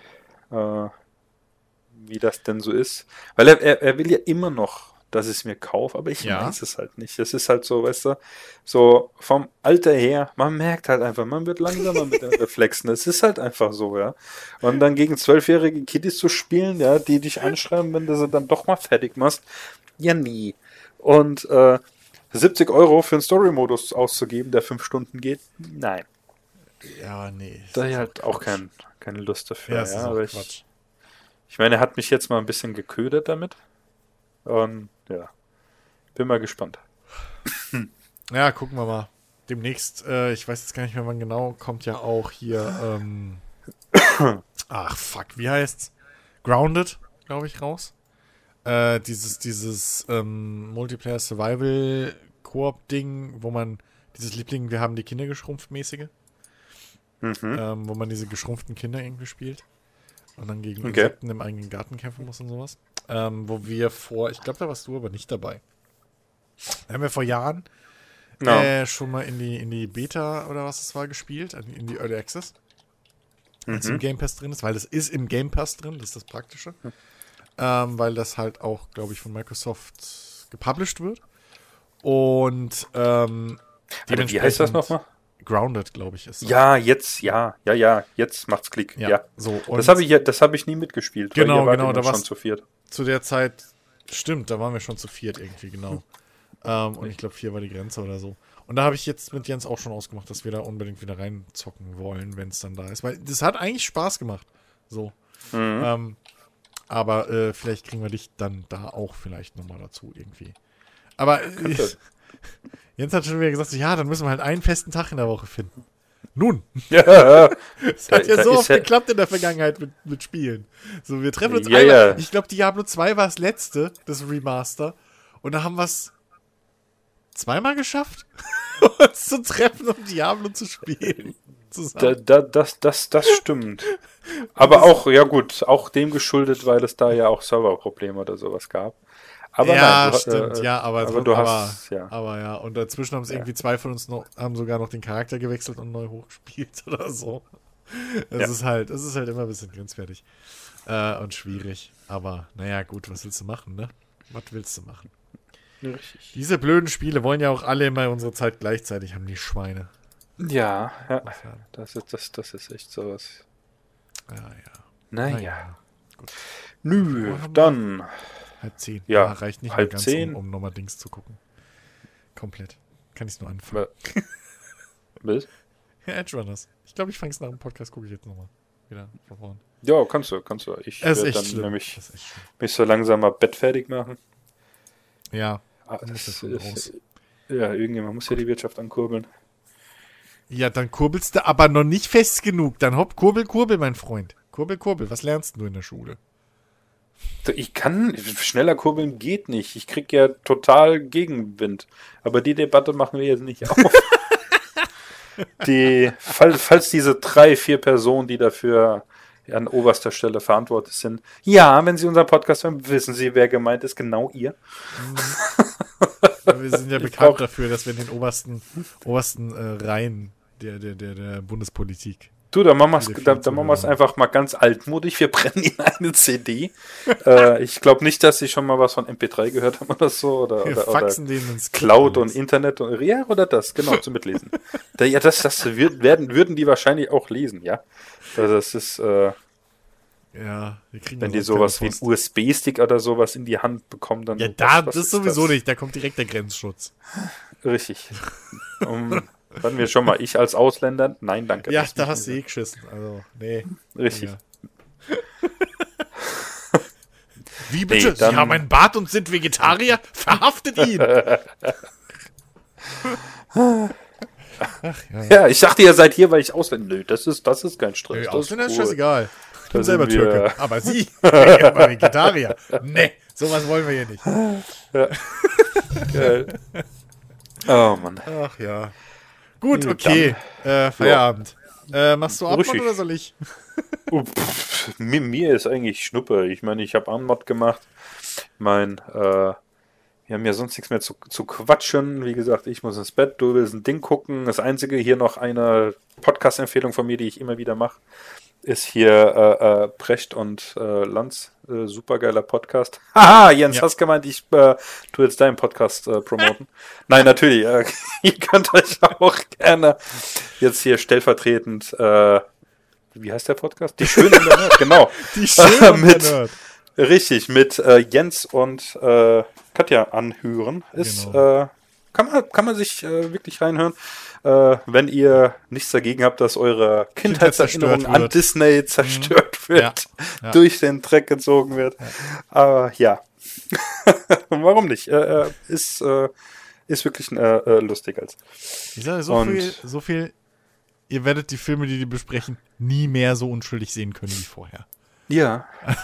wie das denn so ist. Weil er, er, er will ja immer noch dass ich es mir kaufe, aber ich Ja. weiß es halt nicht. Das ist halt so, weißt du, so vom Alter her, man merkt halt einfach, man wird langsamer mit den Reflexen. Es ist halt einfach so, ja. Und dann gegen zwölfjährige Kiddies zu spielen, ja, die dich anschreiben, wenn du sie dann doch mal fertig machst, ja nie. Und äh, 70 Euro für einen Story-Modus auszugeben, der fünf Stunden geht, nein. Ja, nee. Da ich halt auch kein, keine Lust dafür. Ja, Ja, aber ich, Quatsch. Ich meine, er hat mich jetzt mal ein bisschen geködert damit. Und ja, bin mal gespannt. Ja, gucken wir mal. Demnächst, äh, ich weiß jetzt gar nicht mehr wann genau, kommt ja auch hier, ähm, ach fuck, wie heißt's? Grounded, glaube ich, raus. Äh, dieses, dieses ähm, Multiplayer Survival Koop Ding, wo man dieses Liebling, wir haben die Kinder geschrumpft mäßige, Mhm. ähm, wo man diese geschrumpften Kinder irgendwie spielt und dann gegen Okay. Insekten im eigenen Garten kämpfen muss und sowas. Ähm, wo wir vor, ich glaube, da warst du aber nicht dabei. Da haben wir vor Jahren Ja. äh, schon mal in die, in die Beta oder was es war gespielt, in die Early Access. Wenn es im Mhm. Game Pass drin ist, weil das ist im Game Pass drin, das ist das Praktische. Ähm, weil das halt auch, glaube ich, von Microsoft gepublished wird. Und ähm, wie heißt das nochmal? Grounded, glaube ich, ist das. Ja, jetzt, ja, ja, ja, jetzt macht's Klick. Ja, Ja. so. Das habe ich, ja- das hab ich nie mitgespielt. Genau, genau, da schon war's- zu viert. zu der Zeit, stimmt, da waren wir schon zu viert irgendwie, genau. ähm, und ich glaube, vier war die Grenze oder so. Und da habe ich jetzt mit Jens auch schon ausgemacht, dass wir da unbedingt wieder reinzocken wollen, wenn es dann da ist. Weil das hat eigentlich Spaß gemacht. So. Mhm. Ähm, aber äh, vielleicht kriegen wir dich dann da auch vielleicht nochmal dazu irgendwie. Aber äh, Könnte. Jens hat schon wieder gesagt, so, ja, dann müssen wir halt einen festen Tag in der Woche finden. Nun, Ja, es hat ja da so oft ja- geklappt in der Vergangenheit mit, mit Spielen. So, wir treffen uns Ja, einmal. ja. Ich glaube, Diablo 2 war das letzte, das Remaster. Und da haben wir es zweimal geschafft, uns zu treffen, um Diablo zu spielen. da, da, das, das, das stimmt. Aber auch, ja gut, auch dem geschuldet, weil es da ja auch Serverprobleme oder sowas gab. Aber ja, nein, du, stimmt, äh, ja, aber, aber so- du aber, hast, ja. aber ja, und dazwischen haben es irgendwie zwei von uns noch, haben sogar noch den Charakter gewechselt und neu hochgespielt oder so. Es Ja. ist halt, es ist halt immer ein bisschen grenzwertig äh, und schwierig. Aber naja, gut, was willst du machen, ne? Was willst du machen? Richtig. Diese blöden Spiele wollen ja auch alle immer unsere Zeit gleichzeitig haben, die Schweine. Ja, ja, Ja, das ist, das, das ist echt sowas. ja. Naja. Naja. Nö, Wo haben wir- dann. Halb zehn. Ja, reicht nicht halb ganz, zehn. um, um nochmal Dings zu gucken. Komplett. Kann ich es nur anfangen. Was? Ja, Edge Runners. Ich glaube, ich fange es nach dem Podcast, gucke ich jetzt nochmal. Wieder von vorne. Ja, kannst du, kannst du. Ich ist werde dann schlimm. nämlich ist mich so langsam mal bettfertig machen. Ja. Ah, ist das raus. ist, ja, irgendjemand muss ja die Wirtschaft ankurbeln. Ja, dann kurbelst du aber noch nicht fest genug. Dann hopp, kurbel, kurbel, mein Freund. Kurbel, kurbel. Was lernst du in der Schule? Ich kann, schneller kurbeln geht nicht. Ich krieg ja total Gegenwind. Aber die Debatte machen wir jetzt nicht auf. die, falls, falls diese drei, vier Personen, die dafür an oberster Stelle verantwortlich sind, ja, wenn sie unseren Podcast hören, wissen sie, wer gemeint ist, genau ihr. Wir sind ja Ich bekannt dafür, dass wir in den obersten, obersten äh, Reihen der, der, der, der Bundespolitik. Du, dann machen dann, wir es einfach mal ganz altmodisch. Wir brennen ihnen eine CD. äh, ich glaube nicht, dass sie schon mal was von MP3 gehört haben oder so. Oder, Wir oder, oder faxen denen ins Cloud und Internet und ja, oder das, genau, zum Mitlesen. da, ja, das, das wird, werden, würden die wahrscheinlich auch lesen, ja. Also das ist, äh, Ja, wir kriegen wenn die sowas wie keine ein Post. USB-Stick oder sowas in die Hand bekommen, dann. Ja, was- da, was das ist sowieso nicht. Da kommt direkt der Grenzschutz. Richtig. um, hatten wir schon mal, ich als Ausländer? Nein, danke. Ja, da hast du eh geschissen. Also, nee. Richtig. Ja. Wie bitte? Nee, Sie haben einen Bart und sind Vegetarier? Verhaftet ihn! Ach ja. Ja, ich dachte, ihr seid hier, weil ich Ausländer. Nö, das ist, das ist kein Stress. Nö, das Ausländer ist cool. scheißegal. Ich bin selber wir- Türke. Aber Sie, aber Vegetarier. Nee, sowas wollen wir hier nicht. Geil. Oh Mann. Ach ja. Gut, Ja, okay. Äh, Feierabend. Äh, machst du Abmod oder soll ich? Oh, pff, mir, mir ist eigentlich Schnuppe. Ich meine, ich habe Anmod gemacht. Mein, äh, wir haben ja sonst nichts mehr zu, zu quatschen. Wie gesagt, ich muss ins Bett, du willst ein Ding gucken. Das einzige hier noch eine Podcast-Empfehlung von mir, die ich immer wieder mache. Ist hier äh, äh, Precht und äh, Lanz. Äh, supergeiler Podcast. Haha, Jens, Ja. hast gemeint, ich äh, tu jetzt deinen Podcast äh, promoten. Nein, natürlich. Äh, ihr könnt euch auch gerne jetzt hier stellvertretend, äh, wie heißt der Podcast? Die Schönen der Nerd, genau. Die schöne Mit- Nerd. Richtig, mit äh, Jens und äh, Katja anhören. Ist, Genau. äh, kann, man, kann man sich äh, wirklich reinhören, äh, wenn ihr nichts dagegen habt, dass eure Kindheitserinnerung an. Disney zerstört wird, Ja, ja. durch den Dreck gezogen wird. Aber ja, warum nicht? Äh, äh, ist, äh, ist wirklich äh, äh, lustig als. Ich sage so Und- viel, so viel, ihr werdet die Filme, die die besprechen, nie mehr so unschuldig sehen können wie vorher. Ja.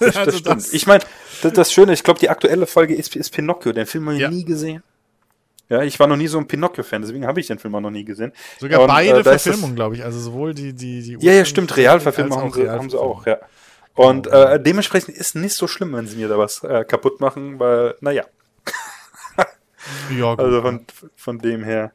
Das, Also das stimmt. das- ich meine, das, das Schöne, ich glaube, die aktuelle Folge ist, ist Pinocchio. Den Film habe ich Ja. nie gesehen. Ja, ich war noch nie so ein Pinocchio-Fan, deswegen habe ich den Film auch noch nie gesehen. Sogar Und, beide äh, ist das- Verfilmungen, glaube ich. Also sowohl die, die, die Ja, ja, stimmt. Realverfilmung haben sie, haben sie auch, ja. Und Genau. äh, dementsprechend ist nicht so schlimm, wenn sie mir da was äh, kaputt machen, weil, naja, Ja, also von, von dem her.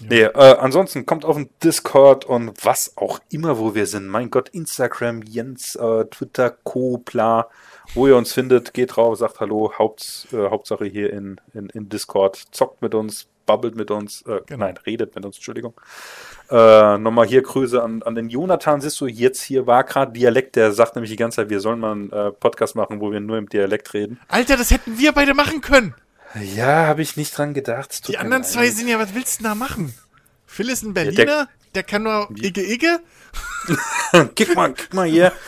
Nee, äh, ansonsten kommt auf den Discord und was auch immer, wo wir sind. Mein Gott, Instagram, Jens, äh, Twitter, Co, bla. Wo ihr uns findet, geht drauf, sagt Hallo, Haupt, äh, Hauptsache hier in, in, in Discord, zockt mit uns, babbelt mit uns, äh, Genau. nein, redet mit uns, Entschuldigung. Äh, nochmal hier Grüße an, an den Jonathan, siehst du, jetzt hier war gerade Dialekt, der sagt nämlich die ganze Zeit, wir sollen mal einen äh, Podcast machen, wo wir nur im Dialekt reden. Alter, das hätten wir beide machen können. Ja, habe ich nicht dran gedacht. tut Die anderen zwei sind ja, was willst du denn da machen? Phil ist ein der- Berliner, der, kann nur Igge Igge. Kick mal, kick mal hier.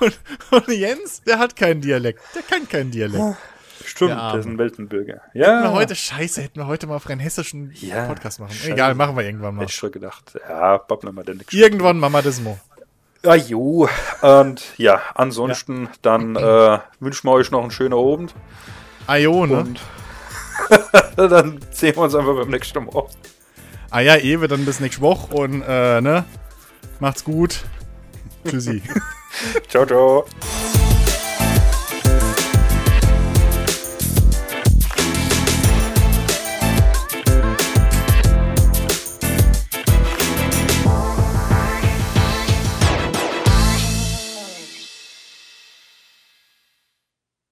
Und, und Jens, der hat keinen Dialekt. Der kann keinen Dialekt. Stimmt, Der der ist ein Weltenbürger. Hätten wir Ja, heute, scheiße, hätten wir heute mal auf einen hessischen Ja, Podcast machen. scheiße. Egal, machen wir irgendwann mal. hätte ich schon gedacht. Ja, babbeln wir denn nichts. Irgendwann Mamadismo. Ja, jo. Und ja, ansonsten dann äh, wünschen wir euch noch einen schönen Abend. Ajo, ne? Und dann sehen wir uns einfach beim nächsten Mal. Ah ja, Ewe, dann bis nächste Woche und, äh, ne? Macht's gut. Tschüssi. Ciao, ciao.